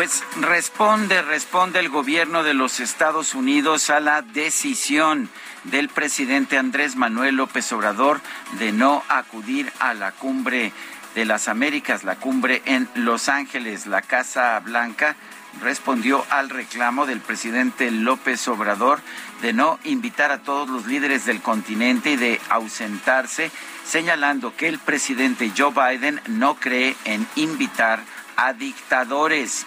Pues responde, responde el gobierno de los Estados Unidos a la decisión del presidente Andrés Manuel López Obrador de no acudir a la cumbre de las Américas, la cumbre en Los Ángeles. La Casa Blanca respondió al reclamo del presidente López Obrador de no invitar a todos los líderes del continente y de ausentarse, señalando que el presidente Joe Biden no cree en invitar a dictadores.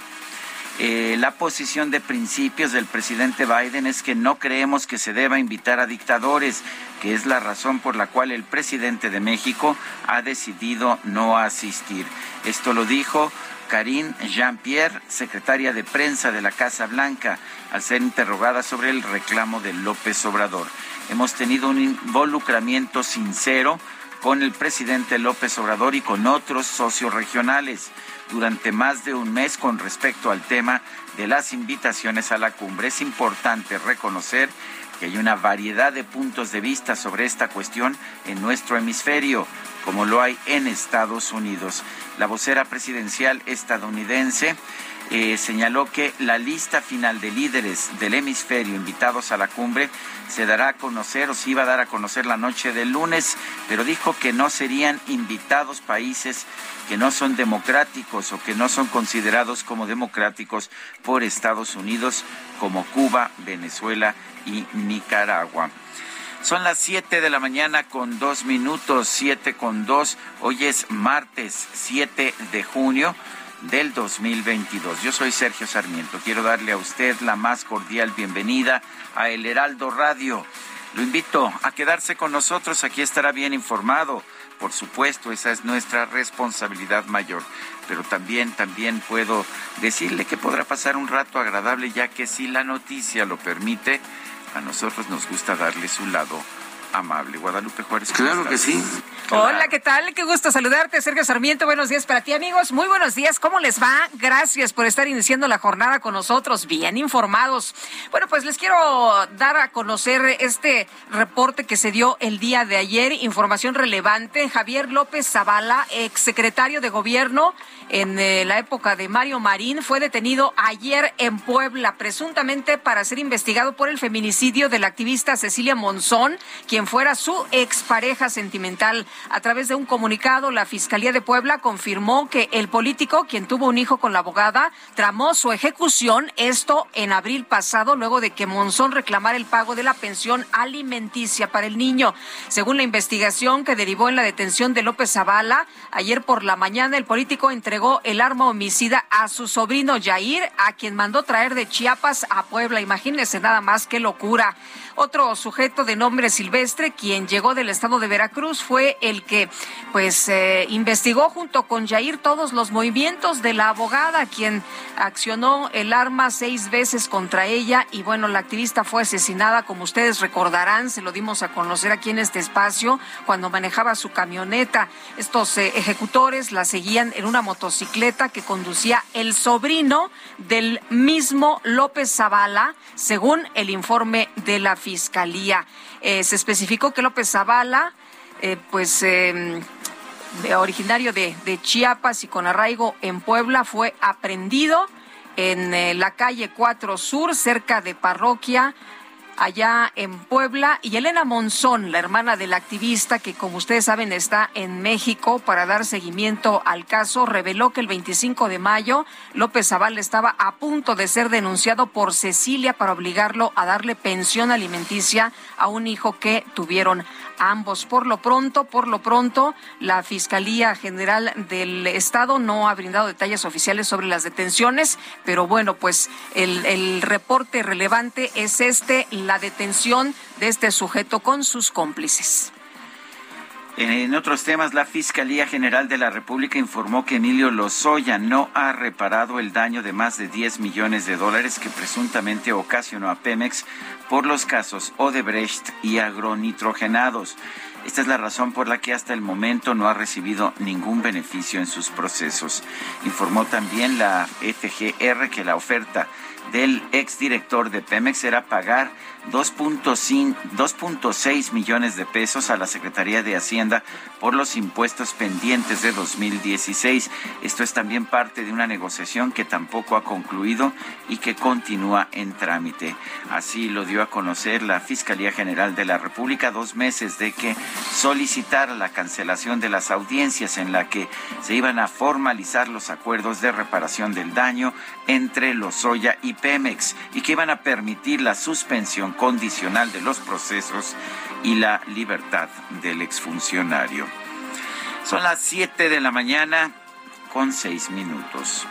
Eh, la posición de principios del presidente Biden es que no creemos que se deba invitar a dictadores, que es la razón por la cual el presidente de México ha decidido no asistir. Esto lo dijo Karine Jean-Pierre, secretaria de prensa de la Casa Blanca, al ser interrogada sobre el reclamo de López Obrador. Hemos tenido un involucramiento sincero con el presidente López Obrador y con otros socios regionales durante más de un mes con respecto al tema de las invitaciones a la cumbre. Es importante reconocer que hay una variedad de puntos de vista sobre esta cuestión en nuestro hemisferio, como lo hay en Estados Unidos. La vocera presidencial estadounidense eh, señaló que la lista final de líderes del hemisferio invitados a la cumbre se dará a conocer o se iba a dar a conocer la noche del lunes, pero dijo que no serían invitados países que no son democráticos o que no son considerados como democráticos por Estados Unidos, como Cuba, Venezuela y Nicaragua. Son las 7 de la mañana con dos minutos, 7 con dos. Hoy es martes 7 de junio del 2022. Yo soy Sergio Sarmiento. Quiero darle a usted la más cordial bienvenida a El Heraldo Radio. Lo invito a quedarse con nosotros, aquí estará bien informado. Por supuesto, esa es nuestra responsabilidad mayor. Pero también, también puedo decirle que podrá pasar un rato agradable, ya que si la noticia lo permite, a nosotros nos gusta darle su lado amable. Guadalupe Juárez. Claro que sí. Hola, ¿qué tal? Qué gusto saludarte, Sergio Sarmiento. Buenos días para ti, amigos. Muy buenos días. ¿Cómo les va? Gracias por estar iniciando la jornada con nosotros, bien informados. Bueno, pues les quiero dar a conocer este reporte que se dio el día de ayer. Información relevante. Javier López Zavala, exsecretario de Gobierno en eh, la época de Mario Marín, fue detenido ayer en Puebla, presuntamente para ser investigado por el feminicidio de la activista Cecilia Monzón, quien fuera su expareja sentimental. A través de un comunicado, la Fiscalía de Puebla confirmó que el político, quien tuvo un hijo con la abogada, tramó su ejecución, esto en abril pasado, luego de que Monzón reclamara el pago de la pensión alimenticia para el niño. Según la investigación que derivó en la detención de López Zavala, ayer por la mañana el político entregó el arma homicida a su sobrino Yair, a quien mandó traer de Chiapas a Puebla. Imagínense nada más qué locura. Otro sujeto de nombre Silvestre, quien llegó del estado de Veracruz, fue el que pues eh, investigó junto con Jair todos los movimientos de la abogada, quien accionó el arma seis veces contra ella y bueno, la activista fue asesinada, como ustedes recordarán, se lo dimos a conocer aquí en este espacio cuando manejaba su camioneta. Estos eh, ejecutores la seguían en una motocicleta que conducía el sobrino del mismo López Zavala, según el informe de la Fiscalía. Eh, se especificó que López Zavala, eh, pues, em, originario de, de Chiapas y con arraigo en Puebla, fue aprendido en eh, la calle 4 Sur, cerca de Parroquia allá en Puebla, y Elena Monzón, la hermana del activista que, como ustedes saben, está en México para dar seguimiento al caso, reveló que el 25 de mayo López Zavala estaba a punto de ser denunciado por Cecilia para obligarlo a darle pensión alimenticia a un hijo que tuvieron ambos. Por lo pronto, por lo pronto, la Fiscalía General del Estado no ha brindado detalles oficiales sobre las detenciones, pero bueno, pues el, el reporte relevante es este la detención de este sujeto con sus cómplices. En otros temas, la Fiscalía General de la República informó que Emilio Lozoya no ha reparado el daño de más de 10 millones de dólares que presuntamente ocasionó a Pemex por los casos Odebrecht y agronitrogenados. Esta es la razón por la que hasta el momento no ha recibido ningún beneficio en sus procesos. Informó también la FGR que la oferta del exdirector de Pemex era pagar 2.6 millones de pesos a la Secretaría de Hacienda por los impuestos pendientes de 2016. Esto es también parte de una negociación que tampoco ha concluido y que continúa en trámite. Así lo dio a conocer la Fiscalía General de la República dos meses de que solicitara la cancelación de las audiencias en la que se iban a formalizar los acuerdos de reparación del daño entre Lozoya y Pemex y que iban a permitir la suspensión condicional de los procesos y la libertad del exfuncionario. Son las 7 de la mañana con 6 minutos.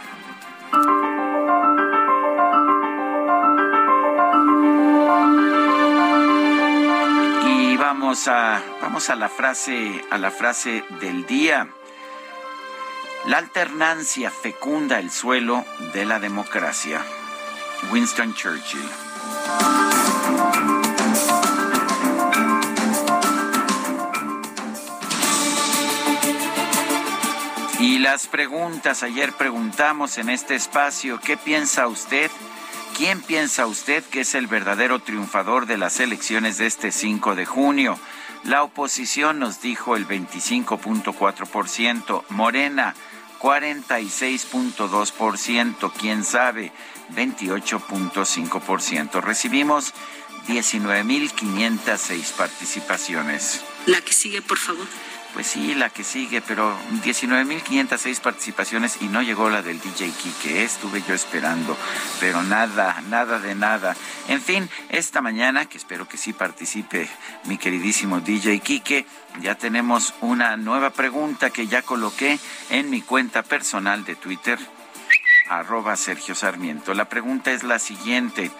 Y vamos a vamos a la frase a la frase del día. La alternancia fecunda el suelo de la democracia. Winston Churchill. Y las preguntas, ayer preguntamos en este espacio, ¿qué piensa usted? ¿Quién piensa usted que es el verdadero triunfador de las elecciones de este 5 de junio? La oposición nos dijo el 25.4%, Morena 46.2%, quién sabe, 28.5%. Recibimos 19.506 participaciones. La que sigue, por favor. Pues sí, la que sigue, pero 19.506 participaciones y no llegó la del DJ Kike. Estuve yo esperando, pero nada, nada de nada. En fin, esta mañana, que espero que sí participe mi queridísimo DJ Kike, ya tenemos una nueva pregunta que ya coloqué en mi cuenta personal de Twitter, arroba Sergio Sarmiento. La pregunta es la siguiente.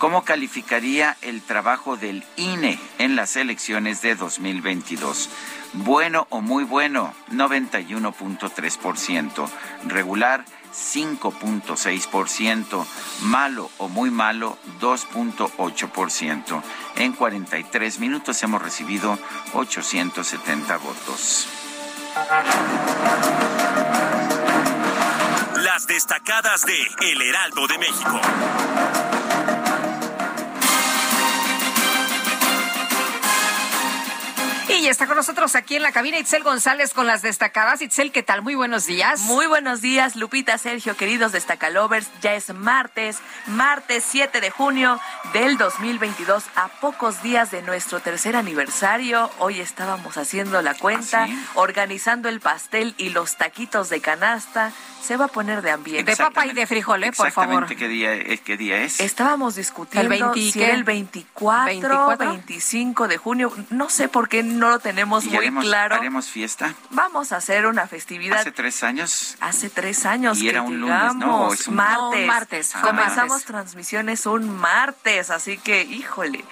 ¿Cómo calificaría el trabajo del INE en las elecciones de 2022? Bueno o muy bueno, 91.3%. Regular, 5.6%. Malo o muy malo, 2.8%. En 43 minutos hemos recibido 870 votos. Las destacadas de El Heraldo de México. Y está con nosotros aquí en la cabina Itzel González con las destacadas. Itzel, ¿qué tal? Muy buenos días. Muy buenos días, Lupita, Sergio, queridos destacalovers. Ya es martes, martes 7 de junio del 2022, a pocos días de nuestro tercer aniversario. Hoy estábamos haciendo la cuenta, ¿Ah, organizando el pastel y los taquitos de canasta. Se va a poner de ambiente. De papa y de frijol, ¿eh? Por favor. ¿qué día, es, ¿qué día es? Estábamos discutiendo El 20 si ¿qué? era el 24, 24. 25 de junio. No sé por qué no lo tenemos ¿Y muy haremos, claro. haremos fiesta? Vamos a hacer una festividad Hace tres años. Hace tres años Y que era un lunes, ¿no? llegamos. ¿O es un- martes. No, martes, fue Comenzamos martes. transmisiones un martes, así que, híjole.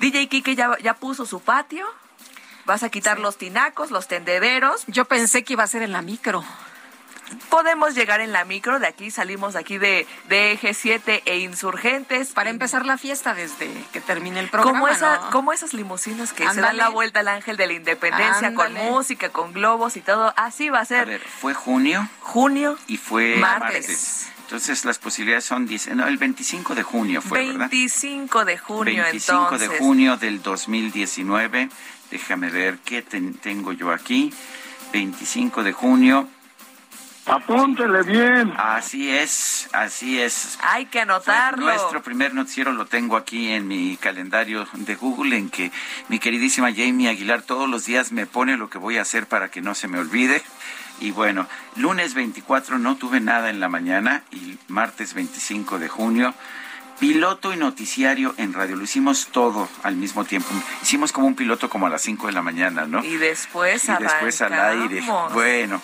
DJ Kike ya, ya puso su patio. Vas a quitar los tinacos, los tendederos. Yo pensé que iba a ser en la micro. Podemos llegar en la micro, de aquí salimos de aquí de, de Eje 7 e Insurgentes. Para empezar la fiesta desde que termine el programa. como, esa, ¿no? como esas limusinas que se dan la vuelta al ángel de la independencia Ándale. con música, con globos y todo. Así va a A ser. ver, fue junio Junio, y fue Martes. martes. Entonces las posibilidades son, dice, no, el 25 de junio fue, ¿verdad? 25 de junio 25 entonces. de junio del 2019. Déjame ver qué ten- tengo yo aquí. 25 de junio. Apúntele bien. Así es, así es. Hay que anotarlo. Nuestro primer noticiero lo tengo aquí en mi calendario de Google, en que mi queridísima Jamie Aguilar todos los días me pone lo que voy a hacer para que no se me olvide. Y bueno, lunes 24 no tuve nada en la mañana y martes 25 de junio piloto y noticiario en radio. Lo hicimos todo al mismo tiempo. Hicimos como un piloto como a las 5 de la mañana, ¿no? Y después, y después al aire. Bueno.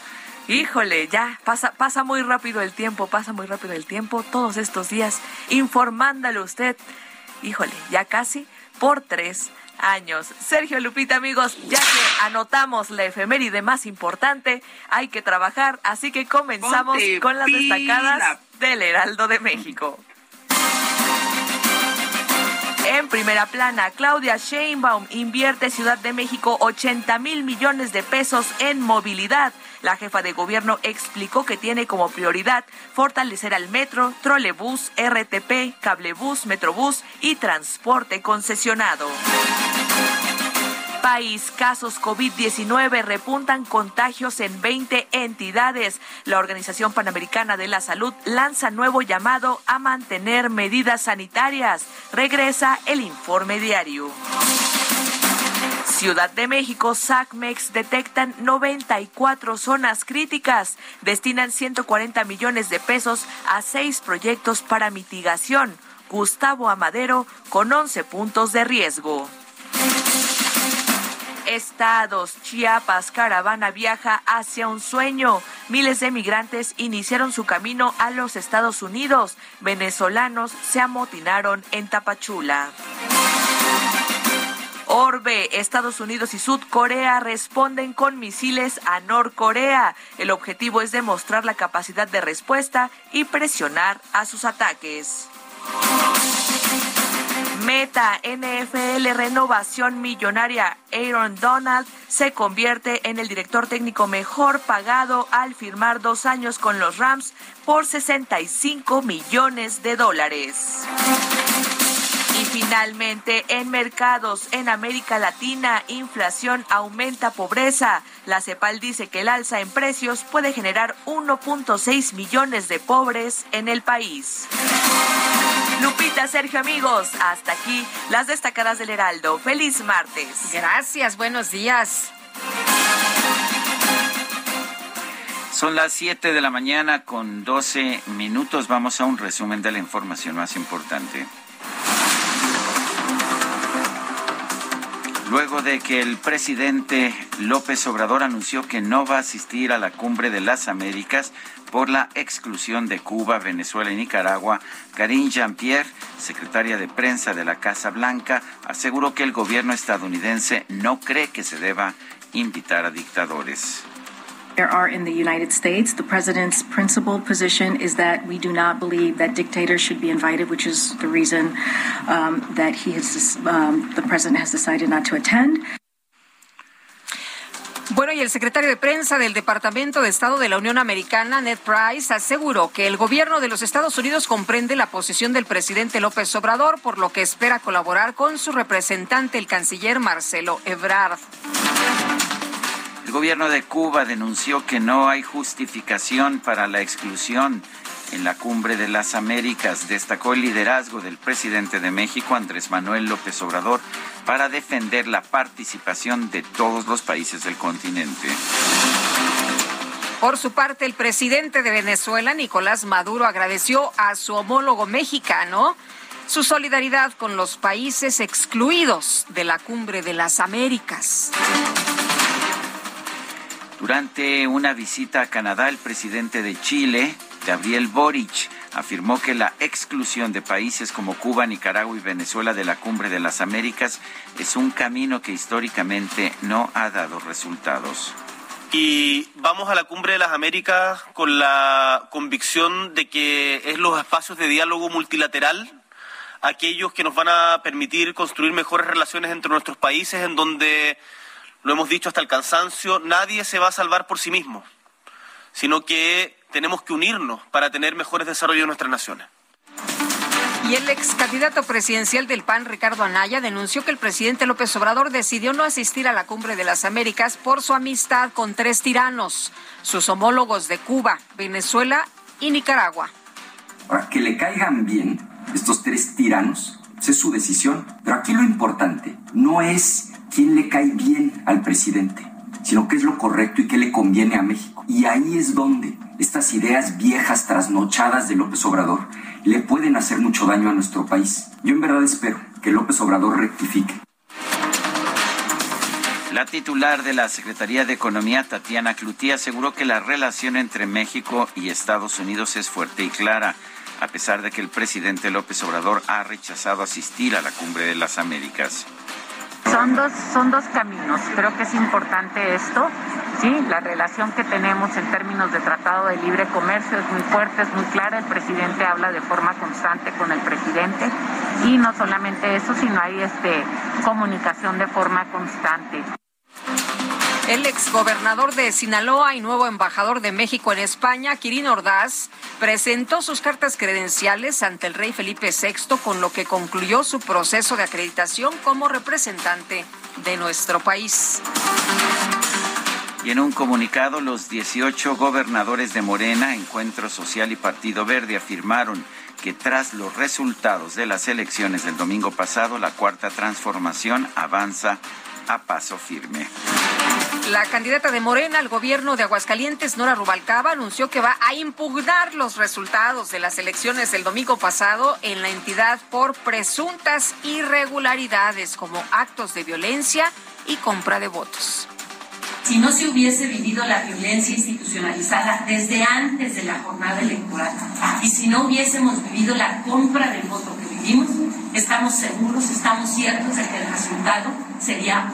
Híjole, ya pasa, pasa muy rápido el tiempo, pasa muy rápido el tiempo. Todos estos días informándole usted. Híjole, ya casi por tres años. Sergio Lupita, amigos, ya que anotamos la efeméride más importante, hay que trabajar, así que comenzamos con las destacadas del Heraldo de México. En primera plana, Claudia Sheinbaum invierte Ciudad de México 80 mil millones de pesos en movilidad. La jefa de gobierno explicó que tiene como prioridad fortalecer al metro, trolebús, RTP, cablebús, metrobús y transporte concesionado país. Casos COVID-19 repuntan contagios en 20 entidades. La Organización Panamericana de la Salud lanza nuevo llamado a mantener medidas sanitarias. Regresa el informe diario. Ciudad de México, SACMEX detectan 94 zonas críticas. Destinan 140 millones de pesos a seis proyectos para mitigación. Gustavo Amadero con 11 puntos de riesgo estados. Chiapas, caravana viaja hacia un sueño. Miles de migrantes iniciaron su camino a los Estados Unidos. Venezolanos se amotinaron en Tapachula. Orbe, Estados Unidos y Corea responden con misiles a Norcorea. El objetivo es demostrar la capacidad de respuesta y presionar a sus ataques. Meta NFL renovación millonaria. Aaron Donald se convierte en el director técnico mejor pagado al firmar dos años con los Rams por 65 millones de dólares. Y finalmente, en mercados en América Latina, inflación aumenta pobreza. La CEPAL dice que el alza en precios puede generar 1.6 millones de pobres en el país. Lupita, Sergio, amigos, hasta aquí las destacadas del Heraldo. Feliz martes. Gracias, buenos días. Son las 7 de la mañana con 12 minutos. Vamos a un resumen de la información más importante. Luego de que el presidente López Obrador anunció que no va a asistir a la cumbre de las Américas por la exclusión de Cuba, Venezuela y Nicaragua, Karine Jean-Pierre, secretaria de prensa de la Casa Blanca, aseguró que el gobierno estadounidense no cree que se deba invitar a dictadores. There are in the United States. The president's principal position is that we do not believe that dictators should be invited, which is the reason um, that he has, um, the president has decided not to attend. Bueno, y el secretario de prensa del Departamento de Estado de la Unión Americana, Ned Price, aseguró que el gobierno de los Estados Unidos comprende la posición del presidente López Obrador, por lo que espera colaborar con su representante, el canciller Marcelo Ebrard. El gobierno de Cuba denunció que no hay justificación para la exclusión en la cumbre de las Américas. Destacó el liderazgo del presidente de México, Andrés Manuel López Obrador, para defender la participación de todos los países del continente. Por su parte, el presidente de Venezuela, Nicolás Maduro, agradeció a su homólogo mexicano su solidaridad con los países excluidos de la cumbre de las Américas. Durante una visita a Canadá, el presidente de Chile, Gabriel Boric, afirmó que la exclusión de países como Cuba, Nicaragua y Venezuela de la Cumbre de las Américas es un camino que históricamente no ha dado resultados. Y vamos a la Cumbre de las Américas con la convicción de que es los espacios de diálogo multilateral aquellos que nos van a permitir construir mejores relaciones entre nuestros países en donde lo hemos dicho hasta el cansancio, nadie se va a salvar por sí mismo, sino que tenemos que unirnos para tener mejores desarrollos en nuestras naciones. Y el ex candidato presidencial del PAN, Ricardo Anaya, denunció que el presidente López Obrador decidió no asistir a la Cumbre de las Américas por su amistad con tres tiranos, sus homólogos de Cuba, Venezuela y Nicaragua. Para que le caigan bien estos tres tiranos, es su decisión. Pero aquí lo importante no es quién le cae bien al presidente, sino qué es lo correcto y qué le conviene a México. Y ahí es donde estas ideas viejas, trasnochadas de López Obrador, le pueden hacer mucho daño a nuestro país. Yo en verdad espero que López Obrador rectifique. La titular de la Secretaría de Economía, Tatiana Clutía, aseguró que la relación entre México y Estados Unidos es fuerte y clara a pesar de que el presidente López Obrador ha rechazado asistir a la Cumbre de las Américas. Son dos, son dos caminos. Creo que es importante esto. Sí, la relación que tenemos en términos de tratado de libre comercio es muy fuerte, es muy clara. El presidente habla de forma constante con el presidente y no solamente eso, sino hay este comunicación de forma constante. El exgobernador de Sinaloa y nuevo embajador de México en España, Kirin Ordaz, presentó sus cartas credenciales ante el rey Felipe VI, con lo que concluyó su proceso de acreditación como representante de nuestro país. Y en un comunicado, los 18 gobernadores de Morena, Encuentro Social y Partido Verde afirmaron que tras los resultados de las elecciones del domingo pasado, la cuarta transformación avanza a paso firme. La candidata de Morena al gobierno de Aguascalientes, Nora Rubalcaba, anunció que va a impugnar los resultados de las elecciones del domingo pasado en la entidad por presuntas irregularidades como actos de violencia y compra de votos. Si no se hubiese vivido la violencia institucionalizada desde antes de la jornada electoral y si no hubiésemos vivido la compra del voto que vivimos, estamos seguros, estamos ciertos de que el resultado sería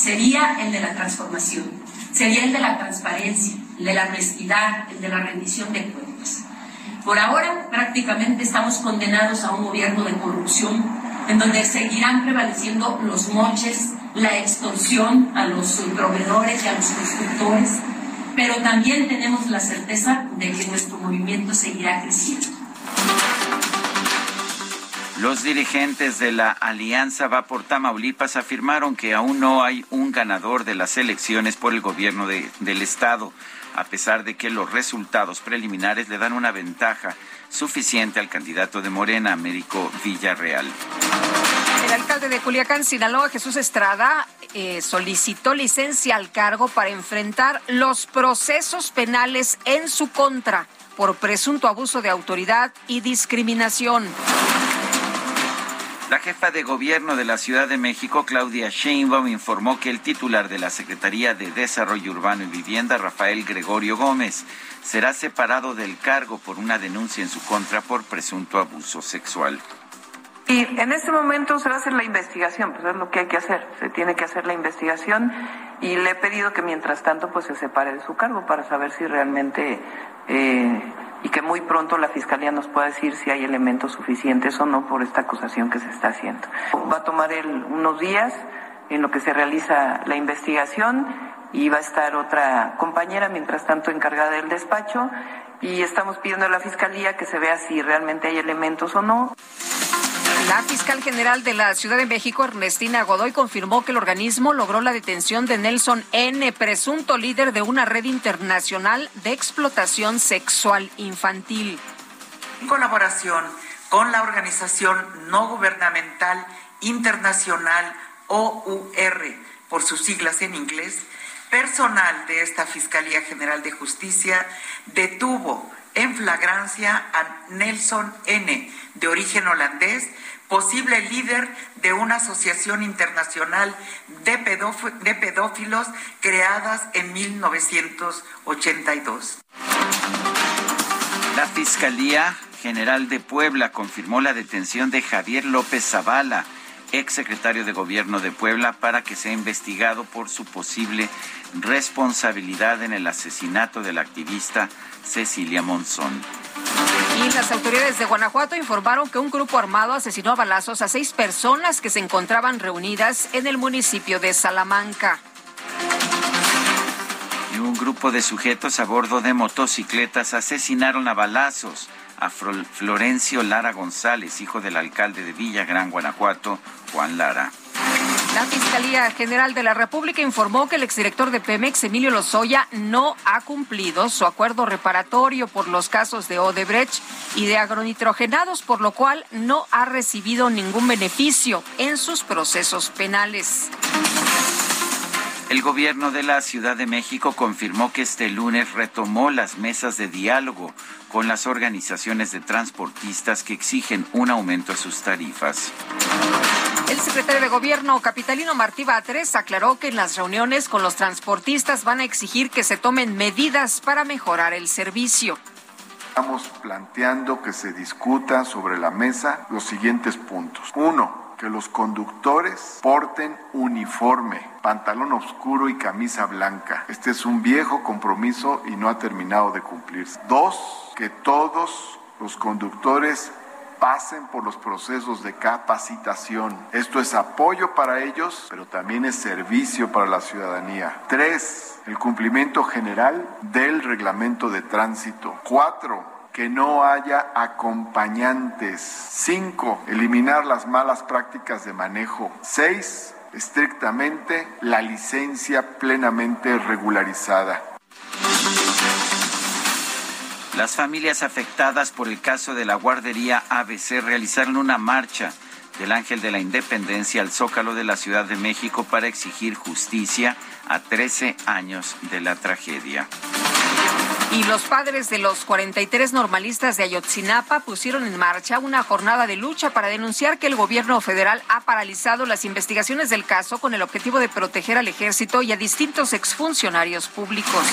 sería el de la transformación, sería el de la transparencia, el de la honestidad, el de la rendición de cuentas. Por ahora prácticamente estamos condenados a un gobierno de corrupción en donde seguirán prevaleciendo los moches, la extorsión a los proveedores y a los constructores, pero también tenemos la certeza de que nuestro movimiento seguirá creciendo. Los dirigentes de la Alianza Va por Tamaulipas afirmaron que aún no hay un ganador de las elecciones por el gobierno del Estado, a pesar de que los resultados preliminares le dan una ventaja suficiente al candidato de Morena, Américo Villarreal. El alcalde de Culiacán, Sinaloa, Jesús Estrada, eh, solicitó licencia al cargo para enfrentar los procesos penales en su contra por presunto abuso de autoridad y discriminación. La jefa de gobierno de la Ciudad de México, Claudia Sheinbaum, informó que el titular de la Secretaría de Desarrollo Urbano y Vivienda, Rafael Gregorio Gómez, será separado del cargo por una denuncia en su contra por presunto abuso sexual. Y en este momento se va a hacer la investigación, pues es lo que hay que hacer, se tiene que hacer la investigación y le he pedido que mientras tanto pues se separe de su cargo para saber si realmente eh, y que muy pronto la Fiscalía nos pueda decir si hay elementos suficientes o no por esta acusación que se está haciendo. Va a tomar él unos días en lo que se realiza la investigación y va a estar otra compañera, mientras tanto, encargada del despacho y estamos pidiendo a la Fiscalía que se vea si realmente hay elementos o no. La fiscal general de la Ciudad de México, Ernestina Godoy, confirmó que el organismo logró la detención de Nelson N., presunto líder de una red internacional de explotación sexual infantil. En colaboración con la organización no gubernamental internacional OUR, por sus siglas en inglés, personal de esta Fiscalía General de Justicia detuvo en flagrancia a Nelson N., de origen holandés, posible líder de una asociación internacional de, pedófilos creadas en 1982. La Fiscalía General de Puebla confirmó la detención de Javier López Zavala, exsecretario de Gobierno de Puebla, para que sea investigado por su posible responsabilidad en el asesinato de la activista Cecilia Monzón. Y las autoridades de Guanajuato informaron que un grupo armado asesinó a balazos a seis personas que se encontraban reunidas en el municipio de Salamanca. Y un grupo de sujetos a bordo de motocicletas asesinaron a balazos a Florencio Lara González, hijo del alcalde de Villa Gran, Guanajuato, Juan Lara. La Fiscalía General de la República informó que el exdirector de Pemex, Emilio Lozoya, no ha cumplido su acuerdo reparatorio por los casos de Odebrecht y de agronitrogenados, por lo cual no ha recibido ningún beneficio en sus procesos penales. El gobierno de la Ciudad de México confirmó que este lunes retomó las mesas de diálogo con las organizaciones de transportistas que exigen un aumento a sus tarifas. El secretario de Gobierno capitalino Martí Batres aclaró que en las reuniones con los transportistas van a exigir que se tomen medidas para mejorar el servicio. Estamos planteando que se discuta sobre la mesa los siguientes puntos. Uno, que los conductores porten uniforme, pantalón oscuro y camisa blanca. Este es un viejo compromiso y no ha terminado de cumplirse. Dos, que todos los conductores pasen por los procesos de capacitación. Esto es apoyo para ellos, pero también es servicio para la ciudadanía. Tres, el cumplimiento general del reglamento de tránsito. Cuatro, que no haya acompañantes. Cinco, eliminar las malas prácticas de manejo. Seis, estrictamente la licencia plenamente regularizada. Las familias afectadas por el caso de la guardería ABC realizaron una marcha del Ángel de la Independencia al Zócalo de la Ciudad de México para exigir justicia a 13 años de la tragedia. Y los padres de los 43 normalistas de Ayotzinapa pusieron en marcha una jornada de lucha para denunciar que el gobierno federal ha paralizado las investigaciones del caso con el objetivo de proteger al ejército y a distintos exfuncionarios públicos.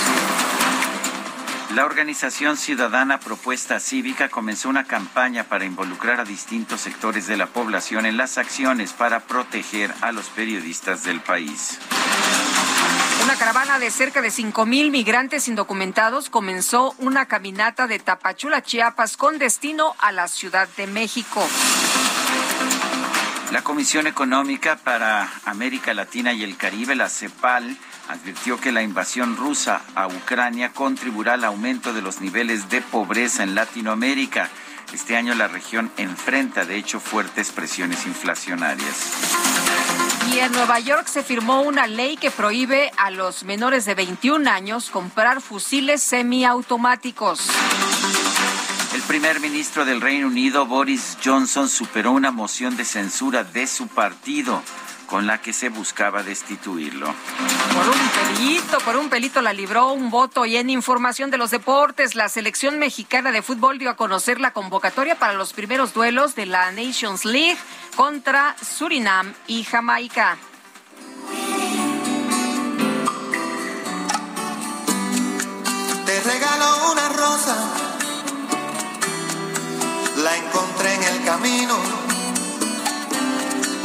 La organización ciudadana Propuesta Cívica comenzó una campaña para involucrar a distintos sectores de la población en las acciones para proteger a los periodistas del país. Una caravana de cerca de 5.000 migrantes indocumentados comenzó una caminata de Tapachula, Chiapas, con destino a la Ciudad de México. La Comisión Económica para América Latina y el Caribe, la CEPAL, advirtió que la invasión rusa a Ucrania contribuirá al aumento de los niveles de pobreza en Latinoamérica. Este año la región enfrenta, de hecho, fuertes presiones inflacionarias. Y en Nueva York se firmó una ley que prohíbe a los menores de 21 años comprar fusiles semiautomáticos. El primer ministro del Reino Unido, Boris Johnson, superó una moción de censura de su partido con la que se buscaba destituirlo. Por un pelito, por un pelito la libró un voto y en información de los deportes, la selección mexicana de fútbol dio a conocer la convocatoria para los primeros duelos de la Nations League contra Surinam y Jamaica. Te regalo una rosa, la encontré en el camino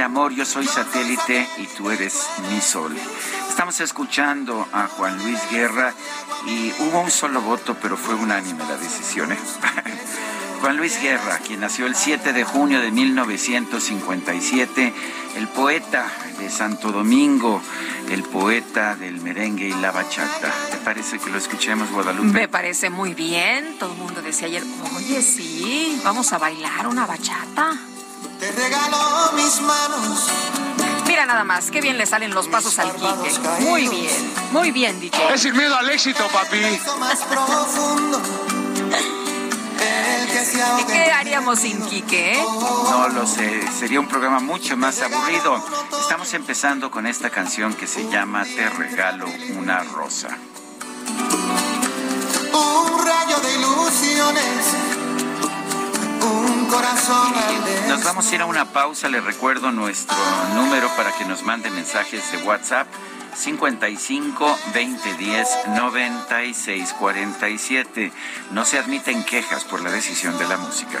Amor, yo soy satélite y tú eres mi sol. Estamos escuchando a Juan Luis Guerra y hubo un solo voto, pero fue unánime la decisión. ¿eh? Juan Luis Guerra, quien nació el 7 de junio de 1957, el poeta de Santo Domingo, el poeta del merengue y la bachata. ¿Te parece que lo escuchemos, Guadalupe? Me parece muy bien. Todo el mundo decía ayer, oye, sí, vamos a bailar una bachata. Te regalo mis manos. Mira nada más, qué bien le salen los pasos al Quique. Muy bien, muy bien, dicho. Es sin miedo al éxito, papi. ¿Y qué haríamos sin Quique? Eh? No lo sé, sería un programa mucho más aburrido. Estamos empezando con esta canción que se llama Te regalo una rosa. Un rayo de ilusiones un corazón al Nos vamos a ir a una pausa. Les recuerdo nuestro número para que nos manden mensajes de WhatsApp. 55 20 10 96 47. No se admiten quejas por la decisión de la música.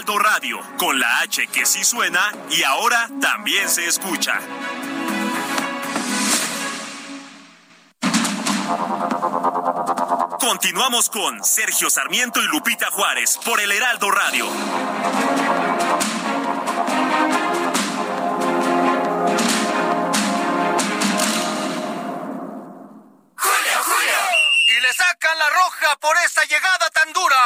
Heraldo Radio, con la H que sí suena y ahora también se escucha. Continuamos con Sergio Sarmiento y Lupita Juárez por el Heraldo Radio. Y le sacan la roja por esta llegada tan dura.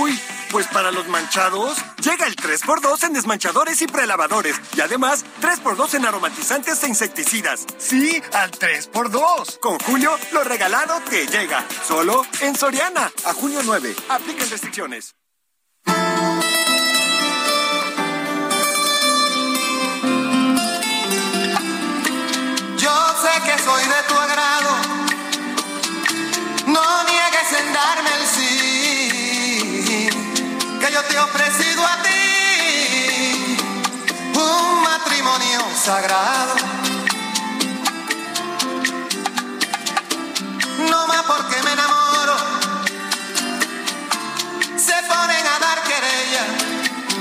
Uy, pues para los manchados, llega el 3x2 en desmanchadores y prelavadores. Y además, 3x2 en aromatizantes e insecticidas. Sí, al 3x2. Con Julio, lo regalado te llega. Solo en Soriana. A junio 9. Apliquen restricciones. Sagrado. No más porque me enamoro. Se ponen a dar querella.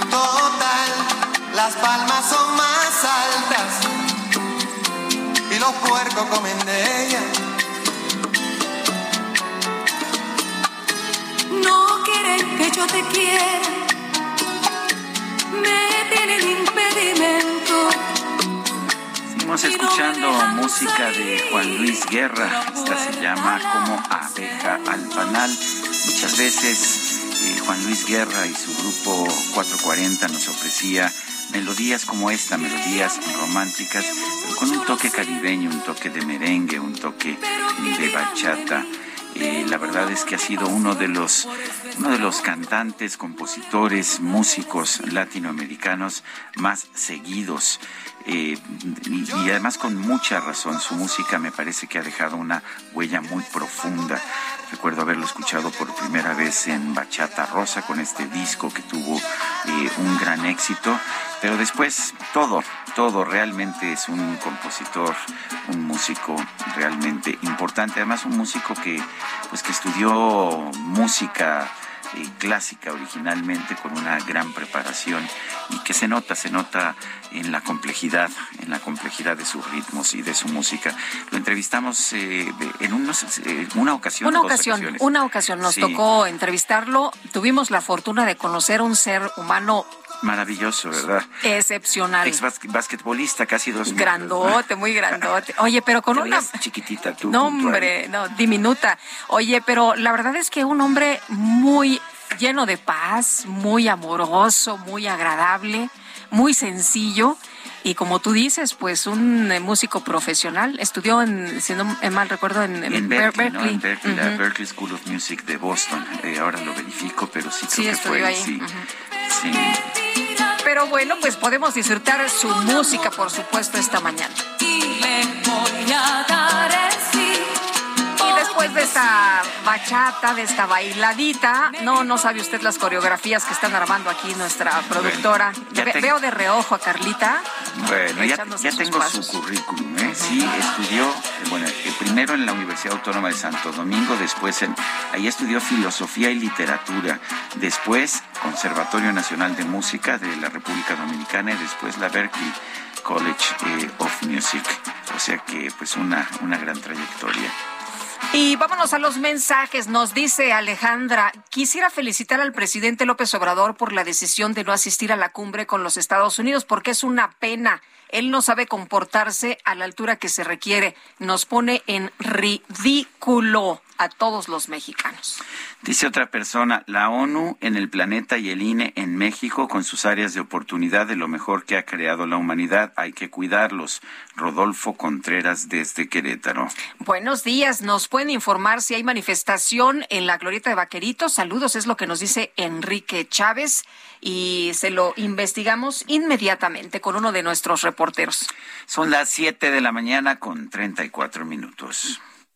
Total, las palmas son más altas y los puercos comen de ella. No quieren que yo te quiera. Me tienen impedimento. Seguimos escuchando música de Juan Luis Guerra. Esta se llama como abeja al panal. Muchas veces eh, Juan Luis Guerra y su grupo 440 nos ofrecía melodías como esta, melodías románticas, pero con un toque caribeño, un toque de merengue, un toque de bachata. Eh, la verdad es que ha sido uno de los uno de los cantantes, compositores, músicos latinoamericanos más seguidos y, y además con mucha razón. Su música me parece que ha dejado una huella muy profunda. Recuerdo haberlo escuchado por primera vez en Bachata Rosa con este disco que tuvo eh, un gran éxito, pero después todo, todo realmente es un compositor, un músico realmente importante, además un músico que pues que estudió música eh, clásica originalmente con una gran preparación y que se nota, se nota en la complejidad, en la complejidad de sus ritmos y de su música. Lo entrevistamos eh, en unos- eh, una ocasión. Una ocasión, ocasiones. una ocasión nos Sí. tocó entrevistarlo. Tuvimos la fortuna de conocer un ser humano Maravilloso, ¿verdad? excepcional. Ex bas- basquetbolista, casi dos metros, Grandote, muy grandote. Oye, pero con Te una... chiquitita tú. No, hombre, no, diminuta. Oye, pero la verdad es que un hombre muy lleno de paz, muy amoroso, muy agradable, muy sencillo. Y como tú dices, pues un eh, músico profesional. Estudió, en, si no mal recuerdo, en, en En Ber- Berkeley, ¿no? En Berkeley. La. Berkeley School of Music de Boston. Eh, ahora lo verifico, pero sí creo Sí, que estudió fue ahí. sí. Ujú. Sí. Pero bueno, pues podemos disfrutar su música, por supuesto, esta mañana. Y le voy a dar después de esta bachata, de esta bailadita, no, no sabe usted las coreografías que están armando aquí nuestra productora. Ve- Veo de reojo a Carlita. Bueno, ya, tengo pasos. su currículum. ¿eh? Sí, estudió, bueno, eh, primero en la Universidad Autónoma de Santo Domingo, después en, ahí estudió filosofía y literatura, después Conservatorio Nacional de Música de la República Dominicana y después la Berkeley College eh, of Music. O sea que pues una, una gran trayectoria. Y vámonos a los mensajes. Nos dice Alejandra, quisiera felicitar al presidente López Obrador por la decisión de no asistir a la cumbre con los Estados Unidos, porque es una pena. Él no sabe comportarse a la altura que se requiere. Nos pone en ridículo a todos los mexicanos. Dice otra persona, la ONU en el planeta y el INE en México con sus áreas de oportunidad de lo mejor que ha creado la humanidad. Hay que cuidarlos. Rodolfo Contreras desde Querétaro. Buenos días. ¿Nos pueden informar si hay manifestación en la Glorieta de Vaqueritos? Saludos, es lo que nos dice Enrique Chávez y se lo investigamos inmediatamente con uno de nuestros reporteros. Son las 7 de la mañana con 34 minutos.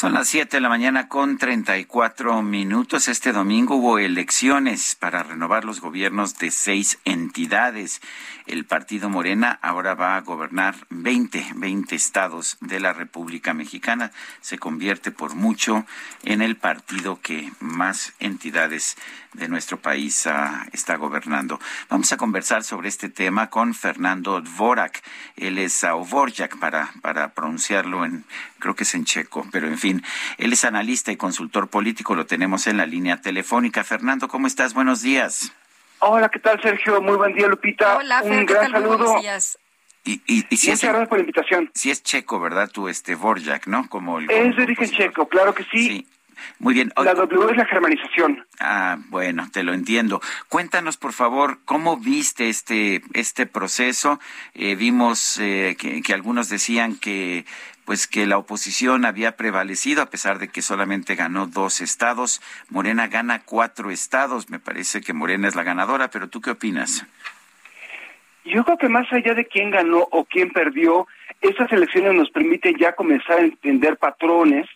Son las 7 de la mañana con 34 minutos. Este domingo hubo elecciones para renovar los gobiernos de seis entidades. El partido Morena ahora va a gobernar 20, 20 estados de la República Mexicana. Se convierte por mucho en el partido que más entidades de nuestro país ah, está gobernando. Vamos a conversar sobre este tema con Fernando Dvorak. Él es uh, para, para pronunciarlo en, creo que es en checo, pero en fin, él es analista y consultor político, lo tenemos en la línea telefónica. Fernando, ¿cómo estás? Buenos días. Hola, ¿qué tal, Sergio? Muy buen día, Lupita. Hola, Fer, Un ¿qué gran tal? Saludo. buenos días. Y, y, y si Muchas es, gracias por la invitación. si es checo, ¿verdad? Tú, este, Dvorak, ¿no? Como el, Es de origen checo, claro que sí. Muy bien. La W es la germanización. Ah, bueno, te lo entiendo. Cuéntanos, por favor, cómo viste este este proceso. Eh, vimos eh, que, que algunos decían que pues que la oposición había prevalecido a pesar de que solamente ganó dos estados. Morena gana cuatro estados. Me parece que Morena es la ganadora, pero ¿tú qué opinas? Yo creo que más allá de quién ganó o quién perdió, estas elecciones nos permiten ya comenzar a entender patrones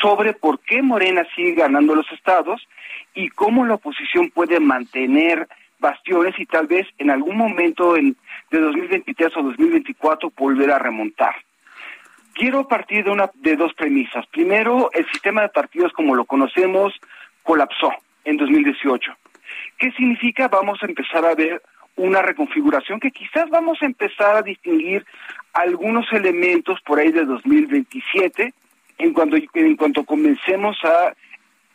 sobre por qué Morena sigue ganando los estados y cómo la oposición puede mantener bastiones y tal vez en algún momento en, de 2023 o 2024 volver a remontar. Quiero partir de, una, de dos premisas. Primero, el sistema de partidos como lo conocemos colapsó en 2018. ¿Qué significa? Vamos a empezar a ver una reconfiguración que quizás vamos a empezar a distinguir algunos elementos por ahí de 2027 en cuanto, en cuanto comencemos a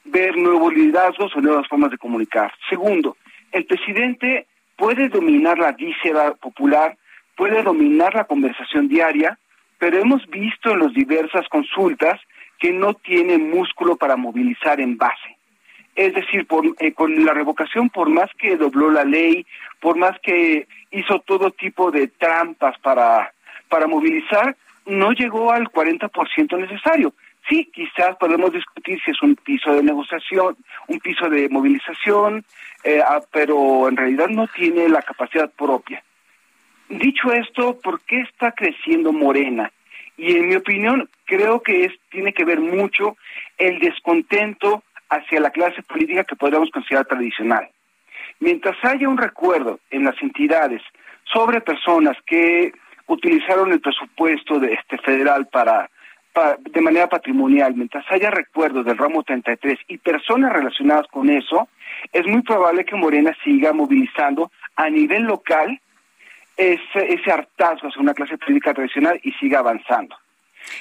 ver nuevos liderazgos o nuevas formas de comunicar. Segundo, el presidente puede dominar la víscera popular, puede dominar la conversación diaria, pero hemos visto en las diversas consultas que no tiene músculo para movilizar en base. Es decir, por, eh, con la revocación, por más que dobló la ley, por más que hizo todo tipo de trampas para, para movilizar, no llegó al 40% necesario. Sí, quizás podemos discutir si es un piso de negociación, un piso de movilización, eh, ah, pero en realidad no tiene la capacidad propia. Dicho esto, ¿por qué está creciendo Morena? Y en mi opinión, creo que es, tiene que ver mucho el descontento hacia la clase política que podríamos considerar tradicional. Mientras haya un recuerdo en las entidades sobre personas que utilizaron el presupuesto de este federal para, para de manera patrimonial, mientras haya recuerdos del ramo 33 y personas relacionadas con eso, es muy probable que Morena siga movilizando a nivel local ese, ese hartazgo hacia una clase política tradicional y siga avanzando.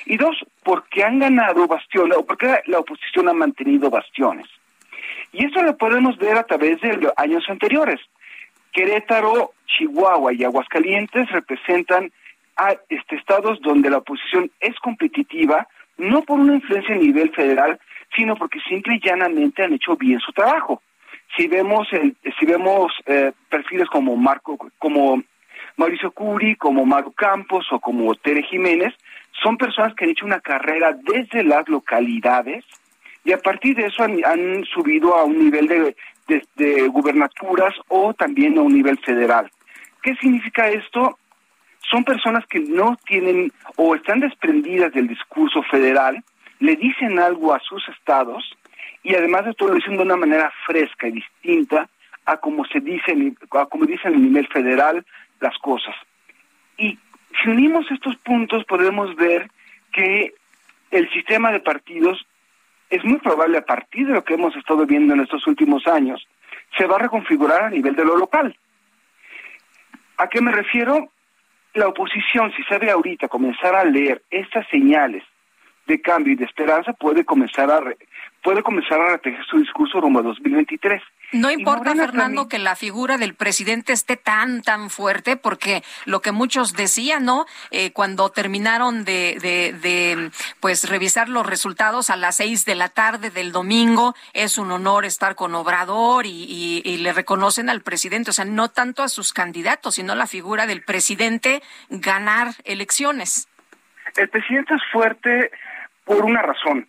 Y dos, porque han ganado bastiones, o porque la oposición ha mantenido bastiones. Y eso lo podemos ver a través de los años anteriores. Querétaro, Chihuahua y Aguascalientes representan a este, estados donde la oposición es competitiva, no por una influencia a nivel federal, sino porque simple y llanamente han hecho bien su trabajo. Si vemos el, si vemos eh, perfiles como Marco, como Mauricio Curi, como Maru Campos o como Tere Jiménez, son personas que han hecho una carrera desde las localidades y a partir de eso han, subido a un nivel de, de, de gubernaturas o también a un nivel federal. ¿Qué significa esto? Son personas que no tienen o están desprendidas del discurso federal, le dicen algo a sus estados y además de todo lo dicen de una manera fresca y distinta a como se dice, a como dicen a nivel federal las cosas. Y si unimos estos puntos podemos ver que el sistema de partidos es muy probable a partir de lo que hemos estado viendo en estos últimos años, se va a reconfigurar a nivel de lo local. ¿A qué me refiero? La oposición, si sabe ahorita comenzar a leer estas señales de cambio y de esperanza, puede comenzar a puede comenzar a retejer su discurso rumbo a 2023. No importa, Fernando, que la figura del presidente esté tan, tan fuerte, porque lo que muchos decían, ¿no? Eh, cuando terminaron de, de, pues, revisar los resultados a las seis de la tarde del domingo, es un honor estar con Obrador y, y le reconocen al presidente, o sea, no tanto a sus candidatos, sino la figura del presidente ganar elecciones. El presidente es fuerte por una razón.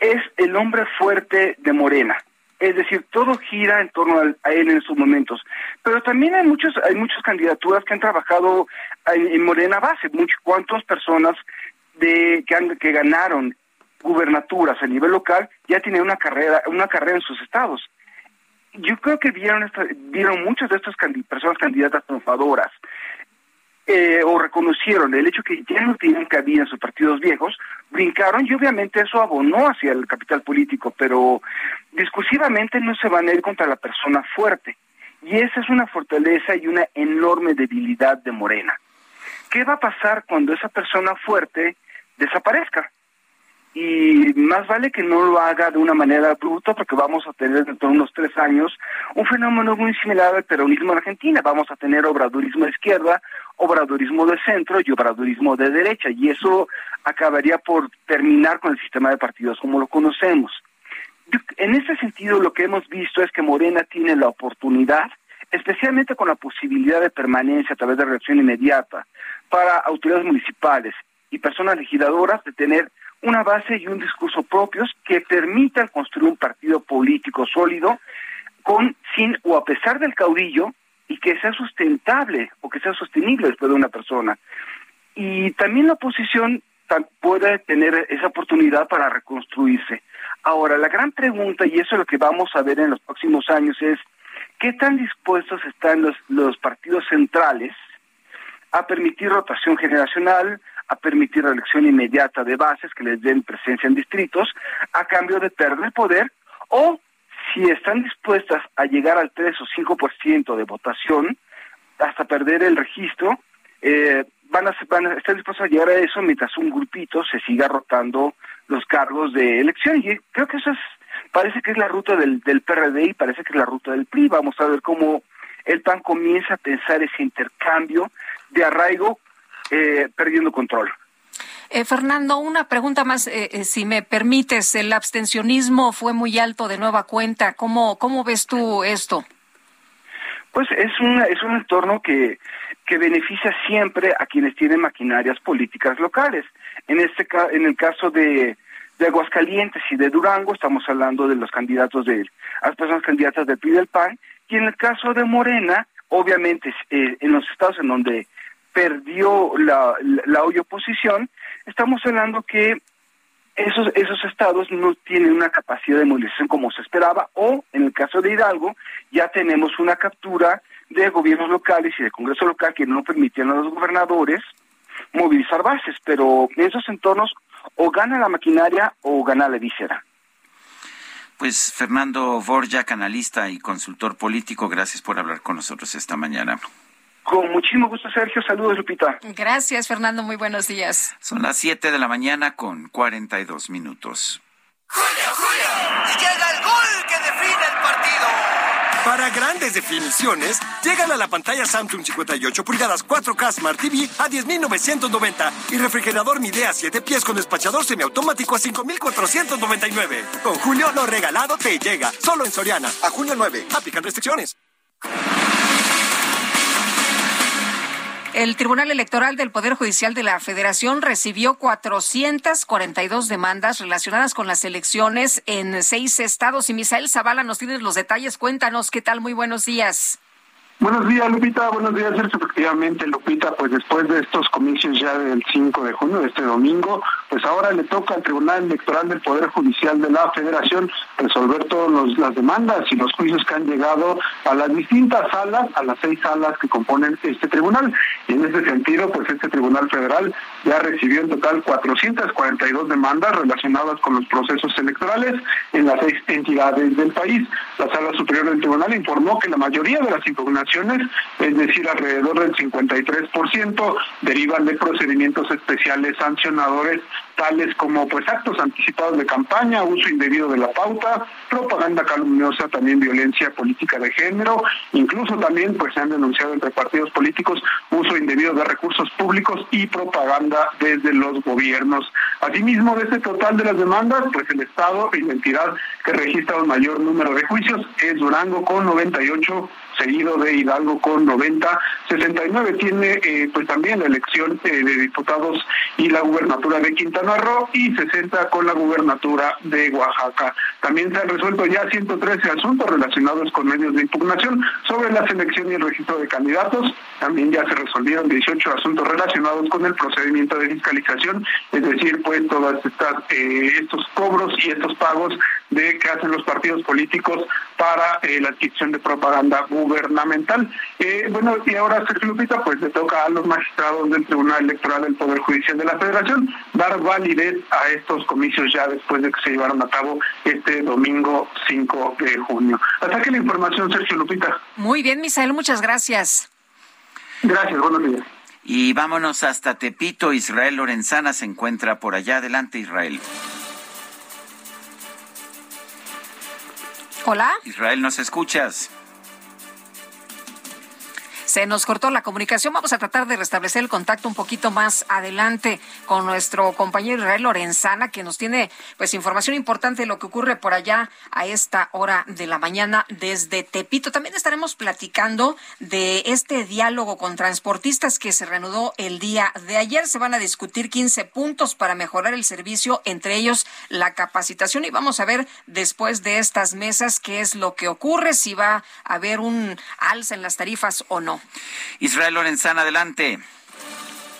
Es el hombre fuerte de Morena es decir, todo gira en torno a él en estos momentos. Pero también hay muchos, hay muchas candidaturas que han trabajado en, Morena Base, muchas, cuántas personas de que, han, que ganaron gubernaturas a nivel local ya tienen una carrera, una carrera en sus estados. Yo creo que vieron vieron muchas de estas personas candidatas triunfadoras eh, o reconocieron el hecho que ya no tienen cabida sus partidos viejos, brincaron y obviamente eso abonó hacia el capital político, pero discursivamente no se van a ir contra la persona fuerte. Y esa es una fortaleza y una enorme debilidad de Morena. ¿Qué va a pasar cuando esa persona fuerte desaparezca? Y más vale que no lo haga de una manera bruta porque vamos a tener dentro de unos tres años un fenómeno muy similar al peronismo en Argentina. Vamos a tener obradorismo de izquierda, obradorismo de centro y obradorismo de derecha y eso acabaría por terminar con el sistema de partidos como lo conocemos. En ese sentido lo que hemos visto es que Morena tiene la oportunidad especialmente con la posibilidad de permanencia a través de reacción inmediata para autoridades municipales y personas legisladoras de tener una base y un discurso propios que permitan construir un partido político sólido con, sin o a pesar del caudillo y que sea sustentable o que sea sostenible después de una persona. Y también la oposición puede tener esa oportunidad para reconstruirse. Ahora, la gran pregunta, y eso es lo que vamos a ver en los próximos años, es qué tan dispuestos están los, los partidos centrales a permitir rotación generacional, a permitir la elección inmediata de bases que les den presencia en distritos a cambio de perder poder o si están dispuestas a llegar al 3 o 5% de votación hasta perder el registro, eh, van, a, van a estar dispuestos a llegar a eso mientras un grupito se siga rotando los cargos de elección. Y creo que eso es, parece que es la ruta del, del PRD y parece que es la ruta del PRI. Vamos a ver cómo el PAN comienza a pensar ese intercambio de arraigo eh, perdiendo control. Eh, Fernando, una pregunta más, eh, eh, si me permites. El abstencionismo fue muy alto de nueva cuenta. ¿Cómo, cómo ves tú esto? Pues es un, es un entorno que, que beneficia siempre a quienes tienen maquinarias políticas locales. En, este, en el caso de, de Aguascalientes y de Durango, estamos hablando de los candidatos de, a las personas candidatas del PRI del PAN, y en el caso de Morena, obviamente en los estados en donde perdió la, la, oposición, estamos hablando que esos, esos estados no tienen una capacidad de movilización como se esperaba, o en el caso de Hidalgo, ya tenemos una captura de gobiernos locales y de Congreso local que no permitían a los gobernadores movilizar bases, pero en esos entornos o gana la maquinaria o gana la víscera. Pues Fernando Borja, analista y consultor político, gracias por hablar con nosotros esta mañana. Con muchísimo gusto, Sergio. Saludos, Lupita. Gracias, Fernando. Muy buenos días. Son las 7 de la mañana con 42 minutos. ¡Julio, Julio! Y llega el gol que define el partido. Para grandes definiciones, llegan a la pantalla Samsung 58 pulgadas 4K Smart TV a 10.990 y refrigerador Midea 7 pies con despachador semiautomático a 5.499. Con Julio, lo regalado te llega. Solo en Soriana. A junio 9. Aplican restricciones. El Tribunal Electoral del Poder Judicial de la Federación recibió 442 demandas relacionadas con las elecciones en seis estados. Y Misael Zavala nos tiene los detalles. Cuéntanos qué tal. Muy buenos días. Buenos días, Lupita. Buenos días, Sergio. Efectivamente, Lupita, pues después de estos comicios ya del 5 de junio, de este domingo, pues ahora le toca al Tribunal Electoral del Poder Judicial de la Federación resolver todas las demandas y los juicios que han llegado a las distintas salas, a las seis salas que componen este tribunal. Y en ese sentido, pues este Tribunal Federal ya recibió en total 442 demandas relacionadas con los procesos electorales en las seis entidades del país. La Sala Superior del Tribunal informó que la mayoría de las impugnaciones es decir, alrededor del 53%, derivan de procedimientos especiales sancionadores tales como pues actos anticipados de campaña, uso indebido de la pauta, propaganda calumniosa, también violencia política de género, incluso también pues se han denunciado entre partidos políticos uso indebido de recursos públicos y propaganda desde los gobiernos. Asimismo, de este total de las demandas, pues el Estado y la entidad que registra el mayor número de juicios es Durango con 98 seguido de Hidalgo con 90, 69 tiene eh, pues también la elección eh, de diputados y la gubernatura de Quintana Roo y 60 con la gubernatura de Oaxaca. También se han resuelto ya 113 asuntos relacionados con medios de impugnación sobre la selección y el registro de candidatos. También ya se resolvieron 18 asuntos relacionados con el procedimiento de fiscalización, es decir, pues todas estas eh, estos cobros y estos pagos de que hacen los partidos políticos para la adquisición de propaganda gubernamental. Eh, bueno, y ahora, Sergio Lupita, pues le toca a los magistrados del Tribunal Electoral del Poder Judicial de la Federación dar validez a estos comicios ya después de que se llevaron a cabo este domingo 5 de junio. Hasta que la información, Sergio Lupita. Muy bien, Misael, muchas gracias. Gracias, buenos días. Y vámonos hasta Tepito. Israel Lorenzana se encuentra por allá. Adelante, Israel. Hola. Israel, ¿nos escuchas? Se nos cortó la comunicación. Vamos a tratar de restablecer el contacto un poquito más adelante con nuestro compañero Israel Lorenzana, que nos tiene pues información importante de lo que ocurre por allá a esta hora de la mañana desde Tepito. También estaremos platicando de este diálogo con transportistas que se reanudó el día de ayer. Se van a discutir 15 puntos para mejorar el servicio, entre ellos la capacitación. Y vamos a ver después de estas mesas qué es lo que ocurre, si va a haber un alza en las tarifas o no. Israel Lorenzana, adelante.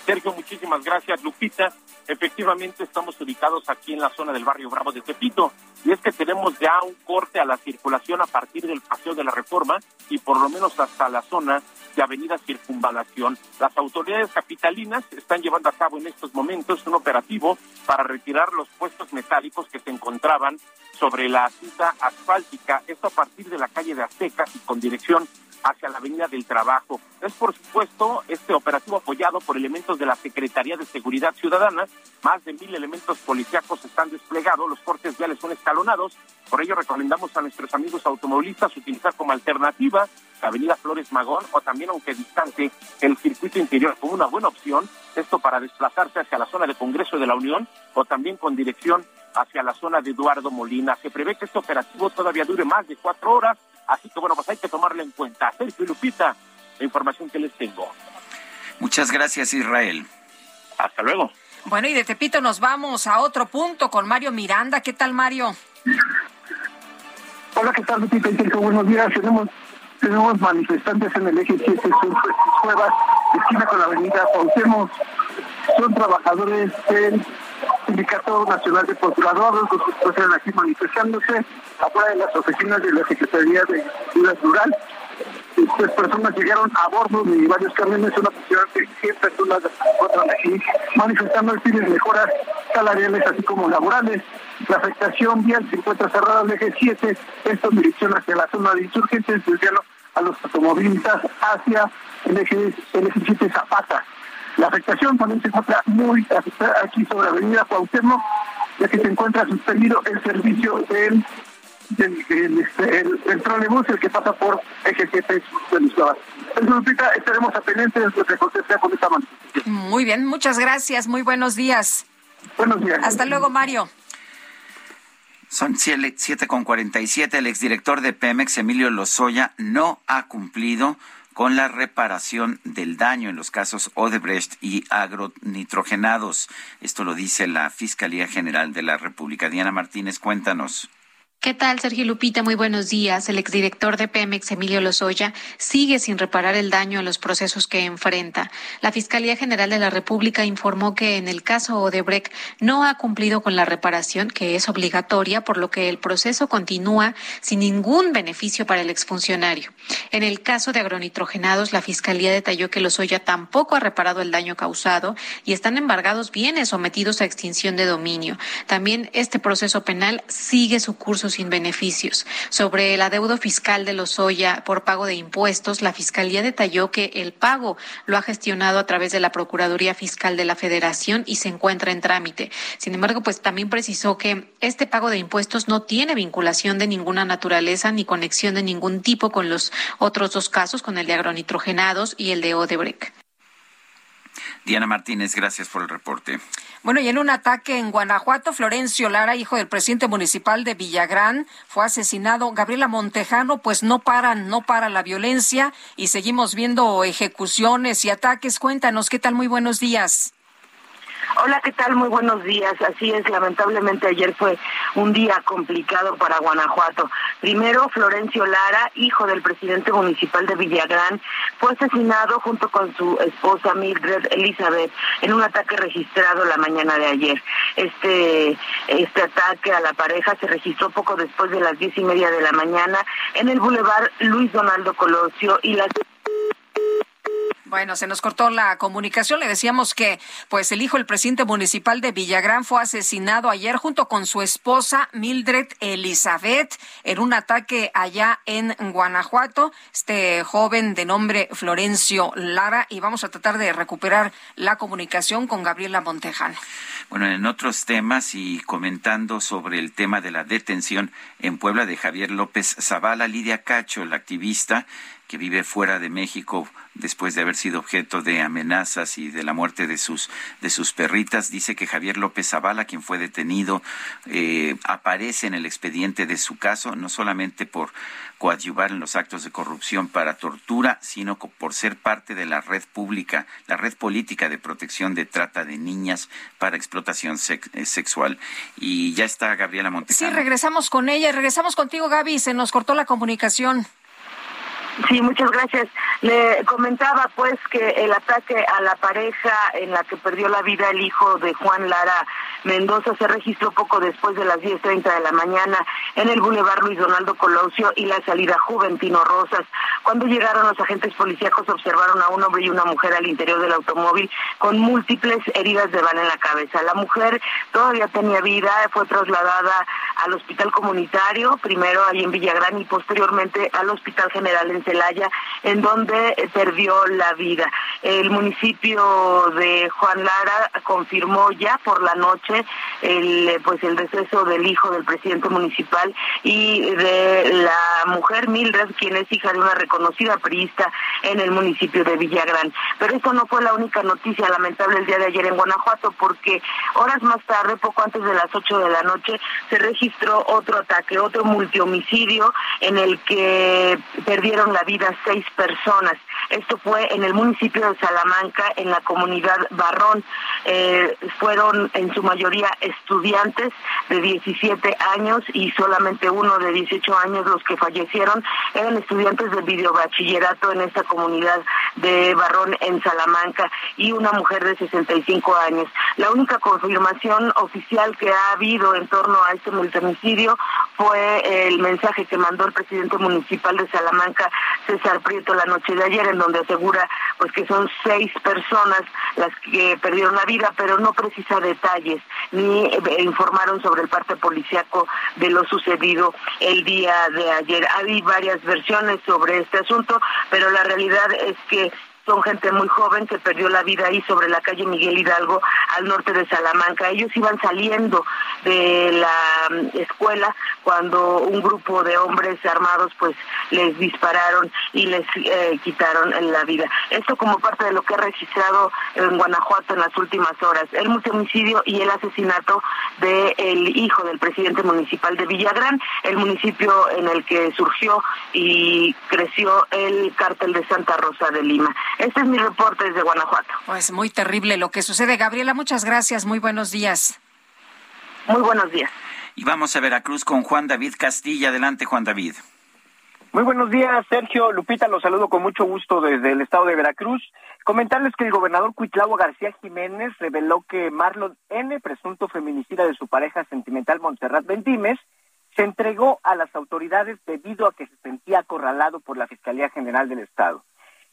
Sergio, muchísimas gracias. Lupita, efectivamente estamos ubicados aquí en la zona del barrio Bravo de Tepito y es que tenemos ya un corte a la circulación a partir del Paseo de la Reforma y por lo menos hasta la zona de Avenida Circunvalación. Las autoridades capitalinas están llevando a cabo en estos momentos un operativo para retirar los puestos metálicos que se encontraban sobre la cinta asfáltica, esto a partir de la calle de Azteca y con dirección hacia la Avenida del Trabajo. Es, por supuesto, este operativo apoyado por elementos de la Secretaría de Seguridad Ciudadana. Más de mil elementos policíacos están desplegados, los cortes viales son escalonados. Por ello, recomendamos a nuestros amigos automovilistas utilizar como alternativa la Avenida Flores Magón o también, aunque distante, el circuito interior como una buena opción. Esto para desplazarse hacia la zona de Congreso de la Unión o también con dirección hacia la zona de Eduardo Molina. Se prevé que este operativo todavía dure más de cuatro horas Así que bueno, pues hay que tomarlo en cuenta. Sergio y Lupita, la información que les tengo. Muchas gracias, Israel. Hasta luego. Bueno, y de Tepito nos vamos a otro punto con Mario Miranda. ¿Qué tal, Mario? Hola, ¿qué tal, Lupita? Buenos días. Tenemos, tenemos manifestantes en el eje 7 sur, Cuevas, esquina con la avenida Cuauhtémoc. Son trabajadores del Sindicato Nacional de Procuradores, los que están aquí manifestándose afuera de las oficinas de la Secretaría de Ciudad Rural. Estas personas llegaron a bordo de varios camiones, una posición de 100 personas encuentran aquí manifestando el fin de mejoras salariales así como laborales. La afectación vial se encuentra cerrada al eje 7, esto en dirección hacia la zona de insurgentes, desviando a los automovilistas hacia el eje, el eje 7 Zapata. La afectación también se encuentra muy afectada aquí sobre la avenida Cuauhtémoc, ya que se encuentra suspendido el servicio del del, del, este, el, el trolebús, el que pasa por eje 7 de Lisboa. Entonces, estaremos atentos de lo que acontezca con esta manifestación. Muy bien, muchas gracias. Muy buenos días. Buenos días. Hasta luego, Mario. Son 7 con 47. El exdirector de Pemex, Emilio Lozoya, no ha cumplido con la reparación del daño en los casos Odebrecht y agronitrogenados. Esto lo dice la Fiscalía General de la República. Diana Martínez, cuéntanos. ¿Qué tal, Sergio Lupita? Muy buenos días. El exdirector de Pemex, Emilio Lozoya, sigue sin reparar el daño en los procesos que enfrenta. La Fiscalía General de la República informó que en el caso Odebrecht no ha cumplido con la reparación, que es obligatoria, por lo que el proceso continúa sin ningún beneficio para el exfuncionario. En el caso de agronitrogenados, la Fiscalía detalló que Lozoya tampoco ha reparado el daño causado y están embargados bienes sometidos a extinción de dominio. También este proceso penal sigue su curso sin beneficios. Sobre el adeudo fiscal de Lozoya por pago de impuestos, la Fiscalía detalló que el pago lo ha gestionado a través de la Procuraduría Fiscal de la Federación y se encuentra en trámite. Sin embargo, pues también precisó que este pago de impuestos no tiene vinculación de ninguna naturaleza ni conexión de ningún tipo con los otros dos casos, con el de agronitrogenados y el de Odebrecht. Diana Martínez, gracias por el reporte. Bueno, y en un ataque en Guanajuato, Florencio Lara, hijo del presidente municipal de Villagrán, fue asesinado. Gabriela Montejano, pues no paran, no para la violencia y seguimos viendo ejecuciones y ataques. Cuéntanos, ¿qué tal? Muy buenos días. Hola, ¿qué tal? Muy buenos días. Así es, lamentablemente ayer fue un día complicado para Guanajuato. Primero, Florencio Lara, hijo del presidente municipal de Villagrán, fue asesinado junto con su esposa Mildred Elizabeth en un ataque registrado la mañana de ayer. Este, este ataque a la pareja se registró poco después de las diez y media de la mañana en el bulevar Luis Donaldo Colosio y las bueno, se nos cortó la comunicación. Le decíamos que, pues, el hijo del presidente municipal de Villagrán fue asesinado ayer junto con su esposa Mildred Elizabeth en un ataque allá en Guanajuato. Este joven de nombre Florencio Lara y vamos a tratar de recuperar la comunicación con Gabriela Montejano. Bueno, en otros temas y comentando sobre el tema de la detención en Puebla de Javier López Zavala, Lidia Cacho, la activista que vive fuera de México después de haber sido objeto de amenazas y de la muerte de sus de sus perritas. Dice que Javier López Zavala quien fue detenido eh, aparece en el expediente de su caso no solamente por coadyuvar en los actos de corrupción para tortura sino por ser parte de la red pública la red política de protección de trata de niñas para explotación eh, sexual. Y ya está Gabriela Montejano sí regresamos con ella. Regresamos contigo Gaby. Se nos cortó la comunicación Sí, muchas gracias. Le comentaba pues que el ataque a la pareja en la que perdió la vida el hijo de Juan Lara Mendoza se registró poco después de las 10.30 de la mañana en el Boulevard Luis Donaldo Colosio y la salida Juventino Rosas. Cuando llegaron los agentes policíacos observaron a un hombre y una mujer al interior del automóvil con múltiples heridas de bala en la cabeza. La mujer todavía tenía vida, fue trasladada al hospital comunitario, primero ahí en Villagrán y posteriormente al Hospital General en Celaya, en donde eh, perdió la vida. El municipio de Juan Lara confirmó ya por la noche el eh, pues el deceso del hijo del presidente municipal y de la mujer Mildred, quien es hija de una reconocida priista en el municipio de Villagrán. Pero esto no fue la única noticia lamentable el día de ayer en Guanajuato, porque horas más tarde, poco antes de las 8 de la noche, se registró otro ataque, otro multihomicidio en el que perdieron la vida seis personas. Esto fue en el municipio de Salamanca, en la comunidad Barrón. Eh, fueron en su mayoría estudiantes de 17 años y solamente uno de 18 años los que fallecieron eran estudiantes del videobachillerato en esta comunidad de Barrón en Salamanca y una mujer de 65 años. La única confirmación oficial que ha habido en torno a este multimicidio fue el mensaje que mandó el presidente municipal de Salamanca, César Prieto, la noche de ayer, en donde asegura pues que son seis personas las que perdieron la vida, pero no precisa detalles ni eh, informaron sobre el parte policiaco de lo sucedido el día de ayer. Hay varias versiones sobre este asunto, pero la realidad es que son gente muy joven que perdió la vida ahí sobre la calle Miguel Hidalgo al norte de Salamanca. Ellos iban saliendo de la mm, escuela cuando un grupo de hombres armados pues les dispararon y les eh, quitaron la vida. Esto como parte de lo que ha registrado en Guanajuato en las últimas horas, el multihomicidio y el asesinato del hijo del presidente municipal de Villagrán, el municipio en el que surgió y creció el cártel de Santa Rosa de Lima. Este es mi reporte desde Guanajuato. Pues muy terrible lo que sucede. Gabriela, muchas gracias. Muy buenos días. Muy buenos días. Y vamos a Veracruz con Juan David Castilla. Adelante, Juan David. Muy buenos días, Sergio. Lupita, los saludo con mucho gusto desde el estado de Veracruz. Comentarles que el gobernador Cuitlavo García Jiménez reveló que Marlon N., presunto feminicida de su pareja sentimental Montserrat Bendimes, se entregó a las autoridades debido a que se sentía acorralado por la Fiscalía General del Estado.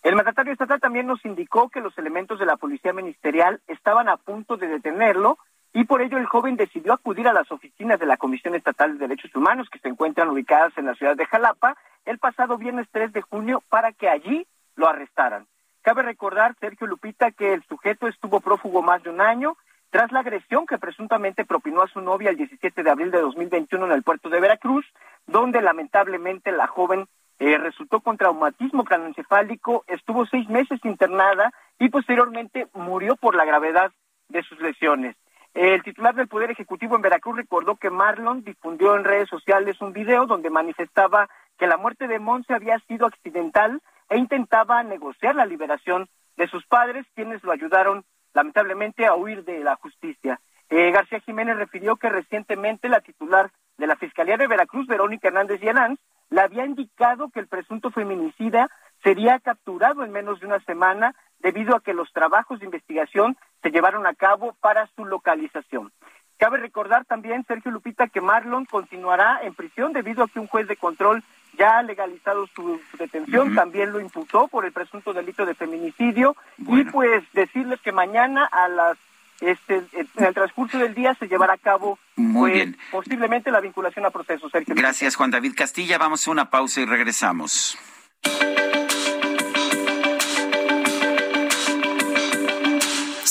El mandatario estatal también nos indicó que los elementos de la Policía Ministerial estaban a punto de detenerlo y por ello el joven decidió acudir a las oficinas de la Comisión Estatal de Derechos Humanos que se encuentran ubicadas en la ciudad de Jalapa el pasado viernes 3 de junio para que allí lo arrestaran. Cabe recordar, Sergio Lupita, que el sujeto estuvo prófugo más de un año tras la agresión que presuntamente propinó a su novia el 17 de abril de 2021 en el puerto de Veracruz, donde lamentablemente la joven eh, resultó con traumatismo craneoencefálico, estuvo seis meses internada y posteriormente murió por la gravedad de sus lesiones. El titular del Poder Ejecutivo en Veracruz recordó que Marlon difundió en redes sociales un video donde manifestaba que la muerte de Monse había sido accidental e intentaba negociar la liberación de sus padres, quienes lo ayudaron lamentablemente a huir de la justicia. Eh, García Jiménez refirió que recientemente la titular de la Fiscalía de Veracruz, Verónica Hernández Llanán, le había indicado que el presunto feminicida sería capturado en menos de una semana debido a que los trabajos de investigación se llevaron a cabo para su localización. Cabe recordar también, Sergio Lupita, que Marlon continuará en prisión debido a que un juez de control ya ha legalizado su detención, también lo imputó por el presunto delito de feminicidio. Y pues decirles que mañana a las este, en el transcurso del día se llevará a cabo Muy pues, bien. posiblemente la vinculación a procesos, Sergio. Gracias, Juan David Castilla. Vamos a una pausa y regresamos.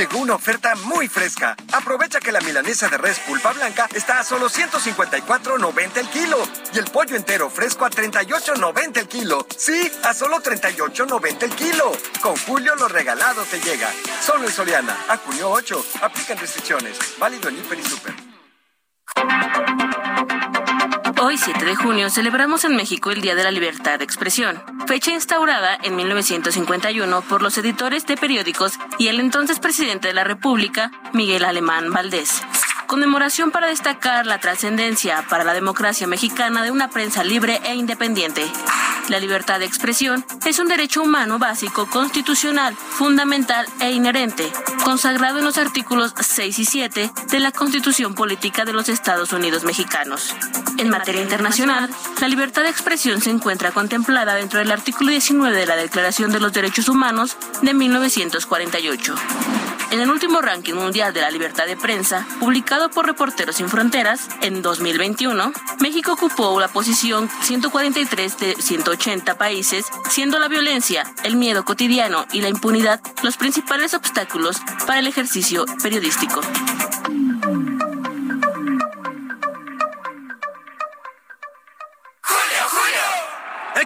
Llegó una oferta muy fresca. Aprovecha que la milanesa de res pulpa blanca está a solo 154.90 el kilo y el pollo entero fresco a 38.90 el kilo. Sí, a solo 38.90 el kilo. Con Julio lo regalado te llega. Solo en Soriana. A junio 8. Aplican restricciones. Válido en Hiper y Super. Hoy, 7 de junio, celebramos en México el Día de la Libertad de Expresión, fecha instaurada en 1951 por los editores de periódicos y el entonces presidente de la República, Miguel Alemán Valdés. Conmemoración para destacar la trascendencia para la democracia mexicana de una prensa libre e independiente. La libertad de expresión es un derecho humano básico, constitucional, fundamental e inherente, consagrado en los artículos 6 y 7 de la Constitución Política de los Estados Unidos Mexicanos. En materia internacional, la libertad de expresión se encuentra contemplada dentro del artículo 19 de la Declaración de los Derechos Humanos de 1948. En el último ranking mundial de la libertad de prensa, publicado por Reporteros Sin Fronteras en 2021, México ocupó la posición 143 de 180 países, siendo la violencia, el miedo cotidiano y la impunidad los principales obstáculos para el ejercicio periodístico.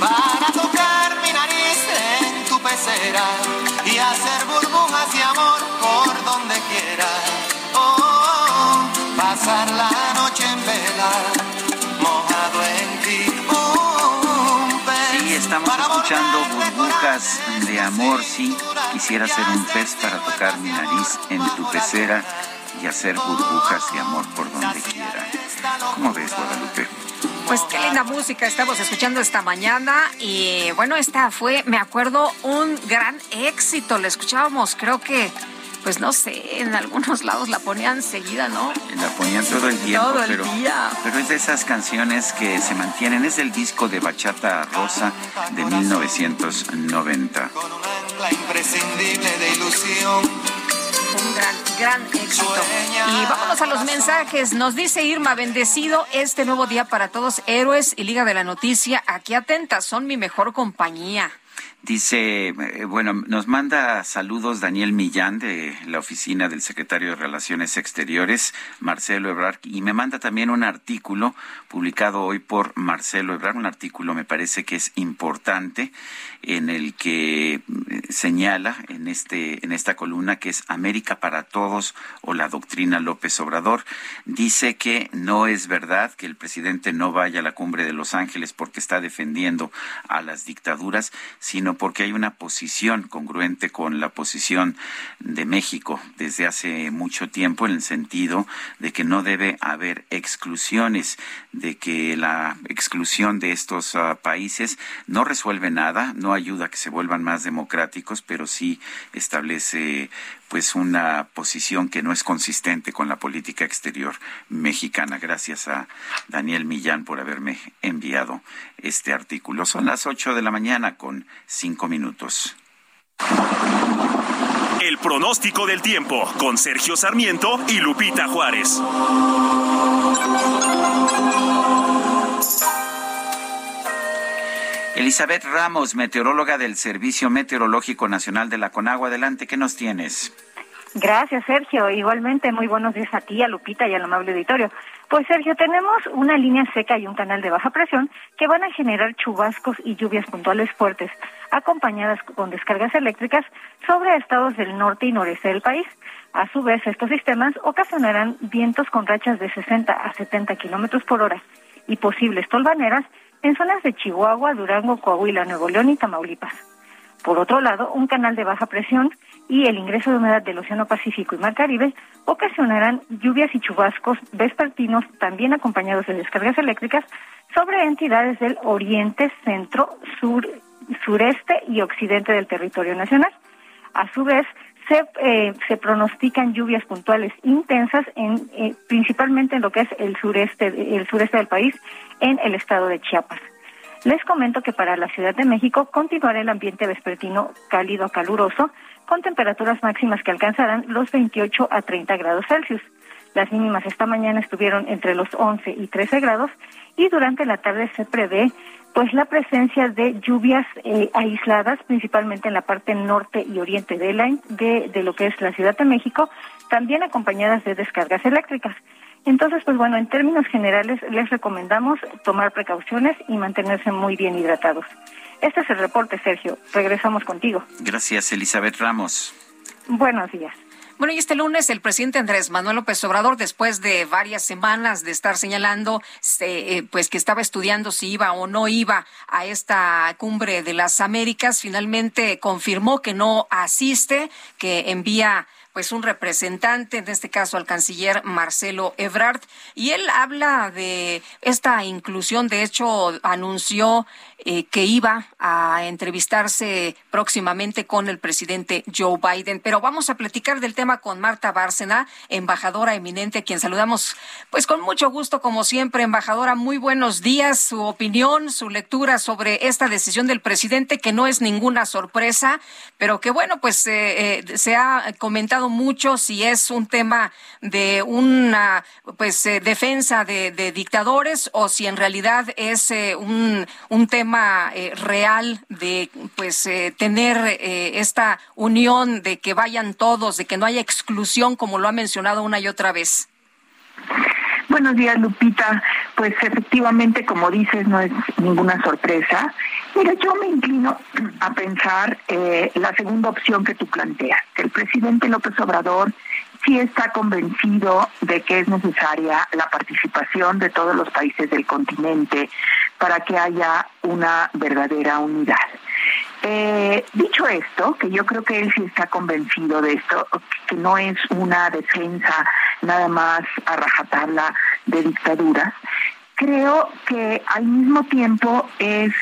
para tocar mi nariz en tu pecera y hacer burbujas y amor por donde quiera. Oh, oh, oh, pasar la noche en vela, mojado en ti. Sí, estamos para escuchando burbujas de amor, sí. Quisiera ser un pez para tocar mi nariz en tu pecera y hacer burbujas de amor por donde quiera. ¿Cómo ves, Guadalupe? Pues qué linda música estamos escuchando esta mañana y bueno, esta fue, me acuerdo, un gran éxito. La escuchábamos, creo que, pues no sé, en algunos lados la ponían seguida, ¿no? La ponían todo el tiempo, Todo el pero, día. pero es de esas canciones que se mantienen. Es del disco de Bachata Rosa de 1990. la imprescindible de ilusión. Un gran, gran éxito. Y vámonos a los mensajes. Nos dice Irma, bendecido este nuevo día para todos, héroes y Liga de la Noticia. Aquí atentas, son mi mejor compañía. Dice, eh, bueno, nos manda saludos Daniel Millán de la oficina del secretario de Relaciones Exteriores, Marcelo Ebrard, y me manda también un artículo publicado hoy por Marcelo Ebrard, un artículo me parece que es importante, en el que eh, señala en este en esta columna que es América para todos o la doctrina López Obrador. Dice que no es verdad que el presidente no vaya a la cumbre de Los Ángeles porque está defendiendo a las dictaduras, sino porque hay una posición congruente con la posición de México desde hace mucho tiempo en el sentido de que no debe haber exclusiones, de que la exclusión de estos ah, países no resuelve nada, no ayuda a que se vuelvan más democráticos, pero sí establece pues una posición que no es consistente con la política exterior mexicana. Gracias a Daniel Millán por haberme enviado este artículo. Son las ocho de la mañana con cinco minutos. El pronóstico del tiempo con Sergio Sarmiento y Lupita Juárez. Elizabeth Ramos, meteoróloga del Servicio Meteorológico Nacional de la Conagua. Adelante, ¿qué nos tienes? Gracias, Sergio. Igualmente, muy buenos días a ti, a Lupita y al amable auditorio. Pues, Sergio, tenemos una línea seca y un canal de baja presión que van a generar chubascos y lluvias puntuales fuertes, acompañadas con descargas eléctricas sobre estados del norte y noreste del país. A su vez, estos sistemas ocasionarán vientos con rachas de 60 a 70 kilómetros por hora y posibles tolvaneras en zonas de Chihuahua, Durango, Coahuila, Nuevo León y Tamaulipas. Por otro lado, un canal de baja presión y el ingreso de humedad del Océano Pacífico y Mar Caribe ocasionarán lluvias y chubascos vespertinos, también acompañados de descargas eléctricas, sobre entidades del oriente, centro, sur, sureste y occidente del territorio nacional. A su vez, se, eh, se pronostican lluvias puntuales intensas, en, eh, principalmente en lo que es el sureste, el sureste del país, en el estado de Chiapas. Les comento que para la Ciudad de México continuará el ambiente vespertino cálido caluroso, con temperaturas máximas que alcanzarán los 28 a 30 grados Celsius. Las mínimas esta mañana estuvieron entre los 11 y 13 grados y durante la tarde se prevé pues la presencia de lluvias eh, aisladas, principalmente en la parte norte y oriente de, la, de, de lo que es la Ciudad de México, también acompañadas de descargas eléctricas. Entonces, pues bueno, en términos generales les recomendamos tomar precauciones y mantenerse muy bien hidratados. Este es el reporte, Sergio. Regresamos contigo. Gracias, Elizabeth Ramos. Buenos días. Bueno, y este lunes el presidente Andrés Manuel López Obrador, después de varias semanas de estar señalando, eh, pues que estaba estudiando si iba o no iba a esta cumbre de las Américas, finalmente confirmó que no asiste, que envía pues un representante, en este caso al canciller Marcelo Ebrard, y él habla de esta inclusión, de hecho anunció eh, que iba a entrevistarse próximamente con el presidente Joe Biden. Pero vamos a platicar del tema con Marta Bárcena, embajadora eminente, a quien saludamos pues con mucho gusto, como siempre, embajadora. Muy buenos días, su opinión, su lectura sobre esta decisión del presidente, que no es ninguna sorpresa, pero que bueno, pues eh, eh, se ha comentado mucho si es un tema de una pues defensa de, de, dictadores o si en realidad es un, un tema eh, real de pues eh, tener eh, esta unión de que vayan todos, de que no haya exclusión como lo ha mencionado una y otra vez. Buenos días, Lupita. Pues efectivamente, como dices, no es ninguna sorpresa. Mira, yo me inclino a pensar eh, la segunda opción que tú planteas, que el presidente López Obrador sí está convencido de que es necesaria la participación de todos los países del continente para que haya una verdadera unidad. Eh, dicho esto, que yo creo que él sí está convencido de esto, que no es una defensa nada más a rajatabla de dictaduras, creo que al mismo tiempo es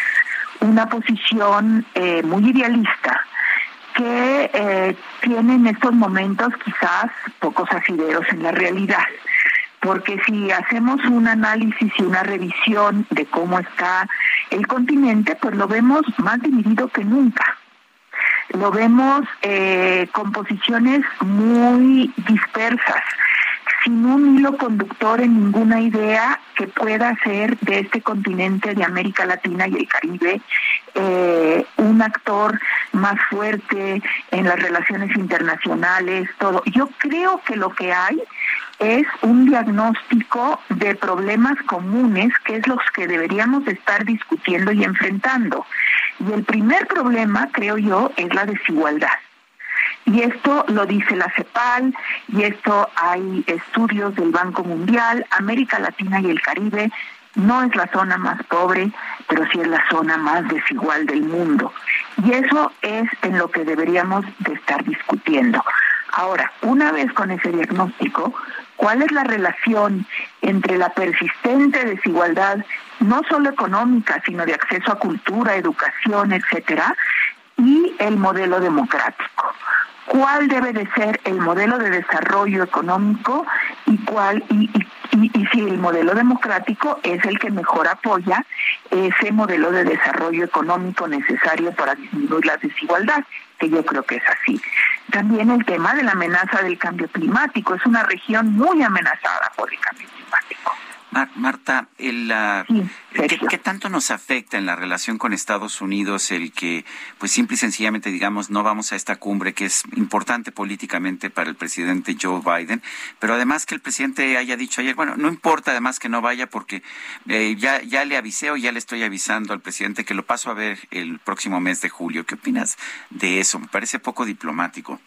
una posición eh, muy idealista que eh, tiene en estos momentos quizás pocos asideros en la realidad porque si hacemos un análisis y una revisión de cómo está el continente, pues lo vemos más dividido que nunca. Lo vemos eh, con posiciones muy dispersas, sin un hilo conductor en ninguna idea que pueda hacer de este continente de América Latina y el Caribe eh, un actor más fuerte en las relaciones internacionales, todo. Yo creo que lo que hay es un diagnóstico de problemas comunes que es los que deberíamos estar discutiendo y enfrentando. Y el primer problema, creo yo, es la desigualdad. Y esto lo dice la CEPAL, y esto hay estudios del Banco Mundial, América Latina y el Caribe no es la zona más pobre, pero sí es la zona más desigual del mundo. Y eso es en lo que deberíamos de estar discutiendo. Ahora, una vez con ese diagnóstico, ¿cuál es la relación entre la persistente desigualdad, no solo económica, sino de acceso a cultura, educación, etcétera, y el modelo democrático? Cuál debe de ser el modelo de desarrollo económico y cuál y, y, si el modelo democrático es el que mejor apoya ese modelo de desarrollo económico necesario para disminuir la desigualdad, que yo creo que es así. También el tema de la amenaza del cambio climático, es una región muy amenazada por el cambio climático. Marta, el, ¿qué, tanto nos afecta en la relación con Estados Unidos el que, pues simple y sencillamente, digamos, no vamos a esta cumbre que es importante políticamente para el presidente Joe Biden, pero además que el presidente haya dicho ayer, bueno, no importa además que no vaya porque eh, ya, ya le avisé o ya le estoy avisando al presidente que lo paso a ver el próximo mes de julio. ¿Qué opinas de eso? Me parece poco diplomático.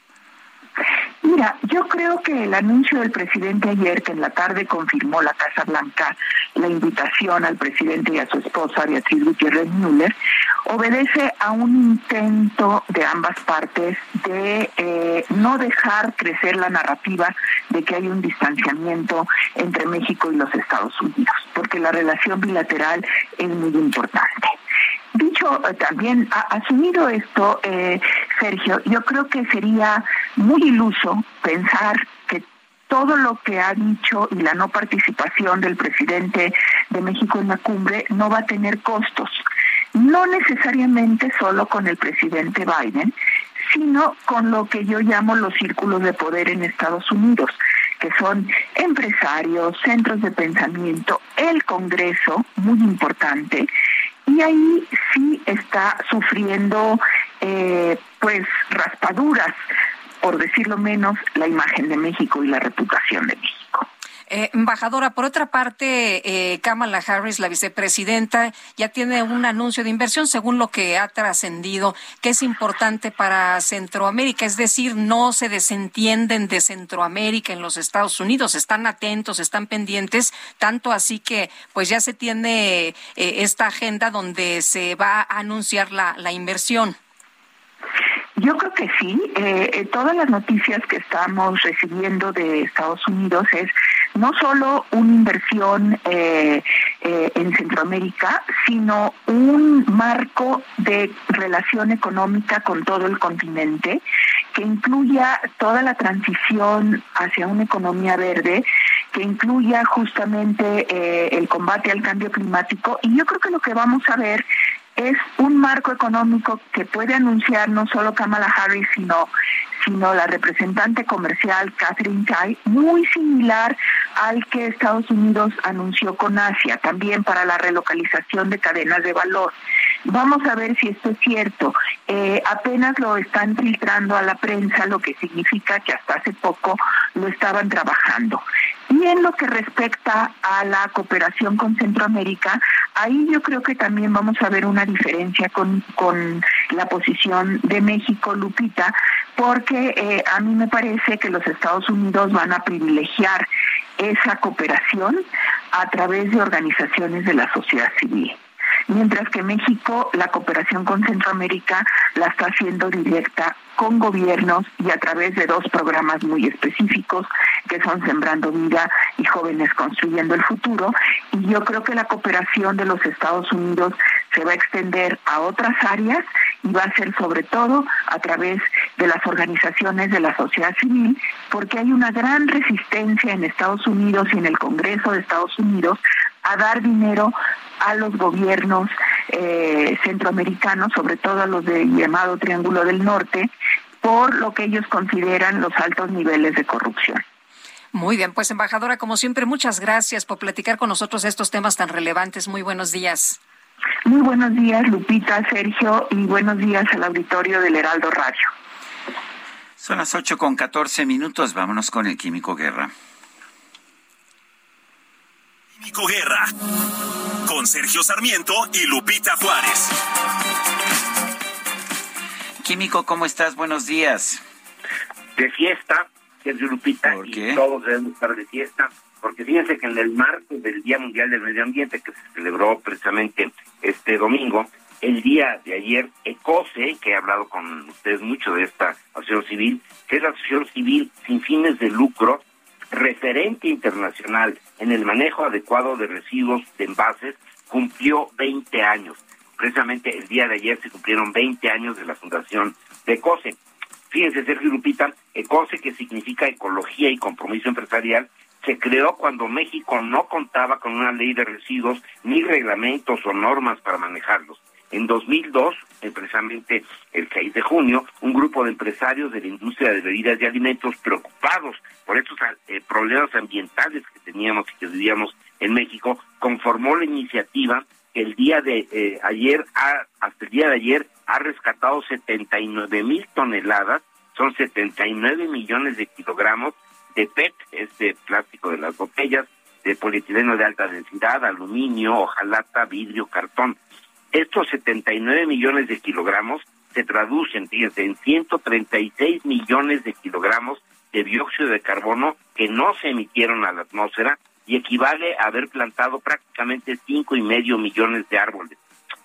Mira, yo creo que el anuncio del presidente ayer, que en la tarde confirmó la Casa Blanca la invitación al presidente y a su esposa Beatriz Gutiérrez Müller, obedece a un intento de ambas partes de eh, no dejar crecer la narrativa de que hay un distanciamiento entre México y los Estados Unidos, porque la relación bilateral es muy importante. Dicho eh, también, asumido esto, eh, Sergio, yo creo que sería muy iluso pensar que todo lo que ha dicho y la no participación del presidente de México en la cumbre no va a tener costos. No necesariamente solo con el presidente Biden, sino con lo que yo llamo los círculos de poder en Estados Unidos, que son empresarios, centros de pensamiento, el Congreso, muy importante, y ahí sí está sufriendo eh, pues raspaduras, por decirlo menos, la imagen de México y la reputación de México. Eh, embajadora, por otra parte, eh, Kamala Harris, la vicepresidenta, ya tiene un anuncio de inversión, según lo que ha trascendido, que es importante para Centroamérica. Es decir, no se desentienden de Centroamérica en los Estados Unidos, están atentos, están pendientes, tanto así que pues ya se tiene eh, esta agenda donde se va a anunciar la, la inversión. Yo creo que sí. Eh, todas las noticias que estamos recibiendo de Estados Unidos es no solo una inversión eh, eh, en Centroamérica, sino un marco de relación económica con todo el continente que incluya toda la transición hacia una economía verde, que incluya justamente eh, el combate al cambio climático. Y yo creo que lo que vamos a ver es un marco económico que puede anunciar no solo Kamala Harris, sino, sino la representante comercial Catherine Tai, muy similar al que Estados Unidos anunció con Asia, también para la relocalización de cadenas de valor. Vamos a ver si esto es cierto. Eh, apenas lo están filtrando a la prensa, lo que significa que hasta hace poco lo estaban trabajando. Y en lo que respecta a la cooperación con Centroamérica, ahí yo creo que también vamos a ver una diferencia con, con la posición de México, Lupita, porque eh, a mí me parece que los Estados Unidos van a privilegiar esa cooperación a través de organizaciones de la sociedad civil mientras que México la cooperación con Centroamérica la está haciendo directa con gobiernos y a través de dos programas muy específicos que son Sembrando Vida y Jóvenes Construyendo el Futuro. Y yo creo que la cooperación de los Estados Unidos se va a extender a otras áreas y va a ser sobre todo a través de las organizaciones de la sociedad civil, porque hay una gran resistencia en Estados Unidos y en el Congreso de Estados Unidos a dar dinero a los gobiernos eh, centroamericanos, sobre todo a los del llamado Triángulo del Norte, por lo que ellos consideran los altos niveles de corrupción. Muy bien, pues embajadora, como siempre, muchas gracias por platicar con nosotros estos temas tan relevantes. Muy buenos días. Muy buenos días, Lupita, Sergio, y buenos días al auditorio del Heraldo Radio. Son las ocho con catorce minutos. Vámonos con el Químico Guerra. Químico Guerra. Con Sergio Sarmiento y Lupita Juárez. Químico, ¿cómo estás? Buenos días. De fiesta, Sergio Lupita, y todos debemos estar de fiesta, porque fíjense que en el marco del Día Mundial del Medio Ambiente, que se celebró precisamente este domingo, el día de ayer, ECOSE, que he hablado con ustedes mucho de esta asociación civil, que es la asociación civil sin fines de lucro, referente internacional en el manejo adecuado de residuos de envases, cumplió 20 años. Precisamente el día de ayer se cumplieron 20 años de la fundación de ECOSE. Fíjense, Sergio Lupita, ECOSE, que significa Ecología y Compromiso Empresarial, se creó cuando México no contaba con una ley de residuos ni reglamentos o normas para manejarlos. En 2002, eh, precisamente el 6 de junio, un grupo de empresarios de la industria de bebidas y alimentos preocupados por estos eh, problemas ambientales que teníamos y que vivíamos en México, conformó la iniciativa que el día de eh, ayer, hasta el día de ayer, ha rescatado 79 mil toneladas, son 79 millones de kilogramos de PET, este plástico de las botellas, de polietileno de alta densidad, aluminio, hojalata, vidrio, cartón. Estos 79 millones de kilogramos se traducen, fíjense, en 136 millones de kilogramos de dióxido de carbono que no se emitieron a la atmósfera y equivale a haber plantado prácticamente cinco y medio millones de árboles.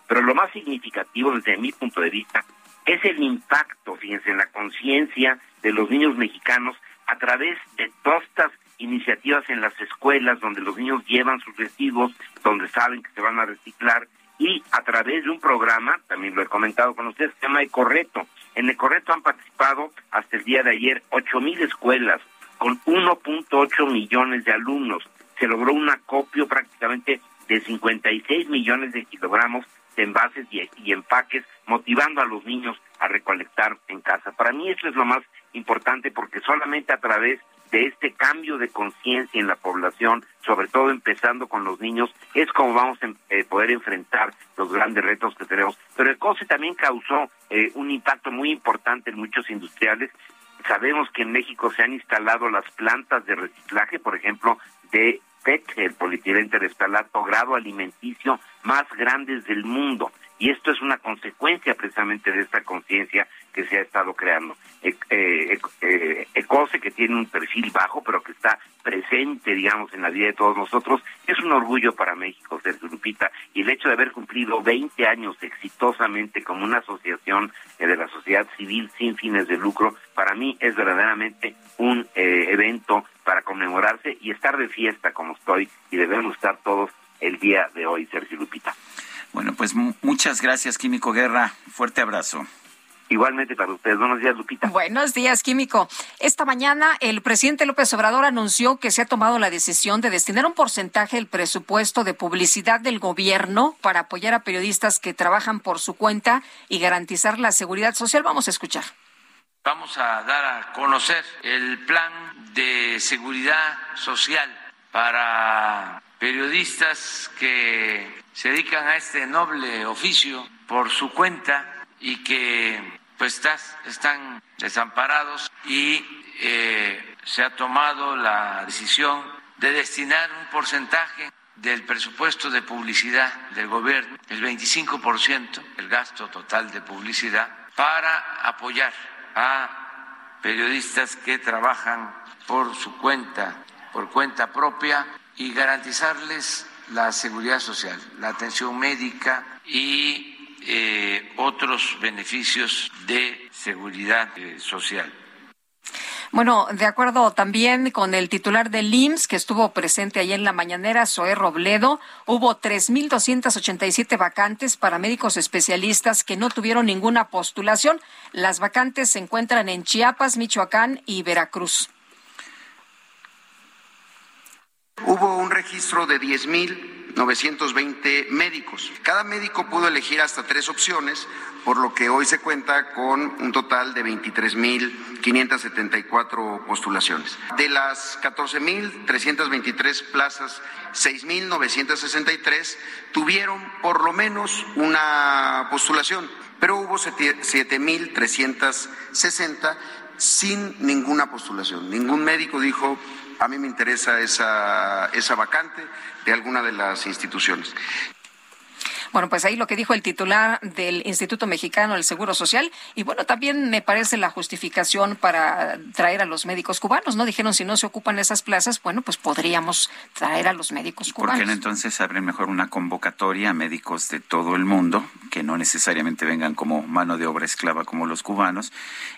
Pero lo más significativo desde mi punto de vista es el impacto, fíjense, en la conciencia de los niños mexicanos a través de todas estas iniciativas en las escuelas donde los niños llevan sus residuos, donde saben que se van a reciclar y a través de un programa, también lo he comentado con ustedes, se llama Ecorreto. En Ecorreto han participado hasta el día de ayer ocho mil escuelas con 1.8 millones de alumnos. Se logró un acopio prácticamente de 56 millones de kilogramos de envases y, y empaques, motivando a los niños a recolectar en casa. Para mí eso es lo más importante porque solamente a través de este cambio de conciencia en la población, sobre todo empezando con los niños, es como vamos a eh, poder enfrentar los grandes retos que tenemos. Pero el COSE también causó eh, un impacto muy importante en muchos industriales. Sabemos que en México se han instalado las plantas de reciclaje, por ejemplo, de PET, el polietileno terestalato, grado alimenticio más grandes del mundo. Y esto es una consecuencia precisamente de esta conciencia que se ha estado creando. Eh, ECOSE, que tiene un perfil bajo, pero que está presente, digamos, en la vida de todos nosotros, es un orgullo para México, Sergio Lupita. Y el hecho de haber cumplido 20 años exitosamente como una asociación de la sociedad civil sin fines de lucro, para mí es verdaderamente un eh, evento para conmemorarse y estar de fiesta como estoy, y debemos estar todos el día de hoy, Sergio Lupita. Bueno, pues muchas gracias, Químico Guerra. Fuerte abrazo. Igualmente para ustedes. Buenos días, Lupita. Buenos días, Químico. Esta mañana el presidente López Obrador anunció que se ha tomado la decisión de destinar un porcentaje del presupuesto de publicidad del gobierno para apoyar a periodistas que trabajan por su cuenta y garantizar la seguridad social. Vamos a escuchar. Vamos a dar a conocer el plan de seguridad social para periodistas que se dedican a este noble oficio por su cuenta y que pues están desamparados y eh, se ha tomado la decisión de destinar un porcentaje del presupuesto de publicidad del gobierno, el 25%, el gasto total de publicidad, para apoyar a periodistas que trabajan por su cuenta, por cuenta propia y garantizarles la seguridad social, la atención médica y eh, otros beneficios de seguridad eh, social. Bueno, de acuerdo también con el titular del IMSS que estuvo presente ahí en la mañanera, Zoé Robledo, hubo 3.287 vacantes para médicos especialistas que no tuvieron ninguna postulación. Las vacantes se encuentran en Chiapas, Michoacán y Veracruz. Hubo un registro de 10.920 médicos. Cada médico pudo elegir hasta tres opciones, por lo que hoy se cuenta con un total de 23.574 postulaciones. De las 14.323 plazas, 6.963 tuvieron por lo menos una postulación, pero hubo 7.360 sin ninguna postulación. Ningún médico dijo a mí me interesa esa, vacante de alguna de las instituciones. Bueno, pues ahí lo que dijo el titular del Instituto Mexicano del Seguro Social. Y bueno, también me parece la justificación para traer a los médicos cubanos, ¿no? Dijeron, si no se ocupan esas plazas, bueno, pues podríamos traer a los médicos cubanos. ¿Por qué no entonces abren mejor una convocatoria a médicos de todo el mundo, que no necesariamente vengan como mano de obra esclava como los cubanos?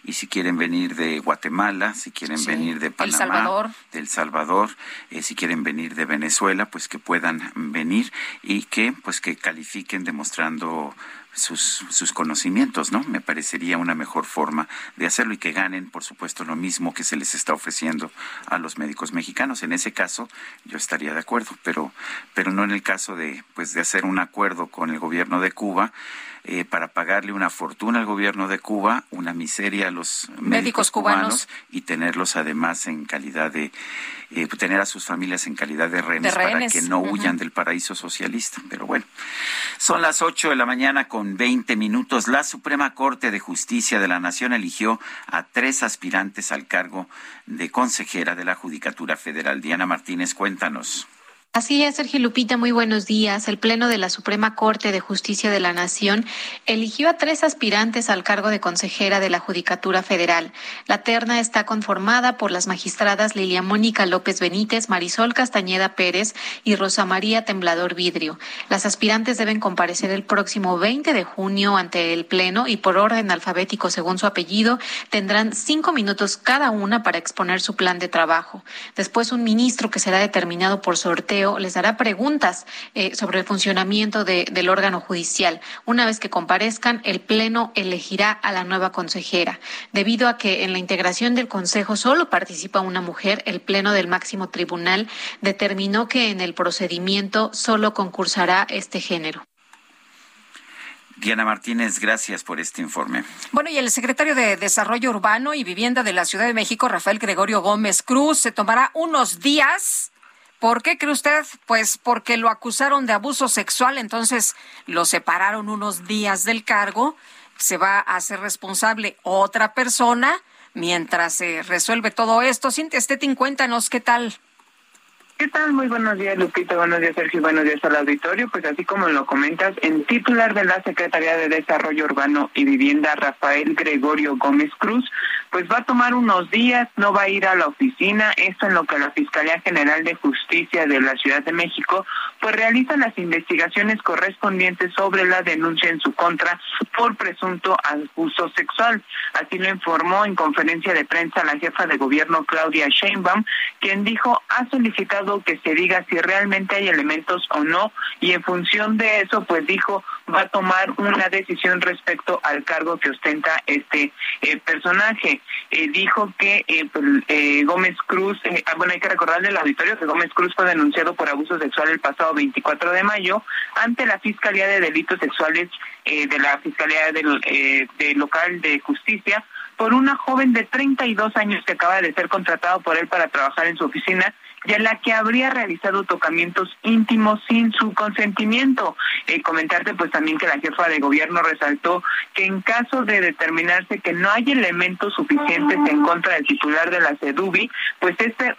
Y si quieren venir de Guatemala, si quieren venir de Panamá, El Salvador. de El Salvador, eh, si quieren venir de Venezuela, pues que puedan venir y que, pues que califiquen demostrando sus, sus conocimientos, ¿no? Me parecería una mejor forma de hacerlo y que ganen, por supuesto, lo mismo que se les está ofreciendo a los médicos mexicanos. En ese caso, yo estaría de acuerdo, pero, pero no en el caso de, pues, de hacer un acuerdo con el gobierno de Cuba eh, para pagarle una fortuna al gobierno de Cuba, una miseria a los médicos, cubanos. y tenerlos además en calidad de, eh, tener a sus familias en calidad de rehenes, para que no huyan del paraíso socialista. Pero bueno, son las 8 de la mañana con 20 minutos. La Suprema Corte de Justicia de la Nación eligió a tres aspirantes al cargo de consejera de la Judicatura Federal. Diana Martínez, cuéntanos. Así es, Sergio Lupita, muy buenos días. El Pleno de la Suprema Corte de Justicia de la Nación eligió a tres aspirantes al cargo de consejera de la Judicatura Federal. La terna está conformada por las magistradas Lilia Mónica López Benítez, Marisol Castañeda Pérez y Rosa María Temblador Vidrio. Las aspirantes deben comparecer el próximo 20 de junio ante el Pleno y por orden alfabético según su apellido tendrán cinco minutos cada una para exponer su plan de trabajo. Después un ministro que será determinado por sorteo les dará preguntas eh, sobre el funcionamiento de, del órgano judicial. Una vez que comparezcan, el Pleno elegirá a la nueva consejera. Debido a que en la integración del Consejo solo participa una mujer, el Pleno del máximo tribunal determinó que en el procedimiento solo concursará este género. Diana Martínez, gracias por este informe. Bueno, y el secretario de Desarrollo Urbano y Vivienda de la Ciudad de México, Rafael Gregorio Gómez Cruz, se tomará unos días ¿Por qué cree usted? Pues porque lo acusaron de abuso sexual, entonces lo separaron unos días del cargo, se va a hacer responsable otra persona mientras se resuelve todo esto. Cintia Stettin, cuéntanos qué tal. ¿Qué tal? Muy buenos días, Lupita. Buenos días, Sergio. Buenos días al auditorio. Pues así como lo comentas, el titular de la Secretaría de Desarrollo Urbano y Vivienda, Rafael Gregorio Gómez Cruz, pues va a tomar unos días, no va a ir a la oficina. Esto en lo que la Fiscalía General de Justicia de la Ciudad de México, pues realiza las investigaciones correspondientes sobre la denuncia en su contra por presunto abuso sexual. Así lo informó en conferencia de prensa la jefa de gobierno, Claudia Sheinbaum, quien dijo ha solicitado que se diga si realmente hay elementos o no y en función de eso pues dijo va a tomar una decisión respecto al cargo que ostenta este eh, personaje. Eh, dijo que eh, pues, Gómez Cruz, ah, bueno hay que recordarle al auditorio que Gómez Cruz fue denunciado por abuso sexual el pasado 24 de mayo ante la Fiscalía de Delitos Sexuales de la Fiscalía del, local de Justicia por una joven de 32 años que acaba de ser contratado por él para trabajar en su oficina y a la que habría realizado tocamientos íntimos sin su consentimiento. Eh, comentarte pues también que la jefa de gobierno resaltó que en caso de determinarse que no hay elementos suficientes en contra del titular de la CEDUBI, pues este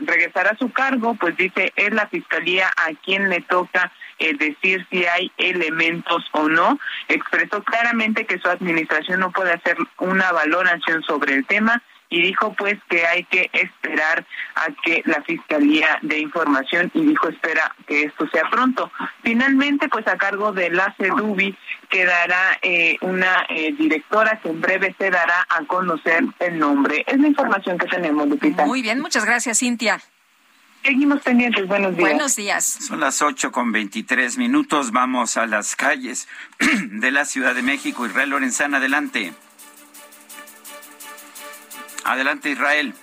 regresará a su cargo, pues dice es la fiscalía a quien le toca eh, decir si hay elementos o no. Expresó claramente que su administración no puede hacer una valoración sobre el tema y dijo pues que hay que esperar a que la fiscalía dé información y dijo espera que esto sea pronto. Finalmente pues a cargo de la CEDUBI quedará eh, una eh, directora que en breve se dará a conocer el nombre. Es la información que tenemos, Lupita. Muy bien, muchas gracias, Cintia. Seguimos pendientes. Buenos días. Buenos días. Son las ocho con veintitrés minutos. Vamos a las calles de la Ciudad de México. Israel Lorenzana, adelante. Adelante, Israel.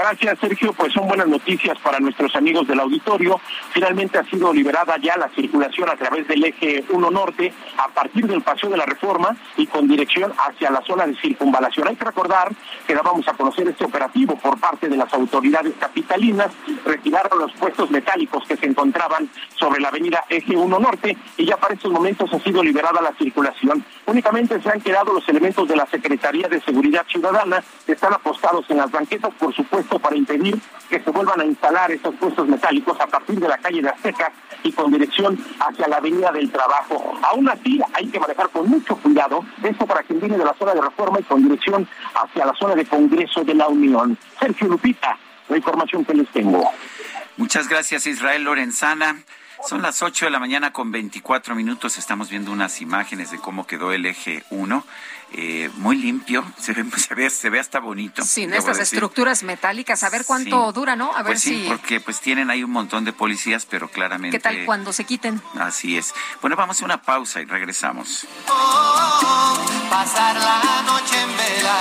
Gracias, Sergio. Pues son buenas noticias para nuestros amigos del auditorio. Finalmente ha sido liberada ya la circulación a través del eje 1 Norte a partir del Paseo de la Reforma y con dirección hacia la zona de circunvalación. Hay que recordar que vamos a conocer este operativo por parte de las autoridades capitalinas. Retiraron los puestos metálicos que se encontraban sobre la avenida eje 1 Norte y ya para estos momentos ha sido liberada la circulación. Únicamente se han quedado los elementos de la Secretaría de Seguridad Ciudadana que están apostados en las banquetas, por supuesto para impedir que se vuelvan a instalar esos puestos metálicos a partir de la calle de Azteca y con dirección hacia la Avenida del Trabajo. Aún así, hay que manejar con mucho cuidado esto para quien viene de la zona de reforma y con dirección hacia la zona de Congreso de la Unión. Sergio Lupita, la información que les tengo. Muchas gracias, Israel Lorenzana. Son las 8 de la mañana con 24 minutos. Estamos viendo unas imágenes de cómo quedó el eje 1. Eh, muy limpio, se ve, se ve, se ve hasta bonito. Sin estas estructuras metálicas, a ver cuánto dura, ¿no? A ver pues sí, porque pues tienen ahí un montón de policías, pero claramente. ¿Qué tal cuando se quiten? Así es. Bueno, vamos a una pausa y regresamos. pasar la noche en vela,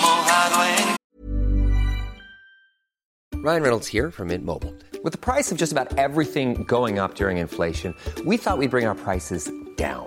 mojado en Ryan Reynolds here from Mint Mobile. With the price of just about everything going up during inflation, we thought we'd bring our prices down.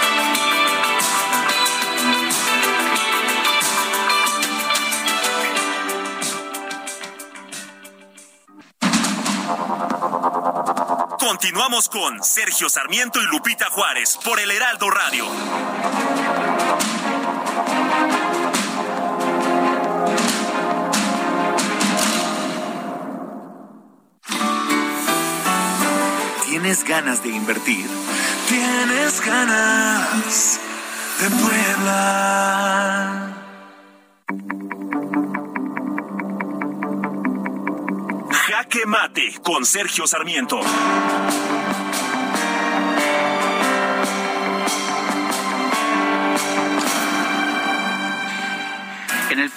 Continuamos con Sergio Sarmiento y Lupita Juárez por el Heraldo Radio. ¿Tienes ganas de invertir? ¿Tienes ganas de Puebla? Mate con Sergio Sarmiento. En el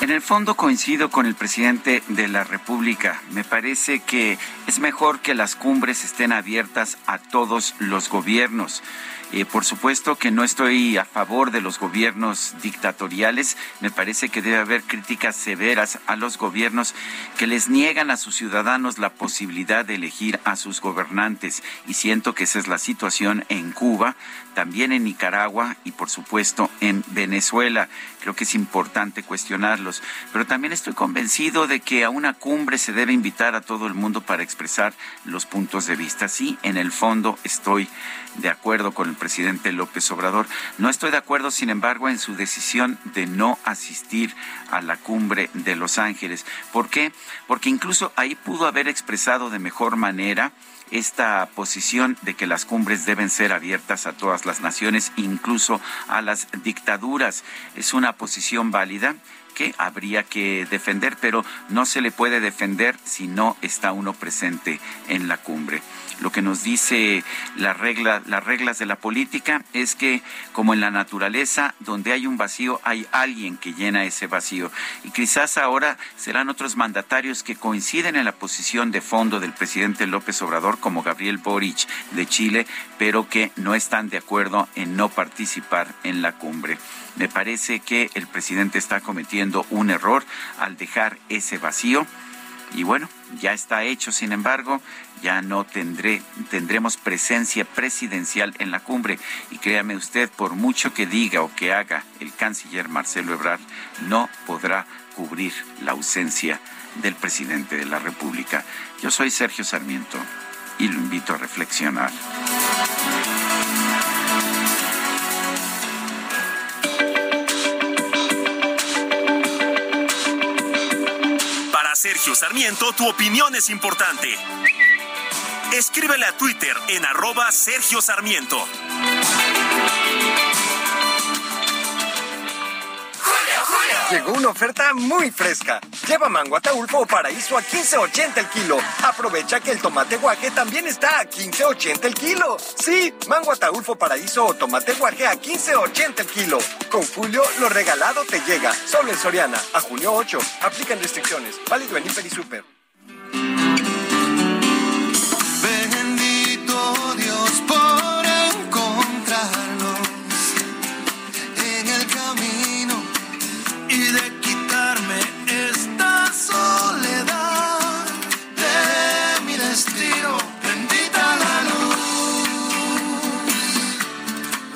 En el fondo coincido con el presidente de la República. Me parece que es mejor que las cumbres estén abiertas a todos los gobiernos. Eh, por supuesto que no estoy a favor de los gobiernos dictatoriales. Me parece que debe haber críticas severas a los gobiernos que les niegan a sus ciudadanos la posibilidad de elegir a sus gobernantes. Y siento que esa es la situación en Cuba, también en Nicaragua y por supuesto en Venezuela. Creo que es importante cuestionarlos. Pero también estoy convencido de que a una cumbre se debe invitar a todo el mundo para expresar los puntos de vista. Sí, en el fondo estoy de acuerdo con el presidente López Obrador. No estoy de acuerdo, sin embargo, en su decisión de no asistir a la cumbre de Los Ángeles. ¿Por qué? Porque incluso ahí pudo haber expresado de mejor manera esta posición de que las cumbres deben ser abiertas a todas las naciones, incluso a las dictaduras. Es una posición válida que habría que defender, pero no se le puede defender si no está uno presente en la cumbre. Lo que nos dice la regla, las reglas de la política es que, como en la naturaleza, donde hay un vacío, hay alguien que llena ese vacío. Y quizás ahora serán otros mandatarios que coinciden en la posición de fondo del presidente López Obrador, como Gabriel Boric de Chile, pero que no están de acuerdo en no participar en la cumbre. Me parece que el presidente está cometiendo un error al dejar ese vacío. Y bueno, ya está hecho, sin embargo, ya no tendré, tendremos presencia presidencial en la cumbre. Y créame usted, por mucho que diga o que haga el canciller Marcelo Ebrard, no podrá cubrir la ausencia del presidente de la República. Yo soy Sergio Sarmiento y lo invito a reflexionar. Sergio Sarmiento, tu opinión es importante. Escríbele a Twitter en arroba Sergio Sarmiento. Llegó una oferta muy fresca. Lleva mango ataulfo o paraíso a 15.80 el kilo. Aprovecha que el tomate guaje también está a 15.80 el kilo. Sí, mango ataulfo paraíso o tomate guaje a 15.80 el kilo. Con Julio, lo regalado te llega. Solo en Soriana. A junio 8. Aplican restricciones. Válido en Hiper y Super. Soledad de mi destino. Bendita la luz,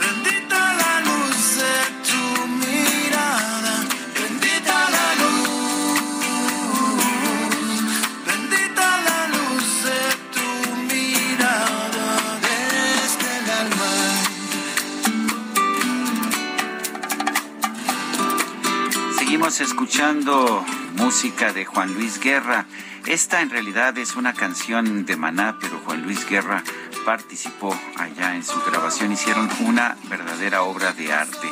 bendita la luz de tu mirada, bendita la luz, bendita la luz de tu mirada desde el alma. Seguimos escuchando música de Juan Luis Guerra. Esta en realidad es una canción de Maná, pero Juan Luis Guerra participó allá en su grabación. Hicieron una verdadera obra de arte.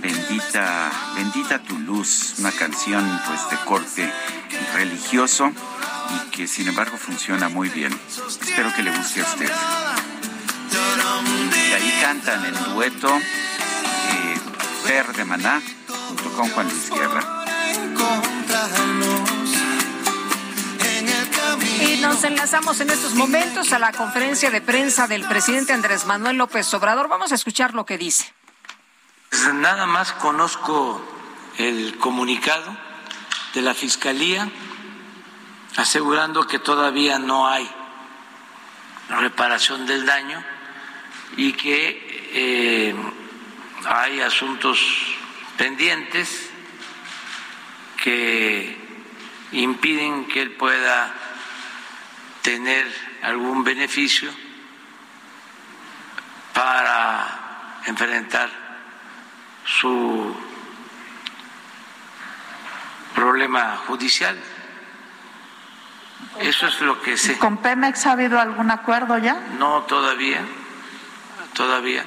Bendita, bendita tu luz, una canción pues de corte religioso y que sin embargo funciona muy bien. Espero que le guste a usted. Y ahí cantan en dueto eh, de Maná junto con Juan Luis Guerra. Y nos enlazamos en estos momentos a la conferencia de prensa del presidente Andrés Manuel López Obrador. Vamos a escuchar lo que dice. Pues Nada más conozco el comunicado de la Fiscalía asegurando que todavía no hay reparación del daño y que eh, hay asuntos pendientes que impiden que él pueda tener algún beneficio para enfrentar su problema judicial. Eso es lo que sé. ¿Con Pemex ha habido algún acuerdo ya? No, todavía, todavía.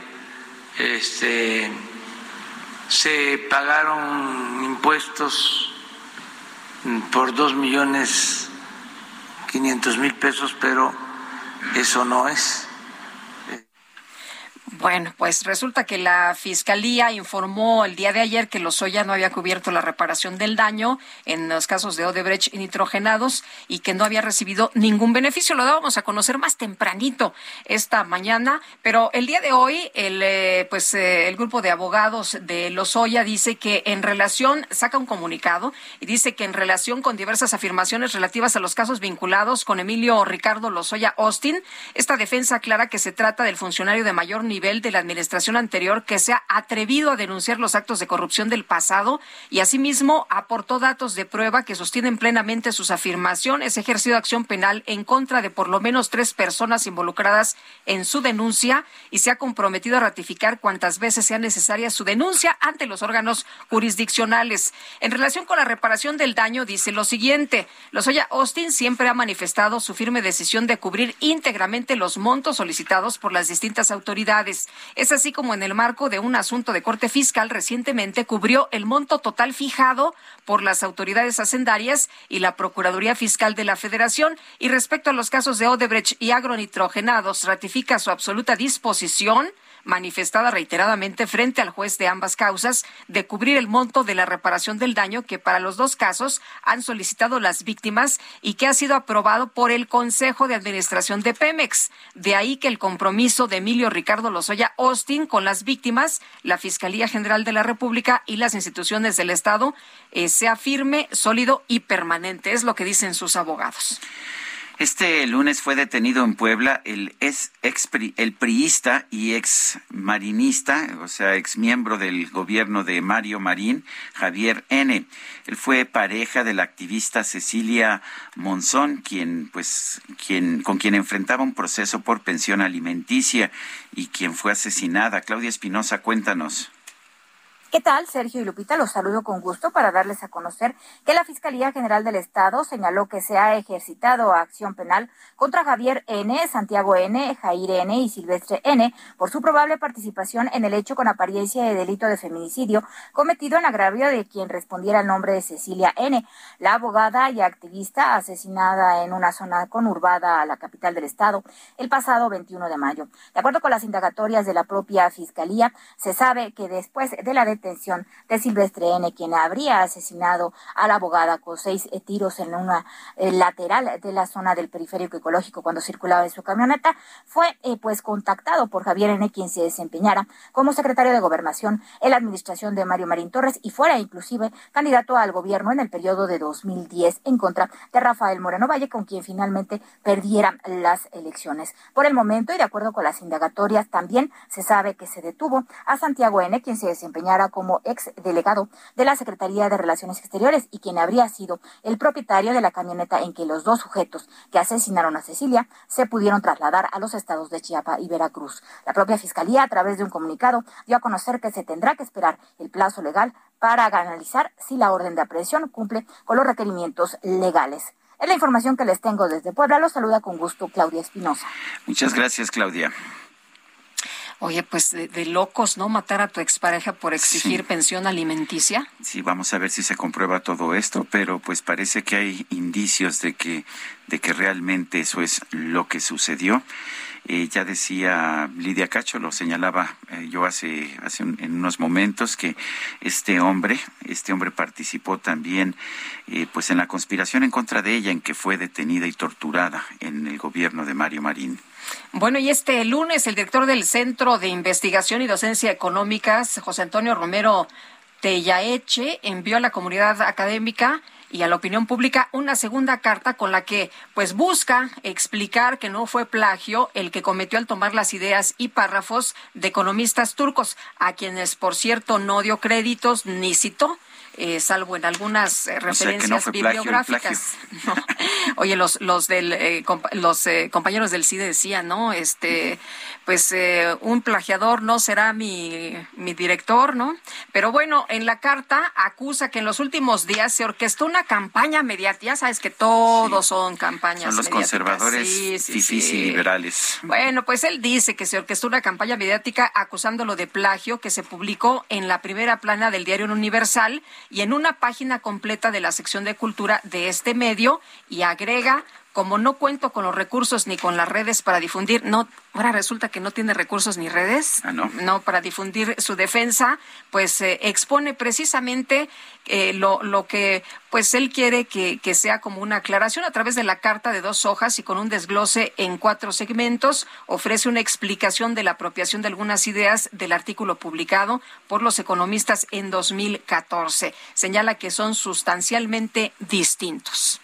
Este, se pagaron impuestos por dos millones quinientos mil pesos, pero eso no es. Bueno, pues resulta que la Fiscalía informó el día de ayer que Lozoya no había cubierto la reparación del daño en los casos de Odebrecht y nitrogenados y que no había recibido ningún beneficio. Lo dábamos a conocer más tempranito esta mañana, pero el día de hoy el, eh, pues, eh, el grupo de abogados de Lozoya dice que en relación, saca un comunicado y dice que en relación con diversas afirmaciones relativas a los casos vinculados con Emilio Ricardo Lozoya Austin, esta defensa aclara que se trata del funcionario de mayor nivel nivel de la administración anterior que se ha atrevido a denunciar los actos de corrupción del pasado y asimismo aportó datos de prueba que sostienen plenamente sus afirmaciones. Ha ejercido acción penal en contra de por lo menos tres personas involucradas en su denuncia y se ha comprometido a ratificar cuantas veces sea necesaria su denuncia ante los órganos jurisdiccionales. En relación con la reparación del daño, dice lo siguiente. Lozoya Austin siempre ha manifestado su firme decisión de cubrir íntegramente los montos solicitados por las distintas autoridades. Es así como en el marco de un asunto de corte fiscal recientemente cubrió el monto total fijado por las autoridades hacendarias y la Procuraduría Fiscal de la Federación. Y respecto a los casos de Odebrecht y agronitrogenados, ratifica su absoluta disposición manifestada reiteradamente frente al juez de ambas causas de cubrir el monto de la reparación del daño que para los dos casos han solicitado las víctimas y que ha sido aprobado por el Consejo de Administración de Pemex. De ahí que el compromiso de Emilio Ricardo Lozoya Austin con las víctimas, la Fiscalía General de la República y las instituciones del Estado eh, sea firme, sólido y permanente. Es lo que dicen sus abogados. Este lunes fue detenido en Puebla el ex, el priista y ex marinista, o sea, ex miembro del gobierno de Mario Marín, Javier N. Él fue pareja de la activista Cecilia Monzón, quien, pues, quien, con quien enfrentaba un proceso por pensión alimenticia y quien fue asesinada. Claudia Espinosa, cuéntanos. ¿Qué tal, Sergio y Lupita? Los saludo con gusto para darles a conocer que la Fiscalía General del Estado señaló que se ha ejercitado acción penal contra Javier N., Santiago N., Jair N. y Silvestre N. por su probable participación en el hecho con apariencia de delito de feminicidio cometido en agravio de quien respondiera al nombre de Cecilia N., la abogada y activista asesinada en una zona conurbada a la capital del Estado el pasado 21 de mayo. De acuerdo con las indagatorias de la propia Fiscalía, se sabe que después de la detención de Silvestre N., quien habría asesinado a la abogada con seis eh, tiros en una eh, lateral de la zona del periférico ecológico cuando circulaba en su camioneta, fue eh, pues contactado por Javier N., quien se desempeñara como secretario de Gobernación en la administración de Mario Marín Torres y fuera inclusive candidato al gobierno en el periodo de 2010 en contra de Rafael Moreno Valle, con quien finalmente perdiera las elecciones. Por el momento y de acuerdo con las indagatorias, también se sabe que se detuvo a Santiago N., quien se desempeñara como ex delegado de la Secretaría de Relaciones Exteriores y quien habría sido el propietario de la camioneta en que los dos sujetos que asesinaron a Cecilia se pudieron trasladar a los estados de Chiapas y Veracruz. La propia Fiscalía, a través de un comunicado, dio a conocer que se tendrá que esperar el plazo legal para analizar si la orden de aprehensión cumple con los requerimientos legales. Es la información que les tengo desde Puebla. Los saluda con gusto Claudia Espinosa. Muchas gracias, Claudia. Oye, pues de, locos, ¿no? Matar a tu expareja por exigir pensión alimenticia. Sí, vamos a ver si se comprueba todo esto, pero pues parece que hay indicios de que, de que realmente eso es lo que sucedió. Eh, ya decía Lidia Cacho, lo señalaba eh, yo hace, hace en unos momentos, que este hombre, este hombre participó también eh, pues en la conspiración en contra de ella, en que fue detenida y torturada en el gobierno de Mario Marín. Bueno, y este lunes el director del Centro de Investigación y Docencia Económicas, José Antonio Romero Tellaeche, envió a la comunidad académica y a la opinión pública una segunda carta con la que pues busca explicar que no fue plagio el que cometió al tomar las ideas y párrafos de economistas turcos, a quienes por cierto no dio créditos ni citó eh, salvo en algunas eh, referencias bibliográficas. Oye, los los del eh, los compañeros del CIDE decían, ¿no? Este, pues un plagiador no será mi mi director, ¿no? Pero bueno, en la carta acusa que en los últimos días se orquestó una campaña mediática, sabes que todos son campañas Son los conservadores sí, y liberales. Bueno, pues él dice que se orquestó una campaña mediática acusándolo de plagio que se publicó en la primera plana del diario Universal y en una página completa de la sección de cultura de este medio y agrega como no cuento con los recursos ni con las redes para difundir, no, ahora resulta que no tiene recursos ni redes, ah, no. no. para difundir su defensa, pues eh, expone precisamente eh, lo, lo que pues él quiere que, que sea como una aclaración a través de la carta de dos hojas y con un desglose en cuatro segmentos, ofrece una explicación de la apropiación de algunas ideas del artículo publicado por los economistas en 2014. Señala que son sustancialmente distintos.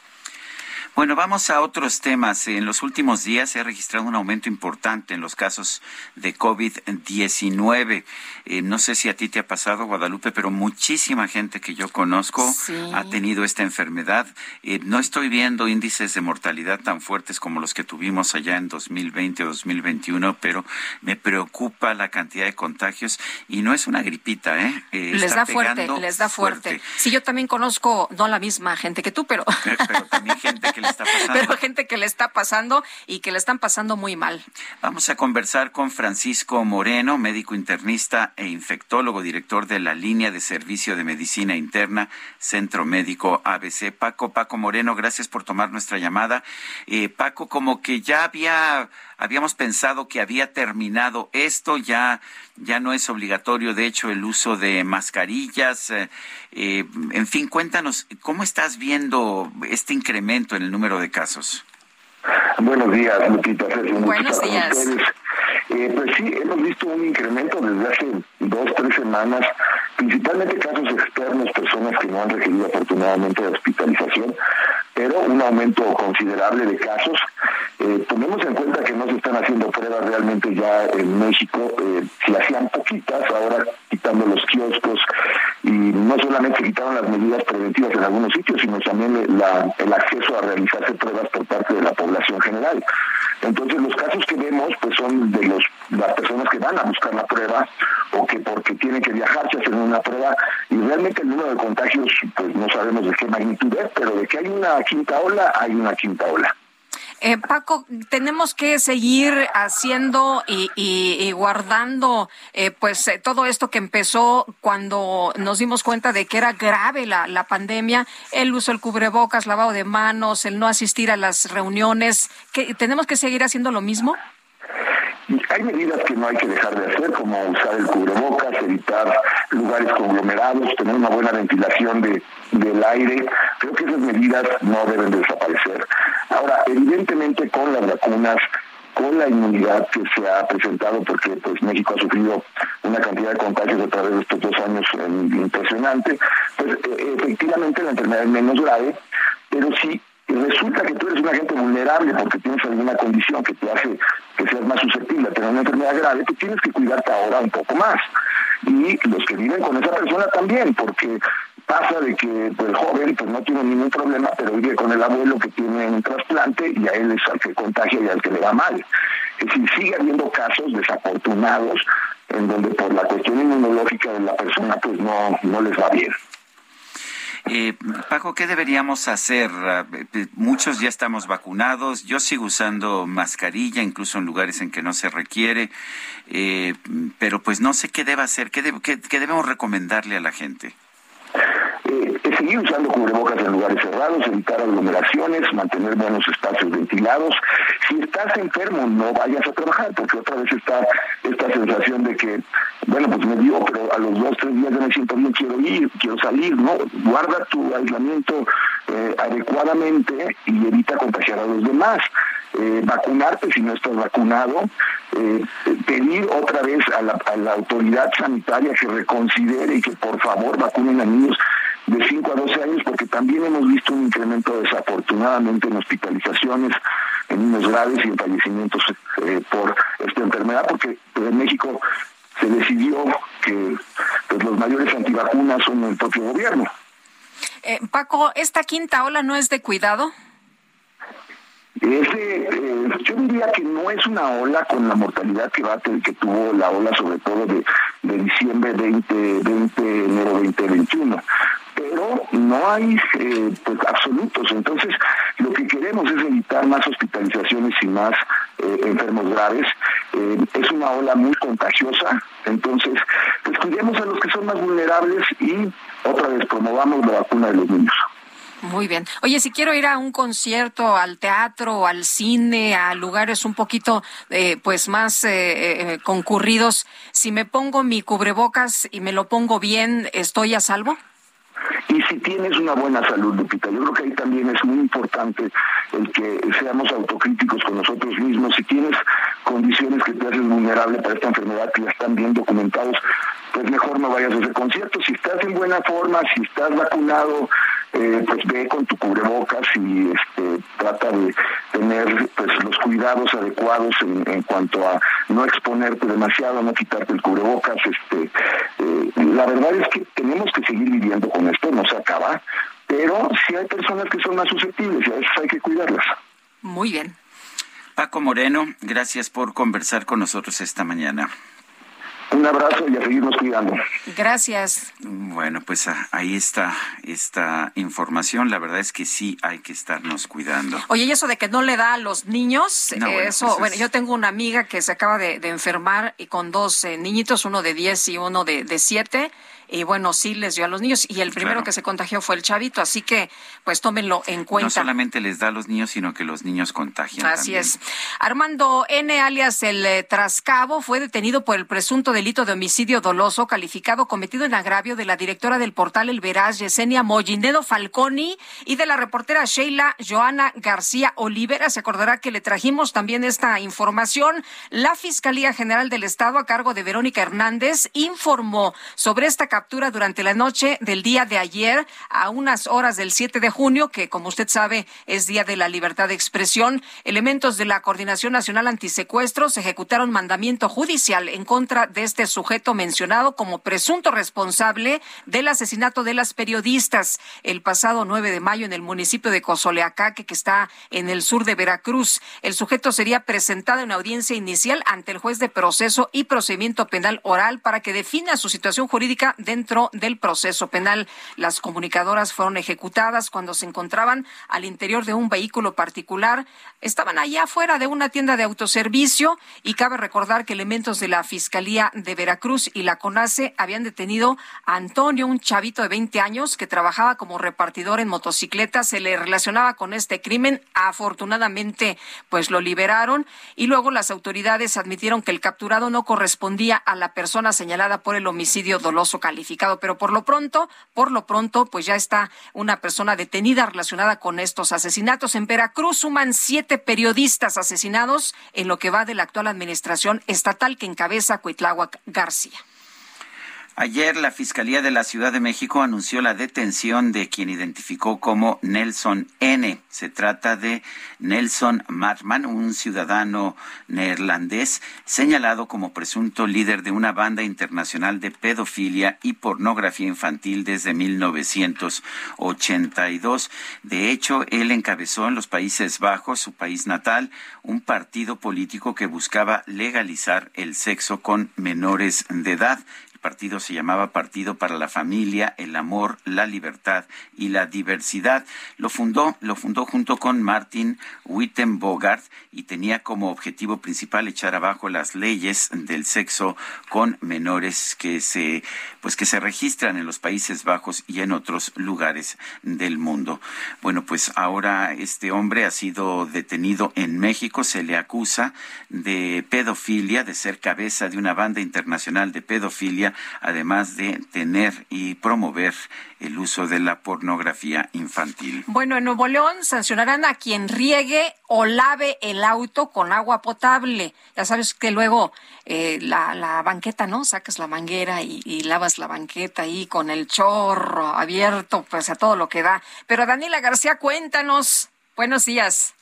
Bueno, vamos a otros temas. En los últimos días se ha registrado un aumento importante en los casos de COVID-19. Eh, no sé si a ti te ha pasado, Guadalupe, pero muchísima gente que yo conozco ha tenido esta enfermedad. Eh, no estoy viendo índices de mortalidad tan fuertes como los que tuvimos allá en 2020 o 2021, pero me preocupa la cantidad de contagios y no es una gripita, ¿eh? eh les da fuerte, les da fuerte. Sí, yo también conozco, no la misma gente que tú, pero... Pero, también gente que le está pasando. Pero gente que le está pasando y que le están pasando muy mal. Vamos a conversar con Francisco Moreno, médico internista e infectólogo, director de la línea de servicio de medicina interna, Centro Médico ABC. Paco, Paco Moreno, gracias por tomar nuestra llamada. Eh, Paco, como que ya había habíamos pensado que había terminado esto, ya, ya no es obligatorio, de hecho, el uso de mascarillas. Eh, eh, en fin, cuéntanos, ¿cómo estás viendo este incremento en el número de casos? Buenos días, Lupita. Buenos días. Eh, pues sí, hemos visto un incremento desde hace dos, tres semanas, principalmente casos externos, personas que no han requerido afortunadamente de hospitalización, pero un aumento considerable de casos. Eh, en cuenta que no se están haciendo pruebas realmente ya en México, eh, si hacían poquitas, ahora quitando los kioscos y no solamente quitaron las medidas preventivas en algunos sitios, sino también el acceso a realizarse pruebas por parte de la población general. Entonces los casos que vemos pues son de los las personas que van a buscar la prueba o que porque tienen que viajar se hacen una prueba y realmente el número de contagios pues no sabemos de qué magnitud es, pero de que hay una quinta ola, hay una quinta ola. Eh, Paco, tenemos que seguir haciendo y, guardando eh, pues eh, todo esto que empezó cuando nos dimos cuenta de que era grave la, la pandemia, el uso del cubrebocas, lavado de manos, el no asistir a las reuniones. ¿Que, ¿Tenemos que seguir haciendo lo mismo? Hay medidas que no hay que dejar de hacer, como usar el cubrebocas, evitar lugares conglomerados, tener una buena ventilación de, del aire. Creo que esas medidas no deben desaparecer. Ahora, evidentemente con las vacunas, con la inmunidad que se ha presentado, porque pues México ha sufrido una cantidad de contagios a través de estos dos años eh, impresionante, pues eh, efectivamente la enfermedad es menos grave, pero sí resulta que tú eres una gente vulnerable porque tienes alguna condición que te hace que seas más susceptible a tener una enfermedad grave, tú tienes que cuidarte ahora un poco más. Y los que viven con esa persona también, porque pasa de que pues, el joven pues no tiene ningún problema, pero vive con el abuelo que tiene un trasplante y a él es al que contagia y al que le va mal. Es decir, sigue habiendo casos desafortunados en donde por la cuestión inmunológica de la persona pues no, no les va bien. Eh, Paco, ¿qué deberíamos hacer? Eh, muchos ya estamos vacunados, yo sigo usando mascarilla, incluso en lugares en que no se requiere, eh, pero pues no sé qué debe hacer, qué, qué debemos recomendarle a la gente. Seguir usando cubrebocas en lugares cerrados, evitar aglomeraciones, mantener buenos espacios ventilados. Si estás enfermo, no vayas a trabajar, porque otra vez está esta sensación de que, bueno, pues me dio, pero a los dos, tres días ya me siento bien, quiero ir, quiero salir, ¿no? Guarda tu aislamiento eh, adecuadamente y evita contagiar a los demás. Eh, vacunarte si no estás vacunado, eh, pedir otra vez a la, a la autoridad sanitaria que reconsidere y que por favor vacunen a niños de 5 a 12 años, porque también hemos visto un incremento desafortunadamente en hospitalizaciones, en niños graves y en fallecimientos eh, por esta enfermedad, porque en México se decidió que pues, los mayores antivacunas son el propio gobierno. Eh, Paco, ¿esta quinta ola no es de cuidado? Ese, eh, yo diría que no es una ola con la mortalidad que va que tuvo la ola sobre todo de, de diciembre 2020, enero 2021 pero no hay eh, pues absolutos. Entonces, lo que queremos es evitar más hospitalizaciones y más eh, enfermos graves. Eh, es una ola muy contagiosa, entonces, pues cuidemos a los que son más vulnerables y otra vez promovamos la vacuna de los niños. Muy bien. Oye, si quiero ir a un concierto, al teatro, al cine, a lugares un poquito, eh, pues más eh, concurridos, si me pongo mi cubrebocas y me lo pongo bien, ¿estoy a salvo? Y si tienes una buena salud, Lupita. Yo creo que ahí también es muy importante el que seamos autocríticos con nosotros mismos. Si tienes condiciones que te hacen vulnerable para esta enfermedad, que ya están bien documentados, pues mejor no vayas a ese concierto. Si estás en buena forma, si estás vacunado, eh, pues ve con tu cubrebocas y este, trata de tener pues los cuidados adecuados en, cuanto a no exponerte demasiado, no quitarte el cubrebocas. Este, eh, la verdad es que tenemos que seguir viviendo con esto, no se acaba, pero si hay personas que son más susceptibles y a veces hay que cuidarlas. Muy bien. Paco Moreno, gracias por conversar con nosotros esta mañana. Un abrazo y a seguirnos cuidando. Gracias. Bueno, pues ah, ahí está esta información. La verdad es que sí hay que estarnos cuidando. Oye, y eso de que no le da a los niños, eso, pues bueno, yo tengo una amiga que se acaba de, enfermar y con dos eh, niñitos, uno de 10 y uno de, de 7 y bueno, sí les dio a los niños y el primero que se contagió fue el chavito, así que pues tómenlo en cuenta. No solamente les da a los niños, sino que los niños contagian. Así es. Armando N, alias el eh, Trascabo, fue detenido por el presunto delito de homicidio doloso calificado cometido en agravio de la directora del portal El Veraz, Yesenia Mollinedo Falconi, y de la reportera Sheila Joana García Olivera. Se acordará que le trajimos también esta información. La Fiscalía General del Estado, a cargo de Verónica Hernández, informó sobre esta captura durante la noche del día de ayer a unas horas del 7 de junio, que como usted sabe es Día de la Libertad de Expresión. Elementos de la Coordinación Nacional Antisecuestros ejecutaron mandamiento judicial en contra de este sujeto mencionado como presunto responsable del asesinato de las periodistas el pasado 9 de mayo en el municipio de Cozoleacaque, que está en el sur de Veracruz. El sujeto sería presentado en audiencia inicial ante el juez de proceso y procedimiento penal oral para que defina su situación jurídica dentro del proceso penal. Las comunicadoras fueron ejecutadas cuando se encontraban al interior de un vehículo particular. Estaban allá afuera de una tienda de autoservicio y cabe recordar que elementos de la Fiscalía de Veracruz y la CONACE habían detenido a Antonio, un chavito de 20 años que trabajaba como repartidor en motocicleta. Se le relacionaba con este crimen. Afortunadamente, pues lo liberaron y luego las autoridades admitieron que el capturado no correspondía a la persona señalada por el homicidio doloso calificado, pero por lo pronto, por lo pronto, pues ya está una persona detenida relacionada con estos asesinatos. En Veracruz suman siete periodistas asesinados en lo que va de la actual administración estatal que encabeza Cuitláhuac García. Ayer la Fiscalía de la Ciudad de México anunció la detención de quien identificó como Nelson N. Se trata de Nelson Martman, un ciudadano neerlandés señalado como presunto líder de una banda internacional de pedofilia y pornografía infantil desde 1982. De hecho, él encabezó en los Países Bajos, su país natal, un partido político que buscaba legalizar el sexo con menores de edad partido se llamaba Partido para la Familia, el Amor, la Libertad y la Diversidad. Lo fundó, lo fundó junto con Martin Wittenbogart y tenía como objetivo principal echar abajo las leyes del sexo con menores que se, pues que se registran en los Países Bajos y en otros lugares del mundo. Bueno, pues ahora este hombre ha sido detenido en México, se le acusa de pedofilia, de ser cabeza de una banda internacional de pedofilia además de tener y promover el uso de la pornografía infantil. Bueno, en Nuevo León sancionarán a quien riegue o lave el auto con agua potable. Ya sabes que luego eh, la, banqueta, ¿no? Sacas la manguera y, y, lavas la banqueta ahí con el chorro abierto, pues a todo lo que da. Pero Daniela García, cuéntanos. Buenos días.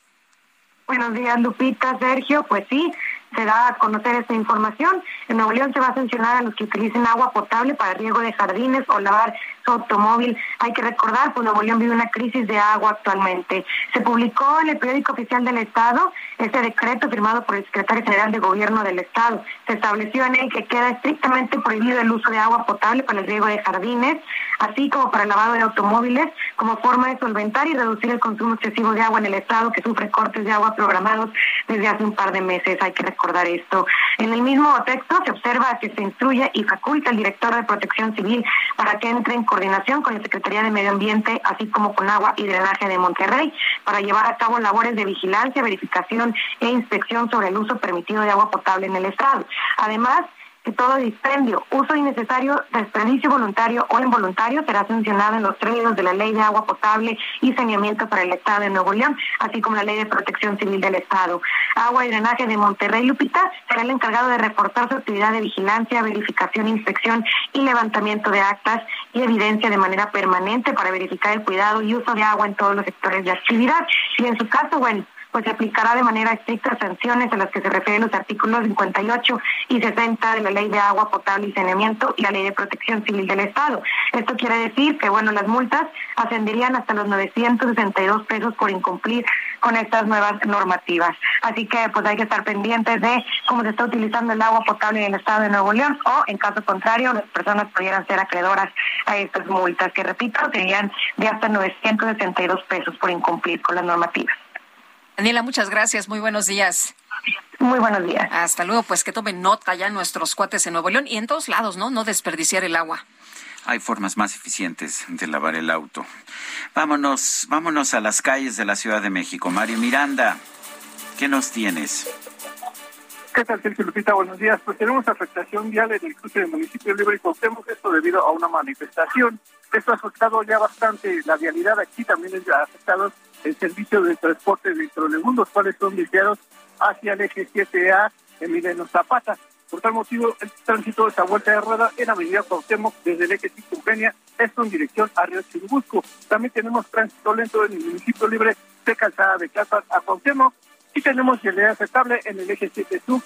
Buenos días, Lupita, Sergio. Pues sí, se da a conocer esta información. En Nuevo León se va a sancionar a los que utilicen agua potable para riego de jardines o lavar automóvil. Hay que recordar, pues Nuevo León vive una crisis de agua actualmente. Se publicó en el periódico oficial del Estado este decreto firmado por el secretario general de Gobierno del Estado. Se estableció en él que queda estrictamente prohibido el uso de agua potable para el riego de jardines, así como para el lavado de automóviles, como forma de solventar y reducir el consumo excesivo de agua en el Estado que sufre cortes de agua programados desde hace un par de meses. Hay que recordar esto. En el mismo texto se observa que se instruye y faculta al director de Protección Civil para que entre en coordinación con la Secretaría de Medio Ambiente, así como con Agua y Drenaje de Monterrey, para llevar a cabo labores de vigilancia, verificación e inspección sobre el uso permitido de agua potable en el Estado. Además, que todo dispendio, uso innecesario, desperdicio voluntario o involuntario será sancionado en los términos de la Ley de Agua Potable y Saneamiento para el Estado de Nuevo León, así como la Ley de Protección Civil del Estado. Agua y Drenaje de Monterrey Lupita será el encargado de reportar su actividad de vigilancia, verificación, inspección y levantamiento de actas y evidencia de manera permanente para verificar el cuidado y uso de agua en todos los sectores de actividad. Y en su caso, bueno, pues se aplicará de manera estricta sanciones a las que se refieren los artículos 58 y 60 de la Ley de Agua Potable y Saneamiento y la Ley de Protección Civil del Estado. Esto quiere decir que, bueno, las multas ascenderían hasta los 962 pesos por incumplir con estas nuevas normativas. Así que, pues hay que estar pendientes de cómo se está utilizando el agua potable en el Estado de Nuevo León o, en caso contrario, las personas pudieran ser acreedoras a estas multas, que, repito, serían de hasta 962 pesos por incumplir con las normativas. Daniela, muchas gracias. Muy buenos días. Muy buenos días. Hasta luego, pues que tomen nota ya nuestros cuates en Nuevo León y en todos lados, ¿no? No desperdiciar el agua. Hay formas más eficientes de lavar el auto. Vámonos, vámonos a las calles de la Ciudad de México. Mario Miranda, ¿qué nos tienes? ¿Qué tal, Sergio Lupita? Buenos días. Pues tenemos afectación vial en el cruce del municipio Libre y Cuauhtémoc, esto debido a una manifestación. Esto ha afectado ya bastante la vialidad. Aquí también ha afectado el servicio de transporte de trolebús, los cuales son desviados hacia el eje 7A Emiliano Zapata. Por tal motivo, el tránsito de esta vuelta de rueda en Avenida Cuauhtémoc desde el eje 5 Eugenia, esto en dirección a Río Chirubusco. También tenemos tránsito lento en el municipio libre de Calzada de Casas a Cuauhtémoc y tenemos vialidad aceptable en el eje 7 Sur,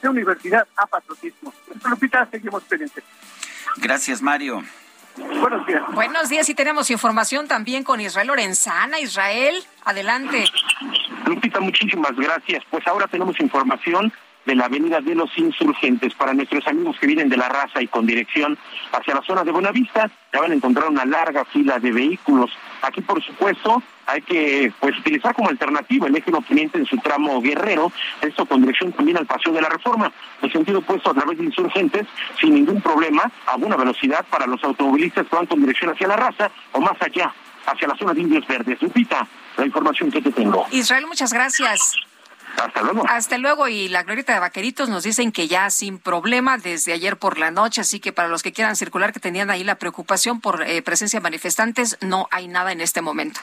de Universidad a Patriotismo. En Lupita, seguimos pendientes. Gracias, Mario. Buenos días. Buenos días y tenemos información también con Israel Lorenzana. Israel, adelante. Lupita, muchísimas gracias. Pues ahora tenemos información de la Avenida de los Insurgentes. Para nuestros amigos que vienen de la raza y con dirección hacia la zona de Buenavista, ya van a encontrar una larga fila de vehículos. Aquí, por supuesto, hay que pues utilizar como alternativa el eje poniente en su tramo guerrero, esto con dirección también al Paseo de la Reforma, el sentido opuesto a través de insurgentes, sin ningún problema, a buena velocidad para los automovilistas que van con dirección hacia la raza o más allá, hacia la zona de Indios Verdes. Lupita, la información que te tengo. Israel, muchas gracias. Hasta luego. Hasta luego. Y la glorieta de vaqueritos nos dicen que ya sin problema desde ayer por la noche. Así que para los que quieran circular, que tenían ahí la preocupación por eh, presencia de manifestantes, no hay nada en este momento.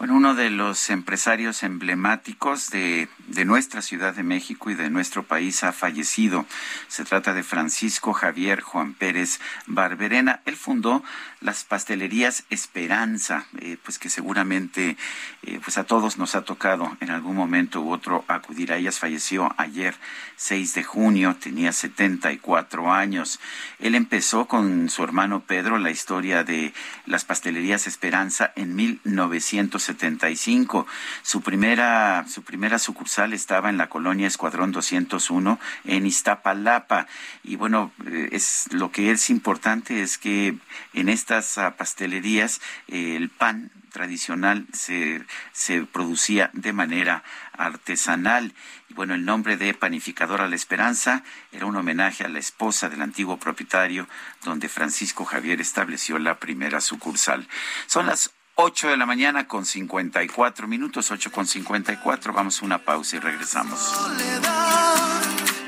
Bueno, uno de los empresarios emblemáticos de, de, nuestra Ciudad de México y de nuestro país ha fallecido. Se trata de Francisco Javier Juan Pérez Barberena. Él fundó las pastelerías Esperanza, eh, pues que seguramente eh, pues a todos nos ha tocado en algún momento u otro acudir a ellas. Falleció ayer, 6 de junio, tenía 74 años. Él empezó con su hermano Pedro la historia de las pastelerías Esperanza en 1970 75. Su primera, su primera sucursal estaba en la colonia Escuadrón 201 en Iztapalapa. Y bueno, eh, es lo que es importante es que en estas pastelerías eh, el pan tradicional se, se producía de manera artesanal. Y bueno, el nombre de Panificadora La Esperanza era un homenaje a la esposa del antiguo propietario, donde Francisco Javier estableció la primera sucursal. Son las 8 de la mañana con 54 minutos, 8 con 54. Vamos a una pausa y regresamos. Soledad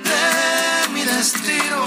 de mi destino,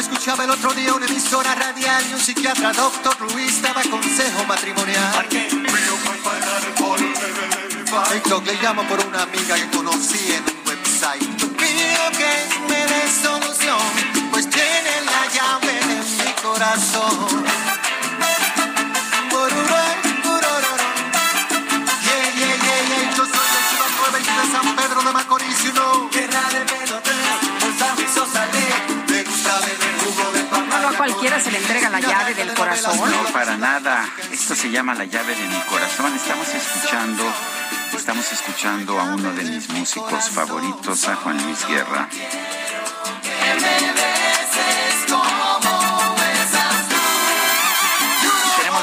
Escuchaba el otro día una emisora radial y un psiquiatra, doctor Luis, daba consejo matrimonial. TikTok le llamo por una amiga que conocí en un website. Pido que me dé solución, pues tiene la llave de mi corazón. Entrega la llave del corazón. No, para nada. Esto se llama la llave de mi corazón. Estamos escuchando, estamos escuchando a uno de mis músicos favoritos, a Juan Luis Guerra.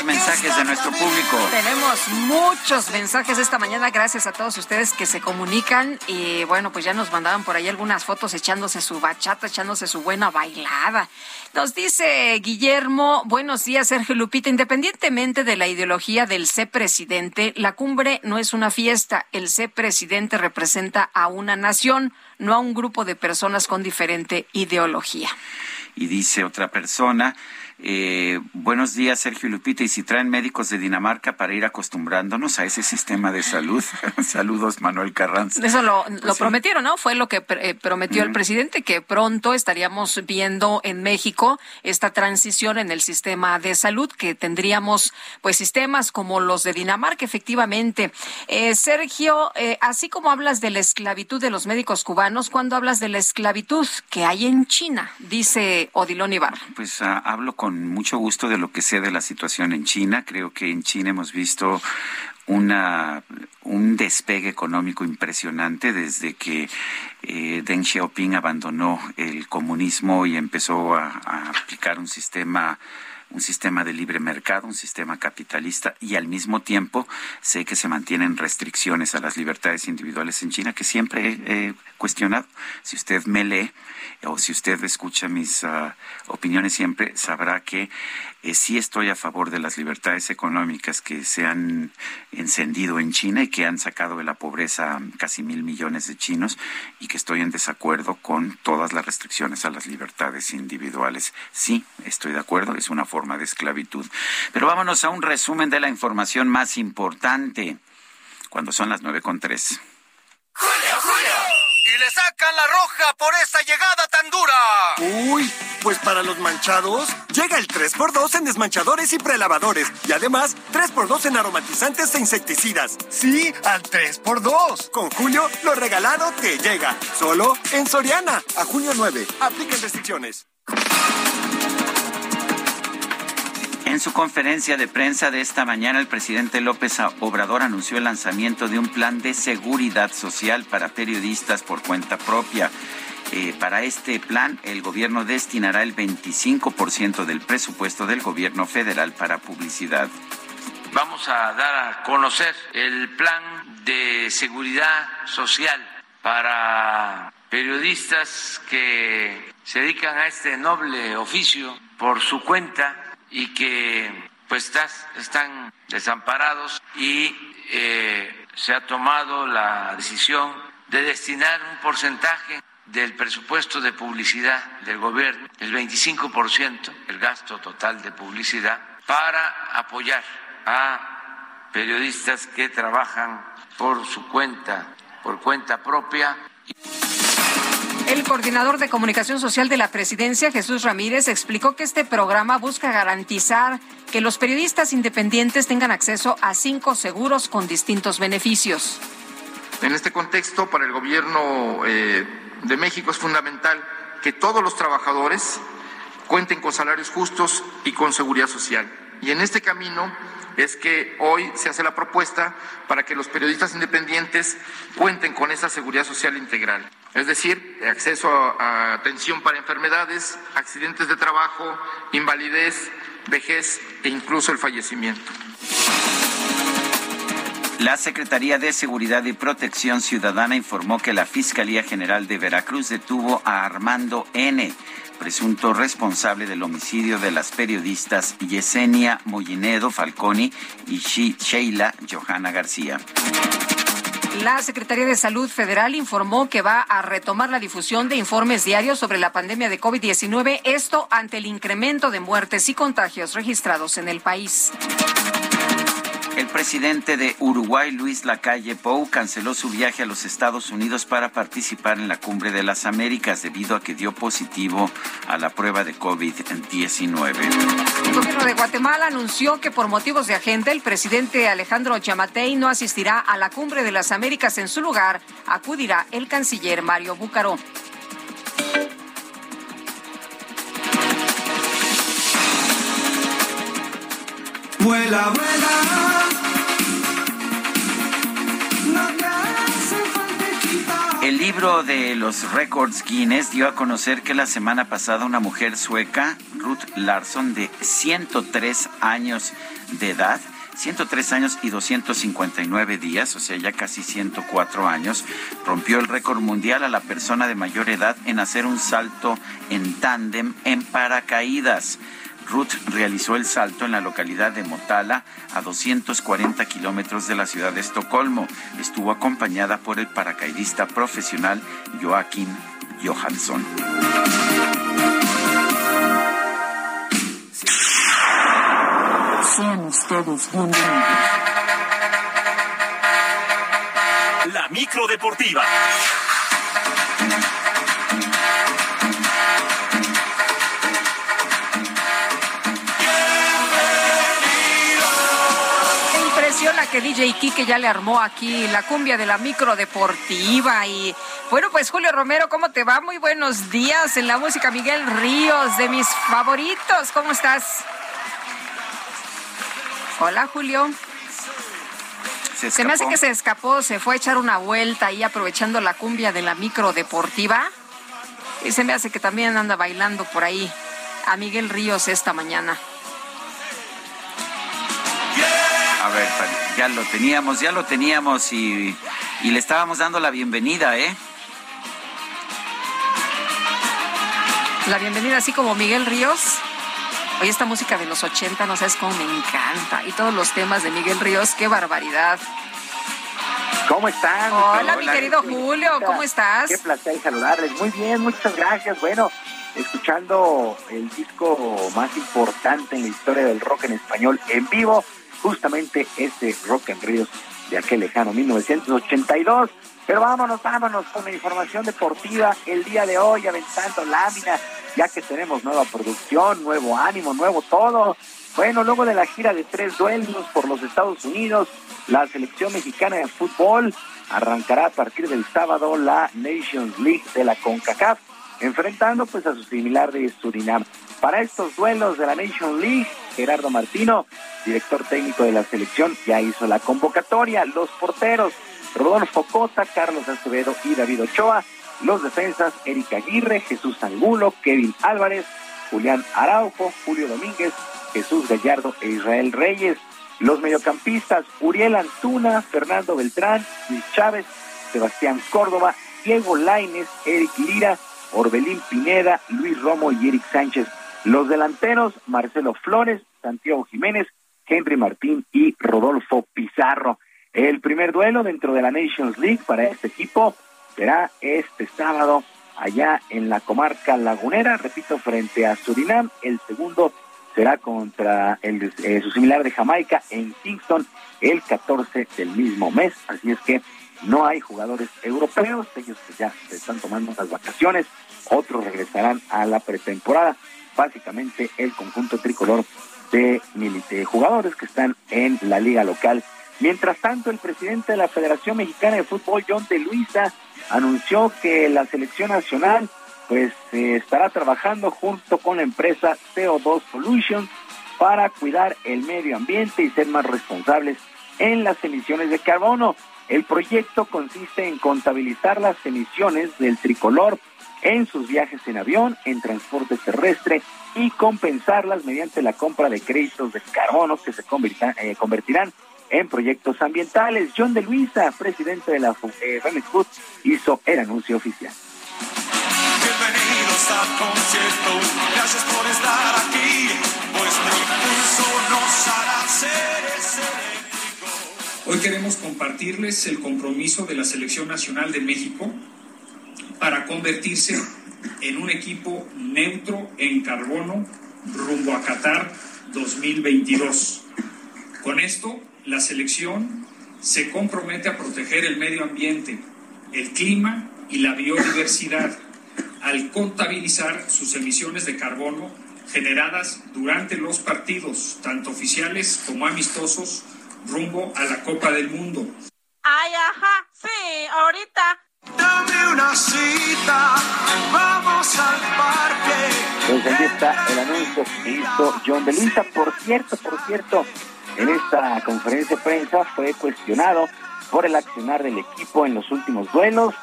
Mensajes de nuestro público. Tenemos muchos mensajes esta mañana, gracias a todos ustedes que se comunican y bueno, pues ya nos mandaban por ahí algunas fotos echándose su bachata, echándose su buena bailada. Nos dice Guillermo, buenos días Sergio Lupita, independientemente de la ideología del C presidente, la cumbre no es una fiesta, el C presidente representa a una nación, no a un grupo de personas con diferente ideología. Y dice otra persona, eh, buenos días Sergio Lupita, y si traen médicos de Dinamarca para ir acostumbrándonos a ese sistema de salud. Saludos Manuel Carranza. Eso lo, lo Pues sí. prometieron, ¿no? Fue lo que eh, prometió el presidente, que pronto estaríamos viendo en México esta transición en el sistema de salud, que tendríamos pues sistemas como los de Dinamarca, efectivamente. Eh, Sergio, eh, así como hablas de la esclavitud de los médicos cubanos, ¿cuándo hablas de la esclavitud que hay en China? Dice Odilon Ibarra. Pues ah, hablo con mucho gusto de lo que sé de la situación en China. Creo que en China hemos visto una, un despegue económico impresionante desde que eh, Deng Xiaoping abandonó el comunismo y empezó a, aplicar un sistema un sistema de libre mercado, un sistema capitalista y al mismo tiempo sé que se mantienen restricciones a las libertades individuales en China que siempre he, he cuestionado. Si usted me lee o si usted escucha mis ah, opiniones siempre, sabrá que eh, sí estoy a favor de las libertades económicas que se han encendido en China y que han sacado de la pobreza casi mil millones de chinos y que estoy en desacuerdo con todas las restricciones a las libertades individuales. Sí, estoy de acuerdo, es una forma de esclavitud. Pero vámonos a un resumen de la información más importante cuando son las nueve con tres. Le sacan la roja por esta llegada tan dura. Uy, pues para los manchados, llega el 3x2 en desmanchadores y prelavadores. Y además, 3x2 en aromatizantes e insecticidas. Sí, al 3x2. Con Julio, lo regalado te llega. Solo en Soriana. A junio 9. Apliquen restricciones. En su conferencia de prensa de esta mañana, el presidente López Obrador anunció el lanzamiento de un plan de seguridad social para periodistas por cuenta propia. Eh, para este plan, el gobierno destinará el 25% del presupuesto del gobierno federal para publicidad. Vamos a dar a conocer el plan de seguridad social para periodistas que se dedican a este noble oficio por su cuenta y que pues están desamparados y eh, se ha tomado la decisión de destinar un porcentaje del presupuesto de publicidad del gobierno, el 25%, el gasto total de publicidad, para apoyar a periodistas que trabajan por su cuenta, por cuenta propia El coordinador de comunicación social de la presidencia, Jesús Ramírez, explicó que este programa busca garantizar que los periodistas independientes tengan acceso a cinco seguros con distintos beneficios. En este contexto, para el gobierno eh, de México es fundamental que todos los trabajadores cuenten con salarios justos y con seguridad social. Y en este camino es que hoy se hace la propuesta para que los periodistas independientes cuenten con esa seguridad social integral. Es decir, acceso a, atención para enfermedades, accidentes de trabajo, invalidez, vejez e incluso el fallecimiento. La Secretaría de Seguridad y Protección Ciudadana informó que la Fiscalía General de Veracruz detuvo a Armando N., presunto responsable del homicidio de las periodistas Yesenia Mollinedo Falconi y Sheila Johanna García. La Secretaría de Salud Federal informó que va a retomar la difusión de informes diarios sobre la pandemia de COVID-19, esto ante el incremento de muertes y contagios registrados en el país. El presidente de Uruguay, Luis Lacalle Pou, canceló su viaje a los Estados Unidos para participar en la Cumbre de las Américas debido a que dio positivo a la prueba de COVID-19. El gobierno de Guatemala anunció que por motivos de agenda el presidente Alejandro Yamatei no asistirá a la Cumbre de las Américas. En su lugar, acudirá el canciller Mario Búcaro. Vuela, vuela. El libro de los récords Guinness dio a conocer que la semana pasada una mujer sueca, Ruth Larsson, de 103 años de edad, 103 años y 259 días, o sea, ya casi 104 años, rompió el récord mundial a la persona de mayor edad en hacer un salto en tándem en paracaídas. Ruth realizó el salto en la localidad de Motala, a 240 kilómetros de la ciudad de Estocolmo. Estuvo acompañada por el paracaidista profesional Joaquín Johansson. Sean ustedes bienvenidos. La micro deportiva. Que DJ Kike ya le armó aquí la cumbia de la micro deportiva y bueno, pues Julio Romero, ¿cómo te va? Muy buenos días en la música Miguel Ríos, de mis favoritos. ¿Cómo estás? Hola, Julio. Se, Se me hace que se escapó, se fue a echar una vuelta ahí aprovechando la cumbia de la micro deportiva. Y se me hace que también anda bailando por ahí a Miguel Ríos esta mañana. A ver, ya lo teníamos, ya lo teníamos y, y le estábamos dando la bienvenida, ¿eh? La bienvenida así como Miguel Ríos. Oye, esta música de los 80, no sabes cómo me encanta. Y todos los temas de Miguel Ríos, qué barbaridad. ¿Cómo están? Hola, mi querido Julio, ¿cómo estás? Qué placer saludarles. Muy bien, muchas gracias. Bueno, escuchando el disco más importante en la historia del rock en español en vivo, justamente este Rock en Ríos de aquel lejano 1982. Pero vámonos, vámonos con la información deportiva el día de hoy, aventando lámina, ya que tenemos nueva producción, nuevo ánimo, nuevo todo. Bueno, luego de la gira de tres duelos por los Estados Unidos, la selección mexicana de fútbol arrancará a partir del sábado la Nations League de la CONCACAF, enfrentando pues a su similar de Surinam. Para estos duelos de la Nations League, Gerardo Martino, director técnico de la selección, ya hizo la convocatoria. Los porteros, Rodolfo Cota, Carlos Acevedo y David Ochoa. Los defensas, Erika Aguirre, Jesús Angulo, Kevin Álvarez, Julián Araujo, Julio Domínguez, Jesús Gallardo e Israel Reyes. Los mediocampistas, Uriel Antuna, Fernando Beltrán, Luis Chávez, Sebastián Córdoba, Diego Laines, Eric Lira, Orbelín Pineda, Luis Romo y Eric Sánchez. Los delanteros, Marcelo Flores, Santiago Jiménez, Henry Martín y Rodolfo Pizarro. El primer duelo dentro de la Nations League para este equipo será este sábado allá en la comarca lagunera, repito, frente a Surinam. El segundo será contra el, eh, su similar de Jamaica en Kingston el 14 del mismo mes. Así es que no hay jugadores europeos, ellos ya se están tomando unas vacaciones, otros regresarán a la pretemporada. Básicamente el conjunto tricolor de, de jugadores que están en la liga local. Mientras tanto, el presidente de la Federación Mexicana de Fútbol, John de Luisa, anunció que la selección nacional pues eh, estará trabajando junto con la empresa CO2 Solutions para cuidar el medio ambiente y ser más responsables en las emisiones de carbono. El proyecto consiste en contabilizar las emisiones del tricolor en sus viajes en avión, en transporte terrestre y compensarlas mediante la compra de créditos de carbono que se convertirán, eh, convertirán en proyectos ambientales. John de Luisa, presidente de la eh, Femex Food, hizo el anuncio oficial. Bienvenidos al concierto, gracias por estar aquí. Vuestro impulso nos hará seres eléctricos. Hoy queremos compartirles el compromiso de la Selección Nacional de México para convertirse en un equipo neutro en carbono rumbo a Qatar 2022. Con esto, la selección se compromete a proteger el medio ambiente, el clima y la biodiversidad al contabilizar sus emisiones de carbono generadas durante los partidos, tanto oficiales como amistosos, rumbo a la Copa del Mundo. Ay, ajá, sí, ahorita. Dame una cita, vamos al parque. Pues ahí está el anuncio que hizo John de Luisa. Por cierto, por cierto, en esta conferencia de prensa fue cuestionado por el accionar del equipo en los últimos duelos.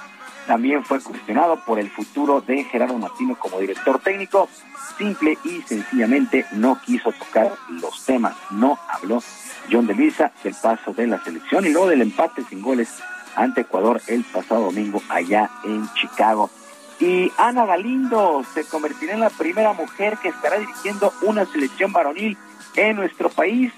También fue cuestionado por el futuro de Gerardo Martino como director técnico. Simple y sencillamente no quiso tocar los temas. No habló John de Luisa del paso de la selección y luego del empate sin goles ante Ecuador el pasado domingo allá en Chicago. Y Ana Galindo se convertirá en la primera mujer que estará dirigiendo una selección varonil en nuestro país.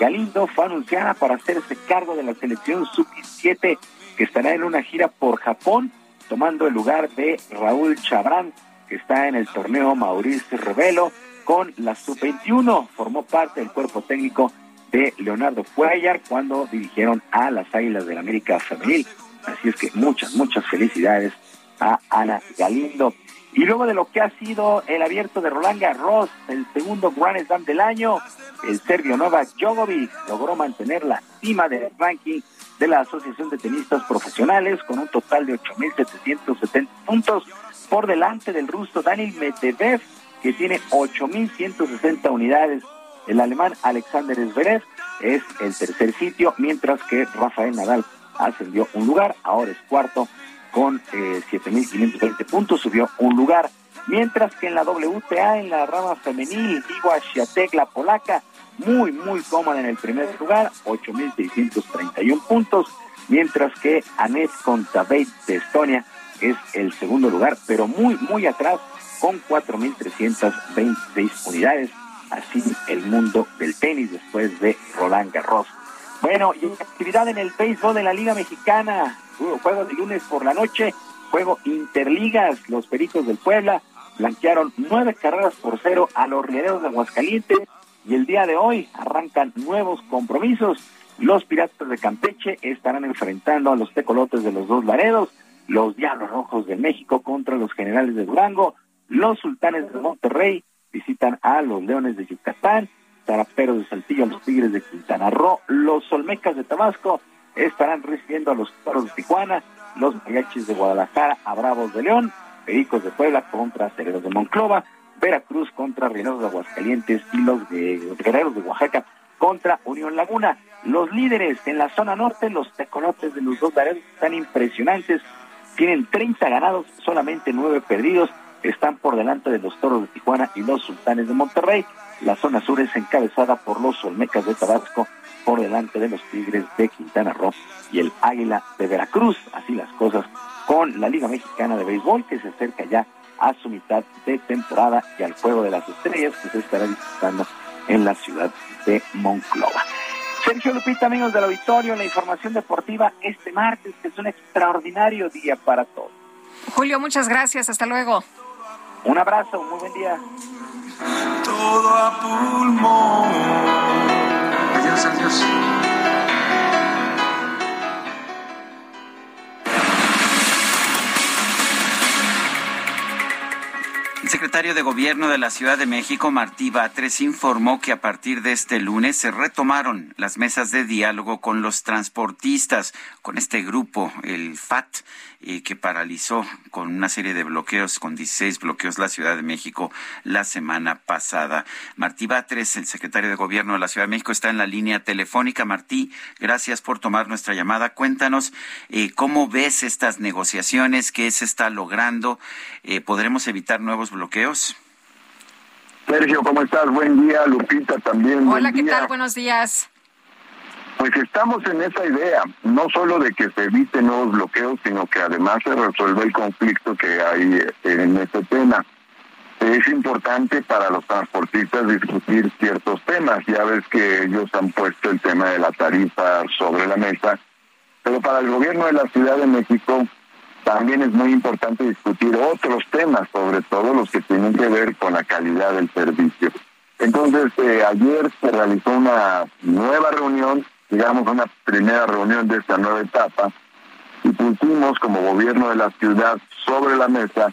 Galindo fue anunciada para hacerse cargo de la selección sub-17 que estará en una gira por Japón, tomando el lugar de Raúl Chabrán, que está en el torneo Mauricio Revelo con la sub-21. Formó parte del cuerpo técnico de Leonardo Cuellar cuando dirigieron a las Águilas del América Femenil. Así es que muchas, muchas felicidades a Ana Galindo. Y luego de lo que ha sido el abierto de Roland Garros, el segundo Grand Slam del año, el serbio Novak Djokovic logró mantener la cima del ranking de la Asociación de Tenistas Profesionales con un total de 8.770 puntos por delante del ruso Daniel Medvedev, que tiene 8.160 unidades. El alemán Alexander Zverev es el tercer sitio, mientras que Rafael Nadal ascendió un lugar, ahora es cuarto con eh, 7.520 puntos, subió un lugar. Mientras que en la WTA, en la rama femenil, Igor Swiatek, la polaca, muy, muy cómoda en el primer lugar, 8.631 puntos. Mientras que Anet Kontaveit de Estonia es el segundo lugar, pero muy, muy atrás, con 4.326 unidades. Así el mundo del tenis después de Roland Garros. Bueno, y actividad en el béisbol de la Liga Mexicana. Juego de lunes por la noche, juego interligas. Los Pericos del Puebla blanquearon nueve carreras por cero a los Riaderos de Aguascalientes. Y el día de hoy arrancan nuevos compromisos. Los Piratas de Campeche estarán enfrentando a los Tecolotes de los Dos Laredos. Los Diablos Rojos de México contra los Generales de Durango. Los Sultanes de Monterrey visitan a los Leones de Yucatán. Taraperos de Saltillo, los Tigres de Quintana Roo, los Olmecas de Tabasco estarán recibiendo a los Toros de Tijuana, los Mariachis de Guadalajara a Bravos de León, Pericos de Puebla contra Cereros de Monclova, Veracruz contra Rineros de Aguascalientes y los de Guerreros de Oaxaca contra Unión Laguna. Los líderes en la zona norte, los tecolotes de los dos laredos están impresionantes, tienen 30 ganados, solamente 9 perdidos, están por delante de los Toros de Tijuana y los Sultanes de Monterrey. La zona sur es encabezada por los Olmecas de Tabasco, por delante de los Tigres de Quintana Roo y el Águila de Veracruz. Así las cosas con la Liga Mexicana de Béisbol que se acerca ya a su mitad de temporada y al Juego de las Estrellas que se estará disputando en la ciudad de Monclova. Sergio Lupita, amigos del auditorio, la información deportiva este martes, que es un extraordinario día para todos. Julio, muchas gracias. Hasta luego. Un abrazo, muy buen día. Todo a pulmón. Adiós, adiós. El secretario de Gobierno de la Ciudad de México, Martí Batres, informó que a partir de este lunes se retomaron las mesas de diálogo con los transportistas, con este grupo, el FAT, eh, que paralizó con una serie de bloqueos, con 16 bloqueos la Ciudad de México la semana pasada. Martí Batres, el secretario de Gobierno de la Ciudad de México, está en la línea telefónica. Martí, gracias por tomar nuestra llamada. Cuéntanos eh, cómo ves estas negociaciones, qué se está logrando. Eh, ¿Podremos evitar nuevos bloqueos? Sergio, ¿cómo estás? Buen día, Lupita también. Hola, buen ¿qué día. tal? Buenos días. Pues estamos en esa idea, no solo de que se eviten nuevos bloqueos, sino que además se resuelva el conflicto que hay eh, en este tema. es importante para los transportistas discutir ciertos temas. Ya ves que ellos han puesto el tema de la tarifa sobre la mesa, pero para el gobierno de la Ciudad de México también es muy importante discutir otros temas, sobre todo los que tienen que ver con la calidad del servicio. Entonces, eh, ayer se realizó una nueva reunión, digamos una primera reunión de esta nueva etapa, y pusimos como gobierno de la ciudad sobre la mesa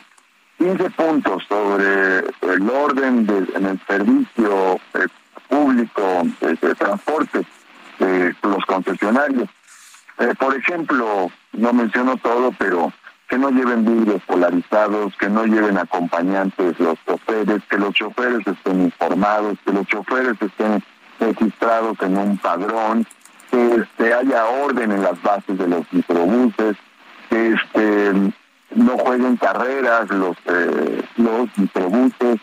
15 puntos sobre el orden de, en el servicio eh, público de, de transporte de los concesionarios. Eh, por ejemplo, no menciono todo, pero que no lleven vidrios polarizados, que no lleven acompañantes los choferes, que los choferes estén informados, que los choferes estén registrados en un padrón, que este, haya orden en las bases de los microbuses, que este, no jueguen carreras los, eh, los microbuses,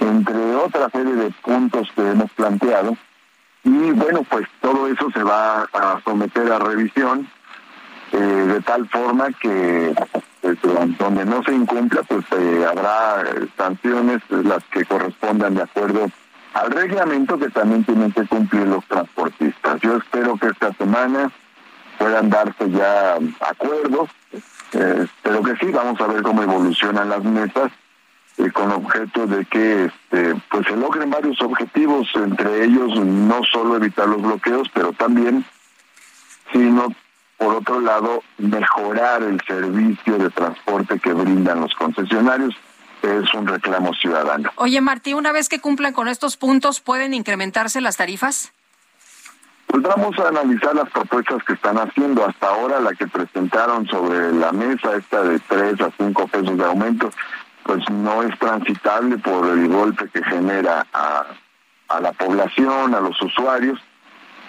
entre otra serie de puntos que hemos planteado. Y bueno, pues todo eso se va a someter a revisión eh, de tal forma que pues, donde no se incumpla, pues eh, habrá sanciones las que correspondan de acuerdo al reglamento que también tienen que cumplir los transportistas. Yo espero que esta semana puedan darse ya acuerdos, eh, espero que sí, vamos a ver cómo evolucionan las mesas eh, con objeto de que este, pues se logren varios objetivos, entre ellos no solo evitar los bloqueos, pero también, sino por otro lado, mejorar el servicio de transporte que brindan los concesionarios es un reclamo ciudadano. Oye, Martí, una vez que cumplan con estos puntos, ¿pueden incrementarse las tarifas? Pues vamos a analizar las propuestas que están haciendo. Hasta ahora la que presentaron sobre la mesa, esta de 3 a 5 pesos de aumento, pues no es transitable por el golpe que genera a, a la población, a los usuarios.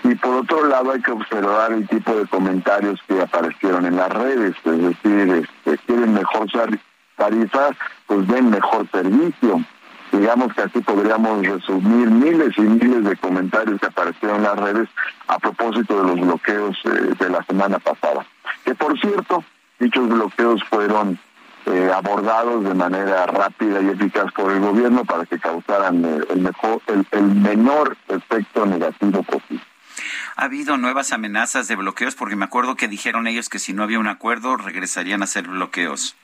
Y por otro lado hay que observar el tipo de comentarios que aparecieron en las redes, es decir, este, quieren mejor tarifa, pues den mejor servicio. Digamos que así podríamos resumir miles y miles de comentarios que aparecieron en las redes a propósito de los bloqueos eh, de la semana pasada. Que por cierto, dichos bloqueos fueron eh, abordados de manera rápida y eficaz por el gobierno para que causaran eh, el mejor, el menor efecto negativo posible. ¿Ha habido nuevas amenazas de bloqueos? Porque me acuerdo que dijeron ellos que si no había un acuerdo regresarían a hacer bloqueos.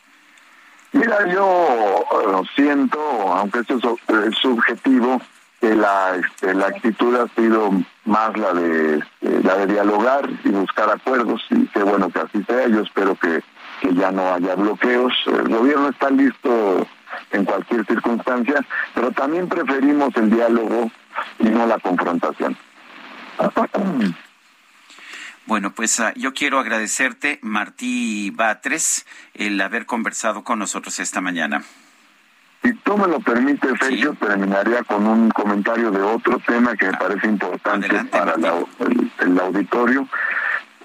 Mira, yo uh, siento, aunque esto es, es, subjetivo, que la, este, la actitud ha sido más la de eh, la de dialogar y buscar acuerdos y qué bueno que así sea. Yo espero que, que ya no haya bloqueos. El gobierno está listo en cualquier circunstancia, pero también preferimos el diálogo y no la confrontación. Bueno, pues uh, yo quiero agradecerte, Martí Batres, el haber conversado con nosotros esta mañana. Si tú me lo permites, Sergio, sí. terminaría con un comentario de otro tema que me parece importante Adelante, para la, el, el, auditorio.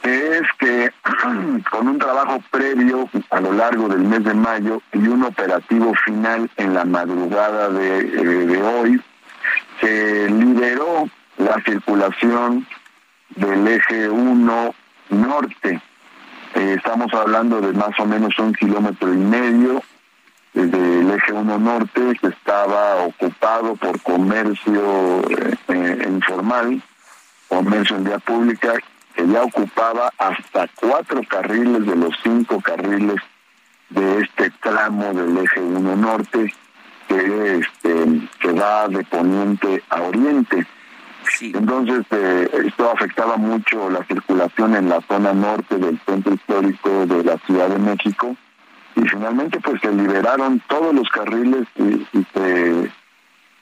Es que con un trabajo previo a lo largo del mes de mayo y un operativo final en la madrugada de, eh, de hoy, se liberó la circulación del eje 1 norte. Eh, estamos hablando de más o menos un kilómetro y medio del eje 1 norte que estaba ocupado por comercio eh, eh, informal, comercio en vía pública, que ya ocupaba hasta cuatro carriles de los cinco carriles de este tramo del eje 1 norte que, este, que va de poniente a oriente. Sí. Entonces, eh, esto afectaba mucho la circulación en la zona norte del centro histórico de la Ciudad de México y finalmente pues se liberaron todos los carriles y, se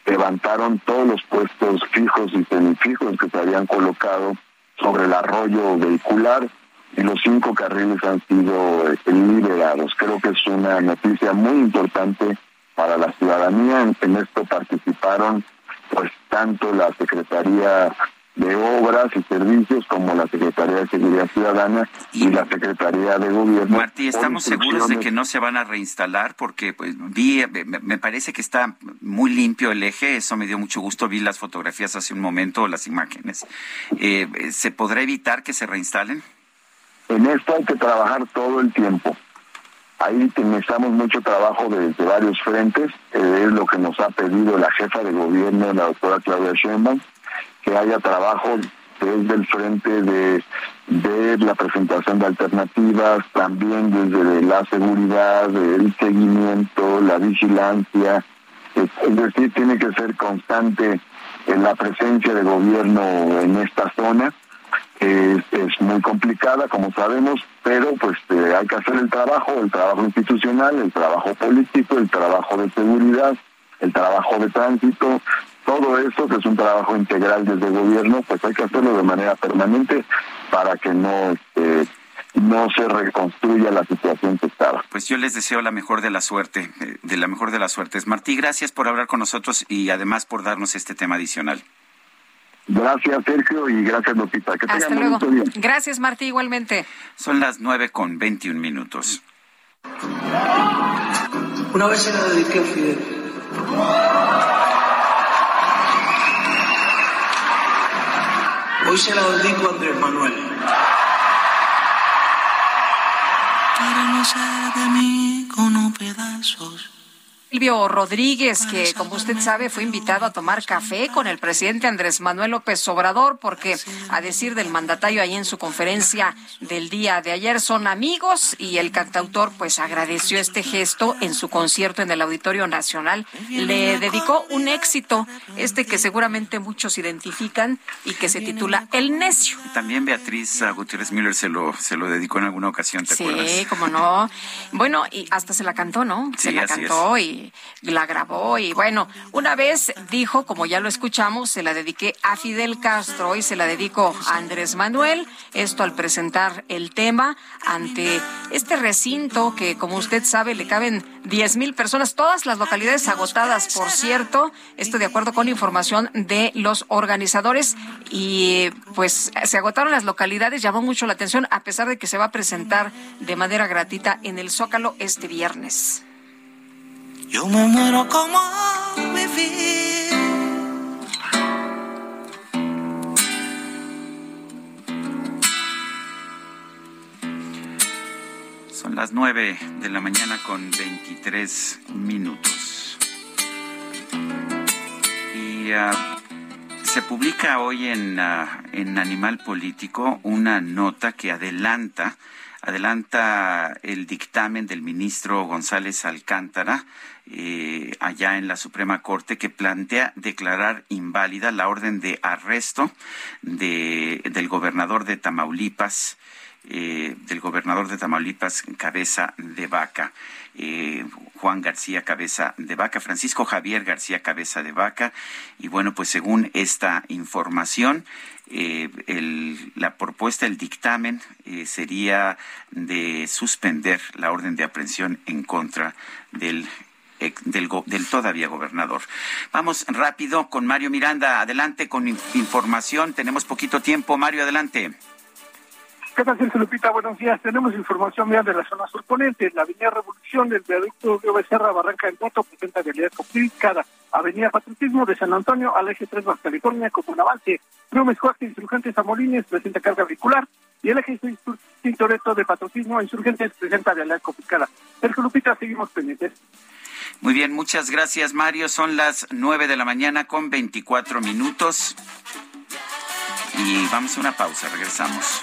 levantaron todos los puestos fijos y semifijos que se habían colocado sobre el arroyo vehicular y los cinco carriles han sido eh, liberados. Creo que es una noticia muy importante para la ciudadanía. En esto participaron pues tanto la Secretaría de Obras y Servicios como la Secretaría de Seguridad Ciudadana y, y la Secretaría de Gobierno. Martí, ¿estamos seguros de que no se van a reinstalar? Porque pues vi, me parece que está muy limpio el eje, eso me dio mucho gusto, vi las fotografías hace un momento, las imágenes. Eh, ¿Se podrá evitar que se reinstalen? En esto hay que trabajar todo el tiempo Ahí necesitamos mucho trabajo desde varios frentes, eh, es lo que nos ha pedido la jefa de gobierno, la doctora Claudia Sheinbaum, que haya trabajo desde el frente de, de la presentación de alternativas, también desde la seguridad, el seguimiento, la vigilancia, es, decir, tiene que ser constante en la presencia de gobierno en esta zona. Es, es muy complicada, como sabemos, pero pues eh, hay que hacer el trabajo, el trabajo institucional, el trabajo político, el trabajo de seguridad, el trabajo de tránsito, todo eso que es un trabajo integral desde el gobierno, pues hay que hacerlo de manera permanente para que no este, no se reconstruya la situación que estaba. Pues yo les deseo la mejor de la suerte, eh, de la mejor de las suertes. Martí, gracias por hablar con nosotros y además por darnos este tema adicional. Gracias, Sergio, y gracias, Lupita. Que Hasta luego. Gracias, Martí, igualmente. Son las nueve con veintiún minutos. Una vez se la dediqué a Fidel. Hoy se la dedico a Andrés Manuel. Queremos ser de mí con pedazos. Silvio Rodríguez, que como usted sabe fue invitado a tomar café con el presidente Andrés Manuel López Obrador, porque a decir del mandatario ahí en su conferencia del día de ayer son amigos y el cantautor pues agradeció este gesto en su concierto en el Auditorio Nacional. Le dedicó un éxito, este que seguramente muchos identifican y que se titula El Necio. También Beatriz Gutiérrez Müller se lo, se lo dedicó en alguna ocasión, ¿te sí, acuerdas? Sí, como no. Bueno, y hasta se la cantó, ¿no? Se Sí, la así cantó y la grabó y bueno, una vez dijo, como ya lo escuchamos, se la dediqué a Fidel Castro y se la dedico a Andrés Manuel, esto al presentar el tema ante este recinto que como usted sabe le caben 10 mil personas, todas las localidades agotadas, por cierto, esto de acuerdo con información de los organizadores y pues se agotaron las localidades, llamó mucho la atención a pesar de que se va a presentar de manera gratuita en el Zócalo este viernes. Yo me muero como. Son las nueve de la mañana con 23 minutos. Y ah, se publica hoy en, ah, en Animal Político una nota que adelanta, adelanta el dictamen del ministro González Alcántara eh, allá en la Suprema Corte que plantea declarar inválida la orden de arresto de, del gobernador de Tamaulipas, eh, del gobernador de Tamaulipas, Cabeza de Vaca. eh, Juan García Cabeza de Vaca, Francisco Javier García Cabeza de Vaca. Y bueno, pues según esta información, eh, el- la propuesta, el dictamen, eh, sería de suspender la orden de aprehensión en contra del del, del todavía gobernador. Vamos rápido con Mario Miranda. Adelante con in- información. Tenemos poquito tiempo. Mario, adelante. ¿Qué tal, Sergio Lupita? Buenos días. Tenemos información vial de la zona surponente. La avenida Revolución del viaducto de Becerra, Barranca del Muerto, presenta vialidad complicada. Avenida Patriotismo de San Antonio al eje 3 Baja California como un avance. Mezcuac, Insurgentes a Molines, presenta carga vehicular. Y el eje 6 Tintoretto de Patriotismo a Insurgentes presenta vialidad complicada. Sergio Lupita, seguimos pendientes. Muy bien, muchas gracias, Mario. Son las nueve de la mañana con 24 minutos. Y vamos a una pausa. Regresamos.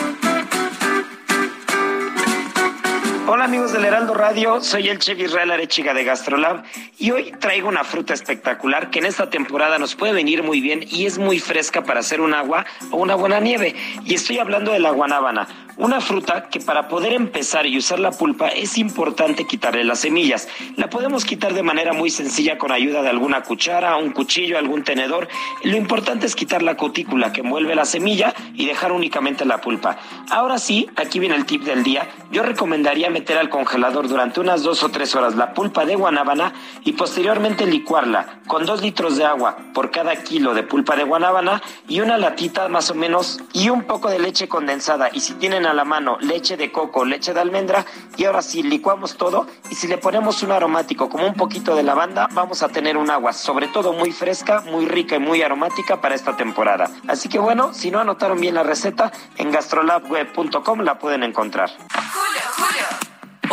Hola amigos del Heraldo Radio, soy el chef Israel Arechiga de Gastrolab y hoy traigo una fruta espectacular que en esta temporada nos puede venir muy bien y es muy fresca para hacer un agua o una buena nieve. Y estoy hablando de la guanábana, una fruta que para poder empezar y usar la pulpa es importante quitarle las semillas. La podemos quitar de manera muy sencilla con ayuda de alguna cuchara, un cuchillo, algún tenedor. Lo importante es quitar la cutícula que envuelve la semilla y dejar únicamente la pulpa. Ahora sí, aquí viene el tip del día. Yo recomendaría meter al congelador durante unas dos o tres horas la pulpa de guanábana y posteriormente licuarla con dos litros de agua por cada kilo de pulpa de guanábana y una latita más o menos y un poco de leche condensada. Y si tienen a la mano leche de coco, leche de almendra y ahora sí licuamos todo y si le ponemos un aromático como un poquito de lavanda, vamos a tener un agua sobre todo muy fresca, muy rica y muy aromática para esta temporada. Así que bueno, si no anotaron bien la receta, en gastrolabweb.com la pueden encontrar.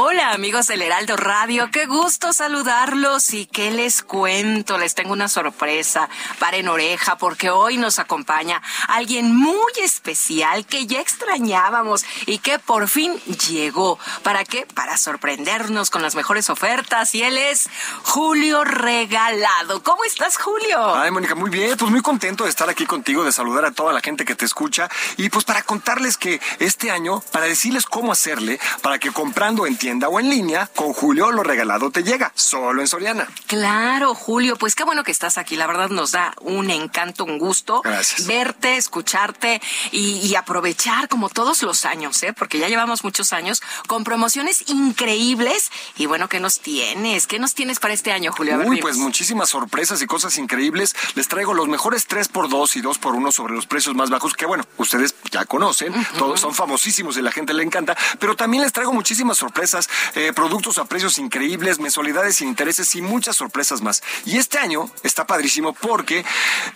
Hola amigos del Heraldo Radio, qué gusto saludarlos y qué les cuento, les tengo una sorpresa, paren oreja porque hoy nos acompaña alguien muy especial que ya extrañábamos y que por fin llegó. ¿Para qué? Para sorprendernos con las mejores ofertas y él es Julio Regalado. ¿Cómo estás Julio? Ay Mónica, muy bien, pues muy contento de estar aquí contigo, de saludar a toda la gente que te escucha y pues para contarles que este año, para decirles cómo hacerle, para que comprando en tienda o en línea, con Julio lo regalado te llega, solo en Soriana. Claro, Julio, pues qué bueno que estás aquí. La verdad nos da un encanto, un gusto Gracias. verte, escucharte y, y aprovechar como todos los años, ¿eh? porque ya llevamos muchos años con promociones increíbles. Y bueno, ¿qué nos tienes? ¿Qué nos tienes para este año, Julio? Uy, pues muchísimas sorpresas y cosas increíbles. Les traigo los mejores 3x2 y 2x1 sobre los precios más bajos, que bueno, ustedes ya conocen, todos son famosísimos y la gente le encanta, pero también les traigo muchísimas sorpresas, eh, productos a precios increíbles, mensualidades sin intereses y muchas sorpresas más. Y este año está padrísimo porque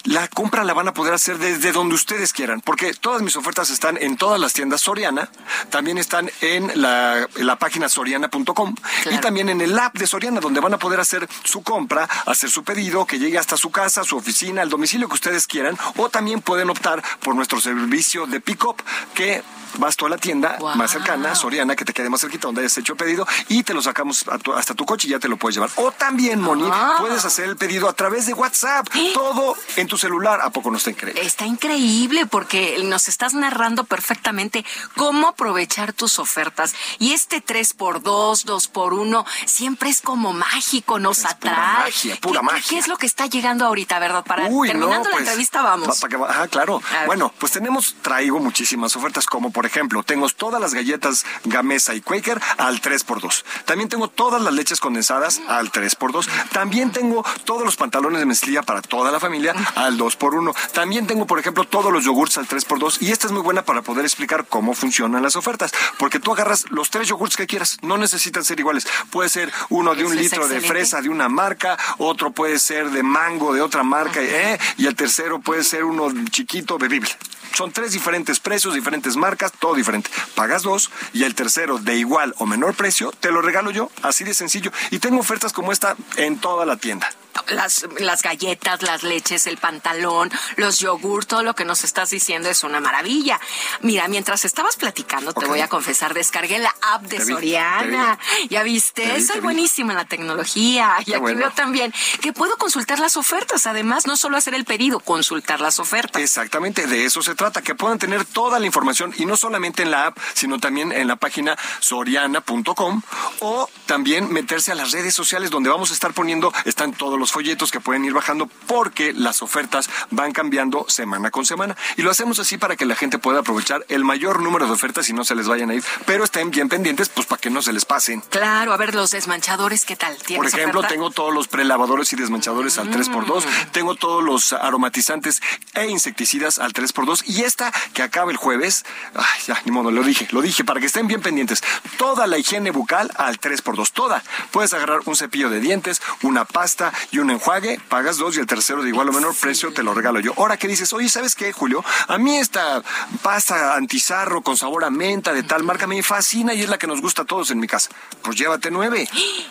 la compra la van a poder hacer desde donde ustedes quieran, porque todas mis ofertas están en todas las tiendas Soriana, también están en la, en la página soriana.com y también en el app de Soriana, donde van a poder hacer su compra, hacer su pedido, que llegue hasta su casa, su oficina, el domicilio que ustedes quieran, o también pueden optar por nuestro servicio de pick-up, que vas tú a la tienda más cercana, Soriana, que te quede más cerquita donde hayas hecho pedido, y te lo sacamos a tu- hasta tu coche y ya te lo puedes llevar. O también, Moni, puedes hacer el pedido a través de WhatsApp, todo en tu celular. ¿A poco no está increíble? Está increíble porque nos estás narrando perfectamente cómo aprovechar tus ofertas. Y este 3x2, 2x1, siempre es como mágico, nos atrae. magia, pura ¿Qué- magia. ¿Qué es lo que está llegando ahorita, verdad? Para Uy, terminando no, la pues, entrevista, vamos. pa- pa' que va- ajá, claro. Bueno, pues tenemos, traigo muchísimas ofertas, como por ejemplo, tengo todas las galletas Gamesa y Quaker al 3x2. También tengo todas las leches condensadas al 3x2. También tengo todos los pantalones de mezclilla para toda la familia al 2x1. También tengo, por ejemplo, todos los yogurts al 3x2. Y esta es muy buena para poder explicar cómo funcionan las ofertas. Porque tú agarras los tres yogurts que quieras. No necesitan ser iguales. Puede ser uno de un Eso litro de fresa de una marca, otro puede ser de mango de otra marca, ¿eh? y el tercero puede ser uno chiquito bebible. Son tres diferentes precios, diferentes marcas, todo diferente. Pagas dos y el tercero de igual o menor precio te lo regalo yo, así de sencillo. Y tengo ofertas como esta en toda la tienda. Las, las galletas, las leches, el pantalón, los yogur, todo lo que nos estás diciendo es una maravilla. Mira, mientras estabas platicando, te voy a confesar, descargué la app de vi, Soriana. ¿Ya viste? Te vi, te vi. buenísima en la tecnología. Y Qué aquí bueno. veo también que puedo consultar las ofertas. Además, no solo hacer el pedido, consultar las ofertas. Exactamente, de eso se trata, que puedan tener toda la información y no solamente en la app, sino también en la página soriana.com o también meterse a las redes sociales donde vamos a estar poniendo, están todos los folletos que pueden ir bajando porque las ofertas van cambiando semana con semana y lo hacemos así para que la gente pueda aprovechar el mayor número de ofertas y no se les vayan a ir, pero estén bien pendientes pues para que no se les pasen. Claro, a ver, los desmanchadores, ¿qué tal? Por ¿Tienes ejemplo, oferta? tengo todos los prelavadores y desmanchadores al 3x2, tengo todos los aromatizantes e insecticidas al 3x2 y esta que acaba el jueves, ay, ya, ni modo, lo dije, lo dije, para que estén bien pendientes, toda la higiene bucal al 3x2, toda. Puedes agarrar un cepillo de dientes, una pasta y un enjuague, pagas dos y el tercero de igual o menor precio te lo regalo yo. Ahora que dices, oye, ¿sabes qué, Julio? A mí esta pasta antizarro con sabor a menta de tal marca me fascina y es la que nos gusta a todos en mi casa. Pues llévate nueve.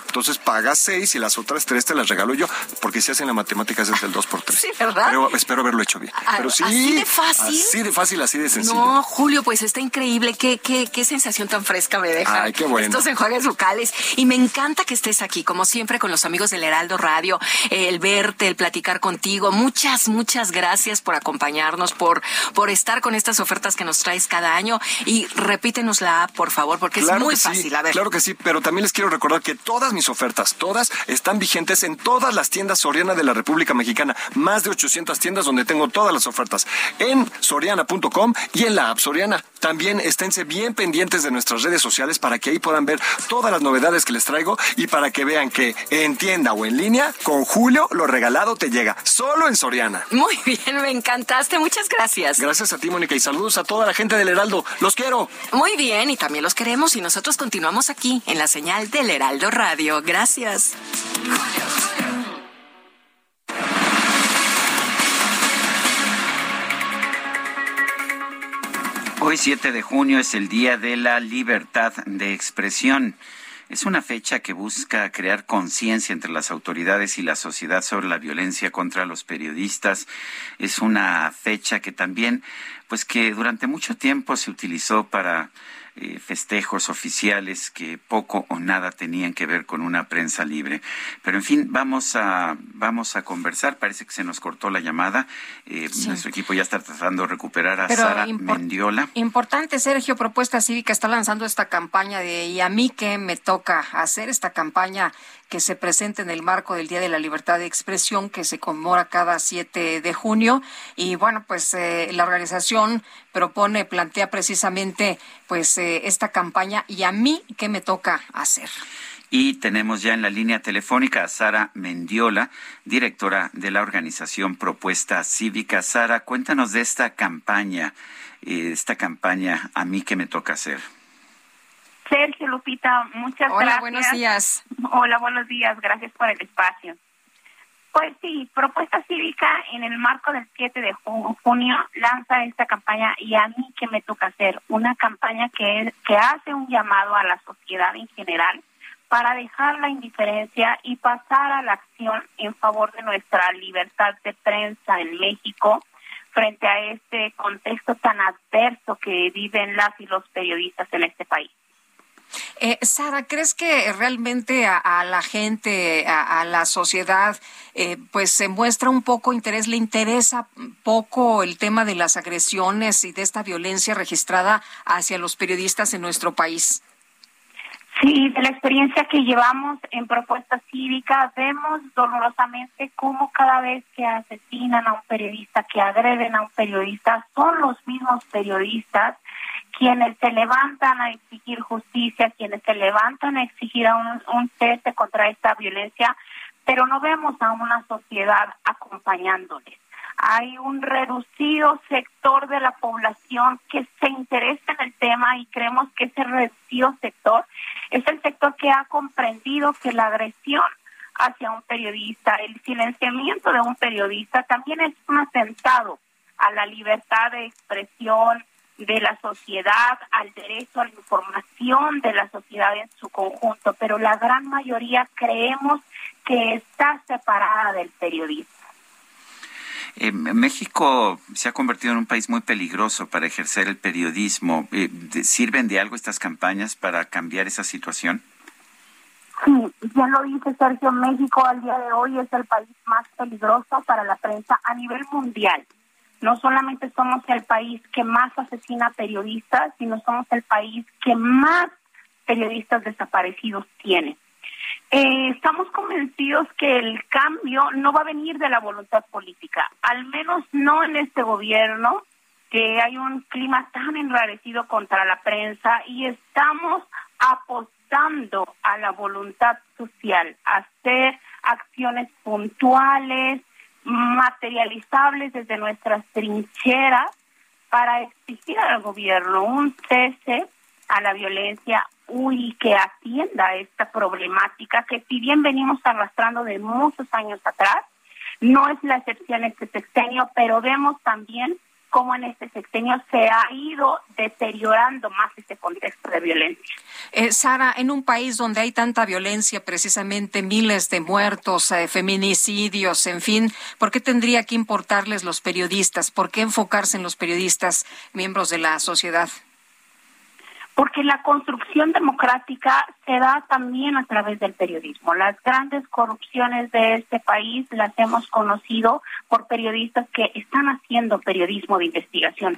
Entonces pagas seis y las otras tres te las regalo yo, porque si hacen la matemática es el dos por tres. Sí, ¿verdad? Pero espero haberlo hecho bien. Ah, Pero sí, ¿así de fácil? Así de fácil, así de sencillo. No, Julio, pues está increíble. Qué, qué, qué sensación tan fresca me deja. Ay, qué bueno. Estos enjuagues locales. Y me encanta que estés aquí, como siempre, con los amigos del Heraldo Radio, el verte, el platicar contigo. Muchas, muchas gracias por acompañarnos, por, por estar con estas ofertas que nos traes cada año. Y repítenos la app, por favor, porque es muy sí, fácil. A ver. Claro que sí, pero también les quiero recordar que todas mis ofertas, todas están vigentes en todas las tiendas Soriana de la República Mexicana. Más de 800 tiendas donde tengo todas las ofertas. En soriana.com y en la app Soriana. También esténse bien pendientes de nuestras redes sociales para que ahí puedan ver todas las novedades que les traigo y para que vean que en tienda o en línea, con Julio lo regalado te llega. Solo en Soriana. Muy bien, me encantaste. Muchas gracias. Gracias a ti, Mónica, y saludos a toda la gente del Heraldo. Los quiero. Muy bien, y también los queremos y nosotros continuamos aquí en la señal del Heraldo Radio. Gracias. Hoy 7 de junio es el Día de la Libertad de Expresión. Es una fecha que busca crear conciencia entre las autoridades y la sociedad sobre la violencia contra los periodistas. Es una fecha que también, pues que durante mucho tiempo se utilizó para eh, festejos oficiales que poco o nada tenían que ver con una prensa libre. Pero en fin, vamos a vamos a conversar. Parece que se nos cortó la llamada. Eh, Nuestro equipo ya está tratando de recuperar a Pero Sara impor- Mendiola. Importante, Sergio, Propuesta Cívica está lanzando esta campaña de y a mí que me toca hacer esta campaña que se presenta en el marco del Día de la Libertad de Expresión que se conmemora cada 7 de junio y bueno, pues eh, la organización propone, plantea precisamente pues eh, esta campaña y a mí que me toca hacer. Y tenemos ya en la línea telefónica a Sara Mendiola, directora de la organización Propuesta Cívica. Sara, cuéntanos de esta campaña, eh, esta campaña a mí que me toca hacer. Sergio, Lupita, muchas Hola, gracias. buenos días. Hola, buenos días. Gracias por el espacio. Pues sí, Propuesta Cívica en el marco del 7 de ju- junio lanza esta campaña y a mí que me toca hacer una campaña que, que hace un llamado a la sociedad en general para dejar la indiferencia y pasar a la acción en favor de nuestra libertad de prensa en México frente a este contexto tan adverso que viven las y los periodistas en este país. Eh, Sara, ¿crees que realmente a, la gente, a, a la sociedad, eh, pues se muestra un poco interés, le interesa poco el tema de las agresiones y de esta violencia registrada hacia los periodistas en nuestro país? Sí, de la experiencia que llevamos en propuesta cívica, vemos dolorosamente cómo cada vez que asesinan a un periodista, que agreden a un periodista, son los mismos periodistas quienes se levantan a exigir justicia, quienes se levantan a exigir a un, un cese contra esta violencia, pero no vemos a una sociedad acompañándoles. Hay un reducido sector de la población que se interesa en el tema y creemos que ese reducido sector es el sector que ha comprendido que la agresión hacia un periodista, el silenciamiento de un periodista también es un atentado a la libertad de expresión de la sociedad, al derecho a la información de la sociedad en su conjunto, pero la gran mayoría creemos que está separada del periodismo. Eh, México se ha convertido en un país muy peligroso para ejercer el periodismo. Eh, ¿Sirven de algo estas campañas para cambiar esa situación? Sí, ya lo dice Sergio, México al día de hoy es el país más peligroso para la prensa a nivel mundial. No solamente somos el país que más asesina periodistas, sino somos el país que más periodistas desaparecidos tiene. Eh, estamos convencidos que el cambio no va a venir de la voluntad política, al menos no en este gobierno, que hay un clima tan enrarecido contra la prensa y estamos apostando a la voluntad social, a hacer acciones puntuales, materializables desde nuestras trincheras para exigir al gobierno un cese a la violencia, y que atienda esta problemática que si bien venimos arrastrando de muchos años atrás, no es la excepción este sexenio, pero vemos también cómo en este sexenio se ha ido deteriorando más este contexto de violencia. Eh, Sara, en un país donde hay tanta violencia, precisamente miles de muertos, eh, feminicidios, en fin, ¿por qué tendría que importarles los periodistas? ¿Por qué enfocarse en los periodistas, miembros de la sociedad? Porque la construcción democrática se da también a través del periodismo. Las grandes corrupciones de este país las hemos conocido por periodistas que están haciendo periodismo de investigación.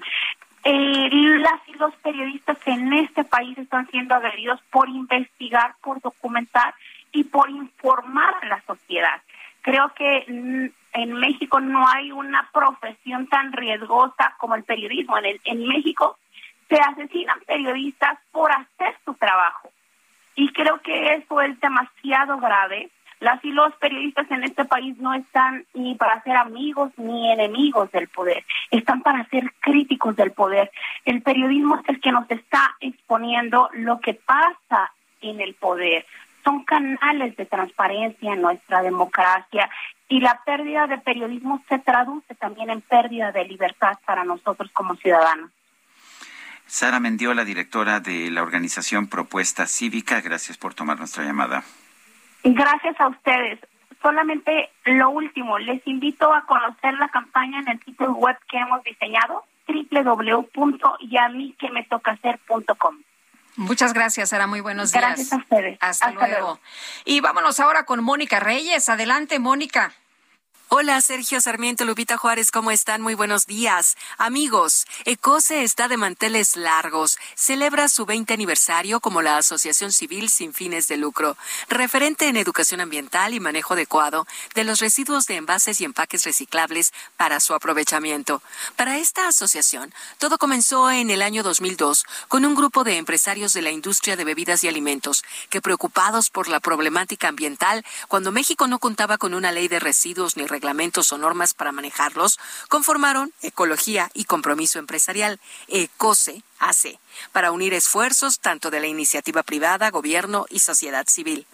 Eh, las y los periodistas en este país están siendo agredidos por investigar, por documentar y por informar a la sociedad. Creo que mm, en México no hay una profesión tan riesgosa como el periodismo. En, el, en México se asesinan periodistas por hacer su trabajo. Y creo que eso es demasiado grave. Las y los periodistas en este país no están ni para ser amigos ni enemigos del poder, están para ser críticos del poder. El periodismo es el que nos está exponiendo lo que pasa en el poder. Son canales de transparencia en nuestra democracia y la pérdida de periodismo se traduce también en pérdida de libertad para nosotros como ciudadanos. Sara Mendiola, directora de la organización Propuesta Cívica, gracias por tomar nuestra llamada. Gracias a ustedes. Solamente lo último, les invito a conocer la campaña en el sitio web que hemos diseñado, www.yamiquemetocahacer.com. Muchas gracias, Sara. Muy buenos días. Gracias a ustedes. Hasta, luego. Y vámonos ahora con Mónica Reyes. Adelante, Mónica. Hola, Sergio Sarmiento, Lupita Juárez, ¿cómo están? Muy buenos días. Amigos, ECOSE está de manteles largos. Celebra su 20 aniversario como la Asociación Civil sin fines de lucro, referente en educación ambiental y manejo adecuado de los residuos de envases y empaques reciclables para su aprovechamiento. Para esta asociación, todo comenzó en el año 2002 con un grupo de empresarios de la industria de bebidas y alimentos que preocupados por la problemática ambiental, cuando México no contaba con una ley de residuos ni reglamentos o normas para manejarlos, conformaron Ecología y Compromiso Empresarial, ECOSE AC, para unir esfuerzos tanto de la iniciativa privada, gobierno y sociedad civil.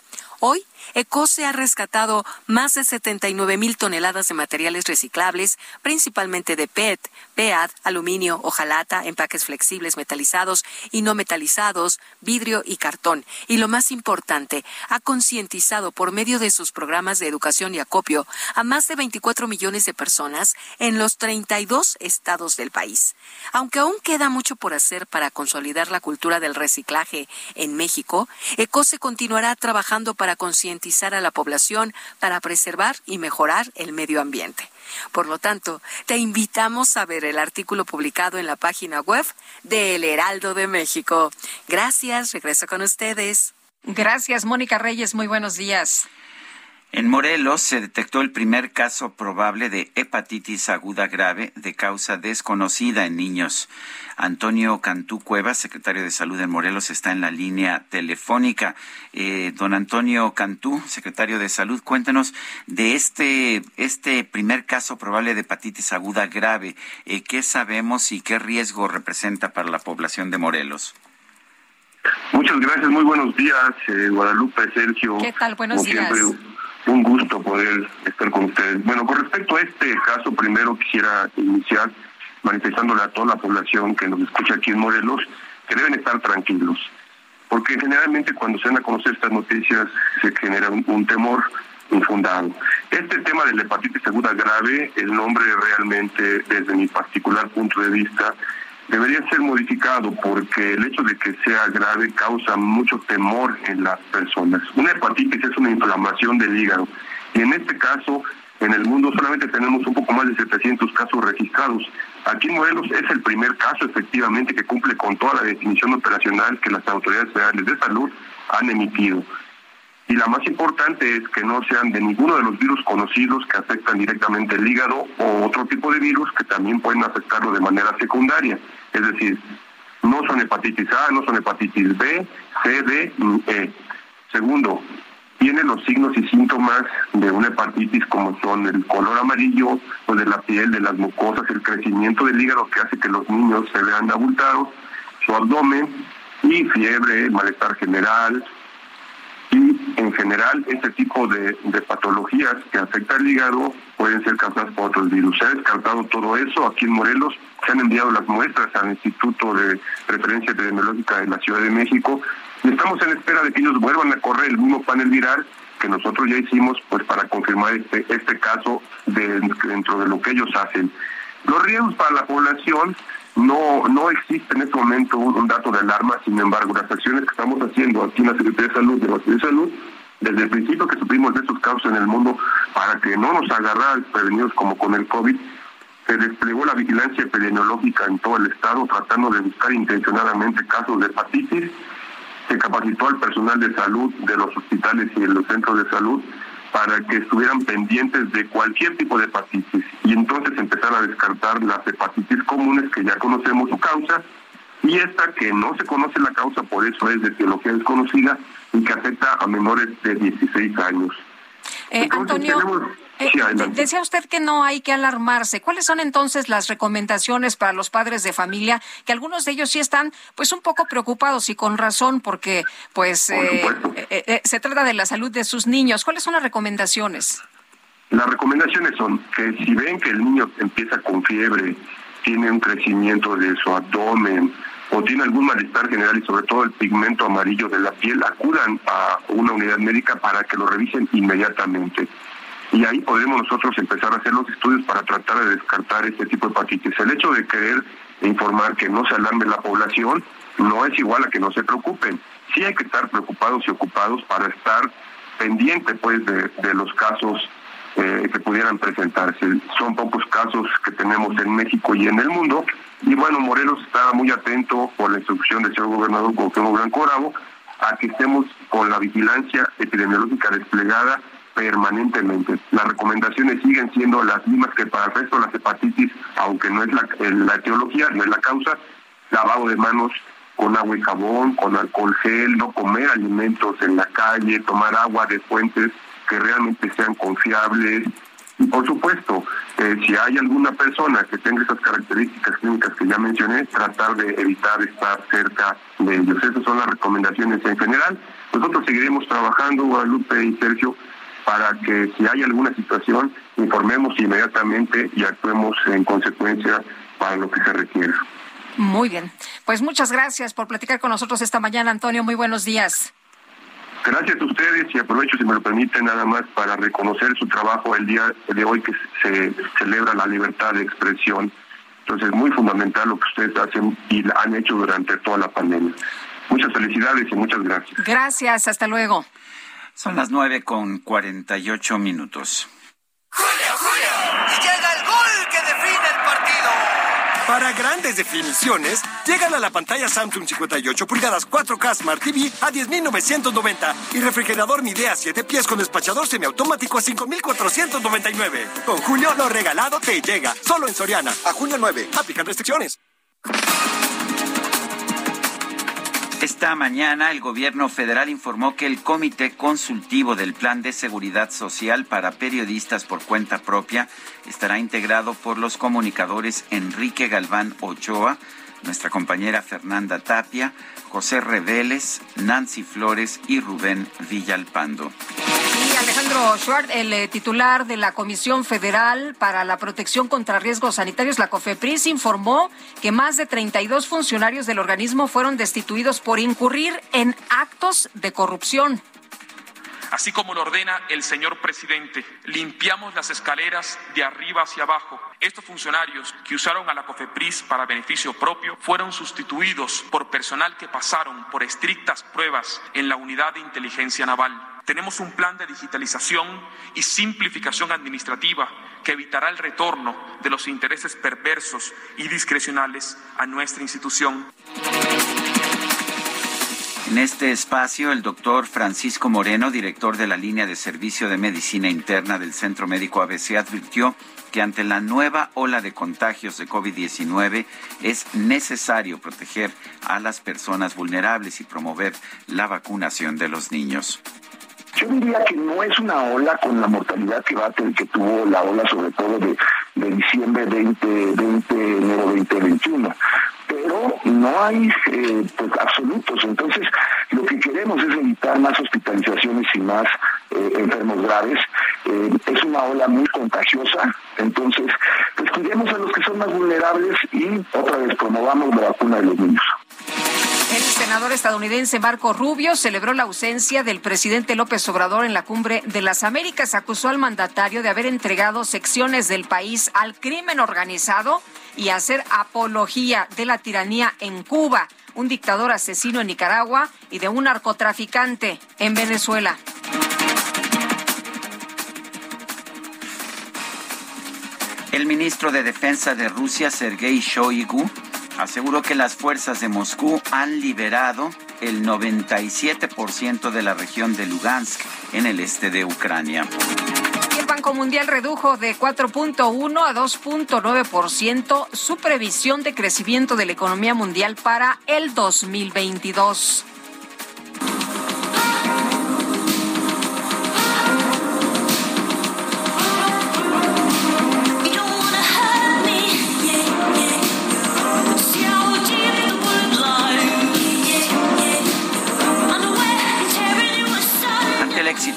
Hoy, ECOSE ha rescatado más de 79 mil toneladas de materiales reciclables, principalmente de PET, PEAD, aluminio, hojalata, empaques flexibles metalizados y no metalizados, vidrio y cartón. Y lo más importante, ha concientizado por medio de sus programas de educación y acopio a más de 24 millones de personas en los 32 estados del país. Aunque aún queda mucho por hacer para consolidar la cultura del reciclaje en México, ECOSE continuará trabajando para concientizar a la población para preservar y mejorar el medio ambiente. Por lo tanto, te invitamos a ver el artículo publicado en la página web de El Heraldo de México. Gracias, regreso con ustedes. Gracias, Mónica Reyes. Muy buenos días. En Morelos se detectó el primer caso probable de hepatitis aguda grave de causa desconocida en niños. Antonio Cantú Cuevas, secretario de Salud en Morelos, está en la línea telefónica. Eh, don Antonio Cantú, secretario de Salud, cuéntenos de este, este primer caso probable de hepatitis aguda grave. Eh, ¿Qué sabemos y qué riesgo representa para la población de Morelos? Muchas gracias, muy buenos días, eh, Guadalupe, Sergio. ¿Qué tal? Buenos Como días. siempre, un gusto poder estar con ustedes. Bueno, con respecto a este caso, primero quisiera iniciar manifestándole a toda la población que nos escucha aquí en Morelos que deben estar tranquilos, porque generalmente cuando se dan a conocer estas noticias se genera un, temor infundado. Este tema de la hepatitis aguda grave, el nombre realmente, desde mi particular punto de vista, debería ser modificado porque el hecho de que sea grave causa mucho temor en las personas. Una hepatitis es una inflamación del hígado y en este caso en el mundo solamente tenemos un poco más de 700 casos registrados. Aquí en Morelos es el primer caso efectivamente que cumple con toda la definición operacional que las autoridades federales de salud han emitido. Y la más importante es que no sean de ninguno de los virus conocidos que afectan directamente el hígado o otro tipo de virus que también pueden afectarlo de manera secundaria. Es decir, no son hepatitis A, no son hepatitis B, C, D E. Segundo, tiene los signos y síntomas de una hepatitis como son el color amarillo o de la piel, de las mucosas, el crecimiento del hígado que hace que los niños se vean abultados, su abdomen, y fiebre, malestar general, y en general este tipo de, patologías que afectan el hígado pueden ser causadas por otros virus. Se ha descartado todo eso. Aquí en Morelos se han enviado las muestras al Instituto de Referencia Epidemiológica de la Ciudad de México y estamos en espera de que ellos vuelvan a correr el mismo panel viral que nosotros ya hicimos pues para confirmar este, este caso de- dentro de lo que ellos hacen. Los riesgos para la población no, no existe en este momento un, dato de alarma, sin embargo, las acciones que estamos haciendo aquí en la Secretaría de Salud, de la Secretaría de Salud, desde el principio que supimos de estos casos en el mundo, para que no nos agarraran prevenidos como con el COVID, se desplegó la vigilancia epidemiológica en todo el estado, tratando de buscar intencionadamente casos de hepatitis, se capacitó al personal de salud de los hospitales y de los centros de salud para que estuvieran pendientes de cualquier tipo de hepatitis y entonces empezar a descartar las hepatitis comunes que ya conocemos su causa y esta que no se conoce la causa, por eso es de etiología desconocida y que afecta a menores de 16 años. Eh, Antonio, tenemos- eh, decía usted que no hay que alarmarse. ¿Cuáles son entonces las recomendaciones para los padres de familia? Que algunos de ellos sí están, pues, un poco preocupados y con razón, porque, pues, eh, eh, eh, se trata de la salud de sus niños. ¿Cuáles son las recomendaciones? Las recomendaciones son que si ven que el niño empieza con fiebre, tiene un crecimiento de su abdomen o tiene algún malestar general y sobre todo el pigmento amarillo de la piel, acudan a una unidad médica para que lo revisen inmediatamente. Y ahí podremos nosotros empezar a hacer los estudios para tratar de descartar este tipo de hepatitis. El hecho de querer informar que no se alarme la población no es igual a que no se preocupen. Sí hay que estar preocupados y ocupados para estar pendiente pues de, de los casos eh, que pudieran presentarse. Son pocos casos que tenemos en México y en el mundo. Y bueno, Morelos está muy atento por la instrucción del señor gobernador Cuauhtémoc Blanco Bravo a que estemos con la vigilancia epidemiológica desplegada permanentemente. Las recomendaciones siguen siendo las mismas que para el resto de las hepatitis, aunque no es la, eh, la etiología, no es la causa, lavado de manos con agua y jabón, con alcohol gel, no comer alimentos en la calle, tomar agua de fuentes que realmente sean confiables. Y por supuesto, eh, si hay alguna persona que tenga esas características clínicas que ya mencioné, tratar de evitar estar cerca de ellos. Esas son las recomendaciones en general. Nosotros seguiremos trabajando, Guadalupe y Sergio, para que si hay alguna situación, informemos inmediatamente y actuemos en consecuencia para lo que se requiera. Muy bien. Pues muchas gracias por platicar con nosotros esta mañana, Antonio. Muy buenos días. Gracias a ustedes y aprovecho, si me lo permiten, nada más para reconocer su trabajo el día de hoy que se celebra la libertad de expresión. Entonces, muy fundamental lo que ustedes hacen y han hecho durante toda la pandemia. Muchas felicidades y muchas gracias. Gracias. Hasta luego. Son las nueve con cuarenta y ocho minutos. Y llega el gol que define el partido. Para grandes definiciones, llegan a la pantalla Samsung 58 pulgadas 4K Smart TV a 10.990 y refrigerador Midea 7 pies con despachador semiautomático a 5.499. Con Julio, lo regalado te llega. Solo en Soriana. A junio 9. Aplican restricciones. Esta mañana el gobierno federal informó que el Comité Consultivo del Plan de Seguridad Social para Periodistas por Cuenta Propia estará integrado por los comunicadores Enrique Galván Ochoa, nuestra compañera Fernanda Tapia, José Reveles, Nancy Flores y Rubén Villalpando. Alejandro Schwartz, el eh, titular de la Comisión Federal para la Protección contra Riesgos Sanitarios, la COFEPRIS, informó que más de 32 funcionarios del organismo fueron destituidos por incurrir en actos de corrupción. Así como lo ordena el señor presidente, limpiamos las escaleras de arriba hacia abajo. Estos funcionarios que usaron a la COFEPRIS para beneficio propio fueron sustituidos por personal que pasaron por estrictas pruebas en la unidad de inteligencia naval. Tenemos un plan de digitalización y simplificación administrativa que evitará el retorno de los intereses perversos y discrecionales a nuestra institución. En este espacio, el doctor Francisco Moreno, director de la línea de servicio de medicina interna del Centro Médico ABC, advirtió que ante la nueva ola de contagios de COVID-19 es necesario proteger a las personas vulnerables y promover la vacunación de los niños. Yo diría que no es una ola con la mortalidad que va a tener que tuvo la ola sobre todo de, de diciembre 2020, enero 2021. Pero no hay eh, pues, absolutos. Entonces, lo que queremos es evitar más hospitalizaciones y más eh, enfermos graves. Eh, es una ola muy contagiosa, entonces, pues cuidemos a los que son más vulnerables y otra vez promovamos la vacuna de los niños. El senador estadounidense Marco Rubio celebró la ausencia del presidente López Obrador en la cumbre de las Américas. Acusó al mandatario de haber entregado secciones del país al crimen organizado y hacer apología de la tiranía en Cuba, un dictador asesino en Nicaragua y de un narcotraficante en Venezuela. El ministro de Defensa de Rusia, Sergei Shoigu, aseguró que las fuerzas de Moscú han liberado el 97% de la región de Lugansk en el este de Ucrania. El Banco Mundial redujo de 4.1 a 2.9% su previsión de crecimiento de la economía mundial para el 2022.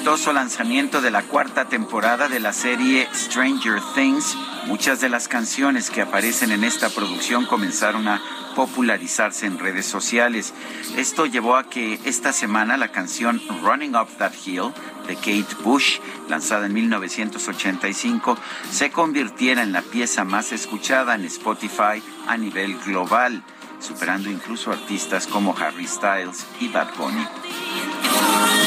Exitoso lanzamiento de la cuarta temporada de la serie Stranger Things, muchas de las canciones que aparecen en esta producción comenzaron a popularizarse en redes sociales. Esto llevó a que esta semana la canción Running Up That Hill de Kate Bush, lanzada en 1985, se convirtiera en la pieza más escuchada en Spotify a nivel global, superando incluso artistas como Harry Styles y Bad Bunny.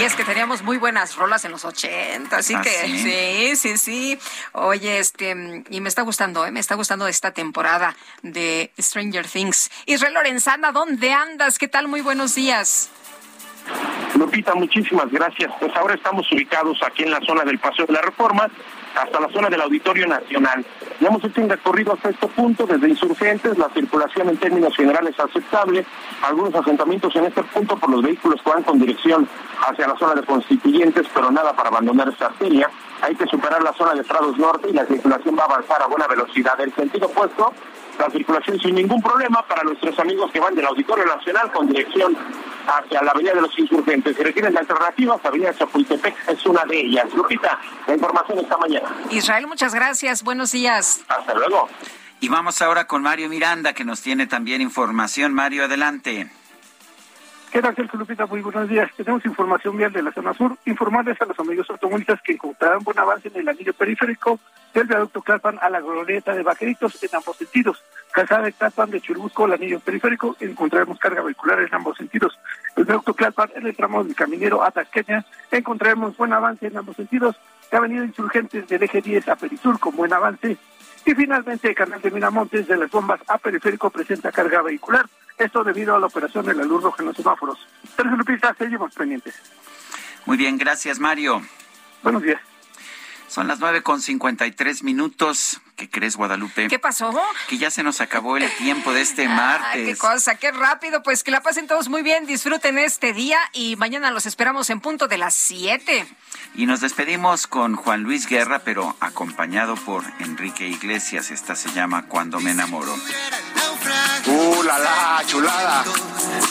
Y es que teníamos muy buenas rolas en los 80, así ¿Ah, que sí? sí, sí, sí. Oye, este, y me está gustando, ¿eh? me está gustando esta temporada de Stranger Things. Israel Lorenzana, ¿dónde andas? ¿Qué tal? Muy buenos días. Lupita, muchísimas gracias. Pues ahora estamos ubicados aquí en la zona del Paseo de la Reforma, hasta la zona del Auditorio Nacional. Ya hemos hecho un recorrido hasta este punto, desde insurgentes, la circulación en términos generales es aceptable, algunos asentamientos en este punto por los vehículos que van con dirección hacia la zona de constituyentes, pero nada para abandonar esta arteria. Hay que superar la zona de Prados Norte y la circulación va a avanzar a buena velocidad. El sentido opuesto, la circulación sin ningún problema para nuestros amigos que van del Auditorio Nacional con dirección hacia la Avenida de los Insurgentes. Si requieren alternativas, Avenida Chapultepec es una de ellas. Lupita, la información esta mañana. Israel, muchas gracias. Buenos días. Hasta luego. Y vamos ahora con Mario Miranda, que nos tiene también información. Mario, adelante. ¿Qué tal, Sergio Lupita? Muy buenos días. Tenemos información vial de la zona sur. Informarles a los amigos automovilistas que encontrarán buen avance en el anillo periférico del viaducto Tlalpan a la glorieta de Vaqueritos en ambos sentidos. Calzada de Tlalpan de Churubusco, el anillo periférico, encontraremos carga vehicular en ambos sentidos. El viaducto Tlalpan en el tramo del Caminero a Tasqueña encontraremos buen avance en ambos sentidos. La avenida Insurgentes del eje 10 a Perisur con buen avance. Y finalmente, el canal de Miramontes de las bombas a periférico presenta carga vehicular. Esto debido a la operación de la luz roja en los semáforos. Sergio Lupita, seguimos pendientes. Muy bien, gracias, Mario. Buenos días. Son las nueve con cincuenta y tres minutos. ¿Qué crees, Guadalupe? ¿Qué pasó? Que ya se nos acabó el tiempo de este Ay, martes. qué cosa, qué rápido. Pues que la pasen todos muy bien, disfruten este día y mañana los esperamos en punto de las 7. Y nos despedimos con Juan Luis Guerra, pero acompañado por Enrique Iglesias. Esta se llama Cuando me enamoro. ¡Uh, la la, chulada!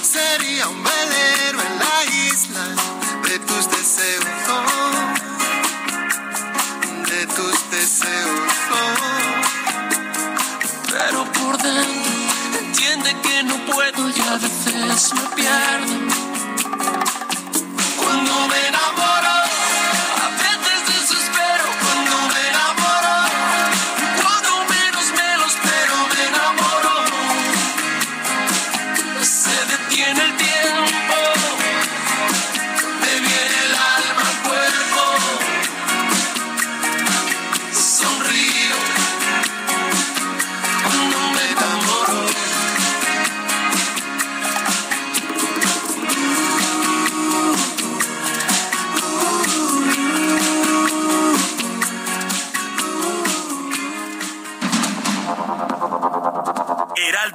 Sería un velero en la isla de tus deseos, deseos. Pero por dentro entiende que no puedo y a veces me pierdo. Cuando me enamoro,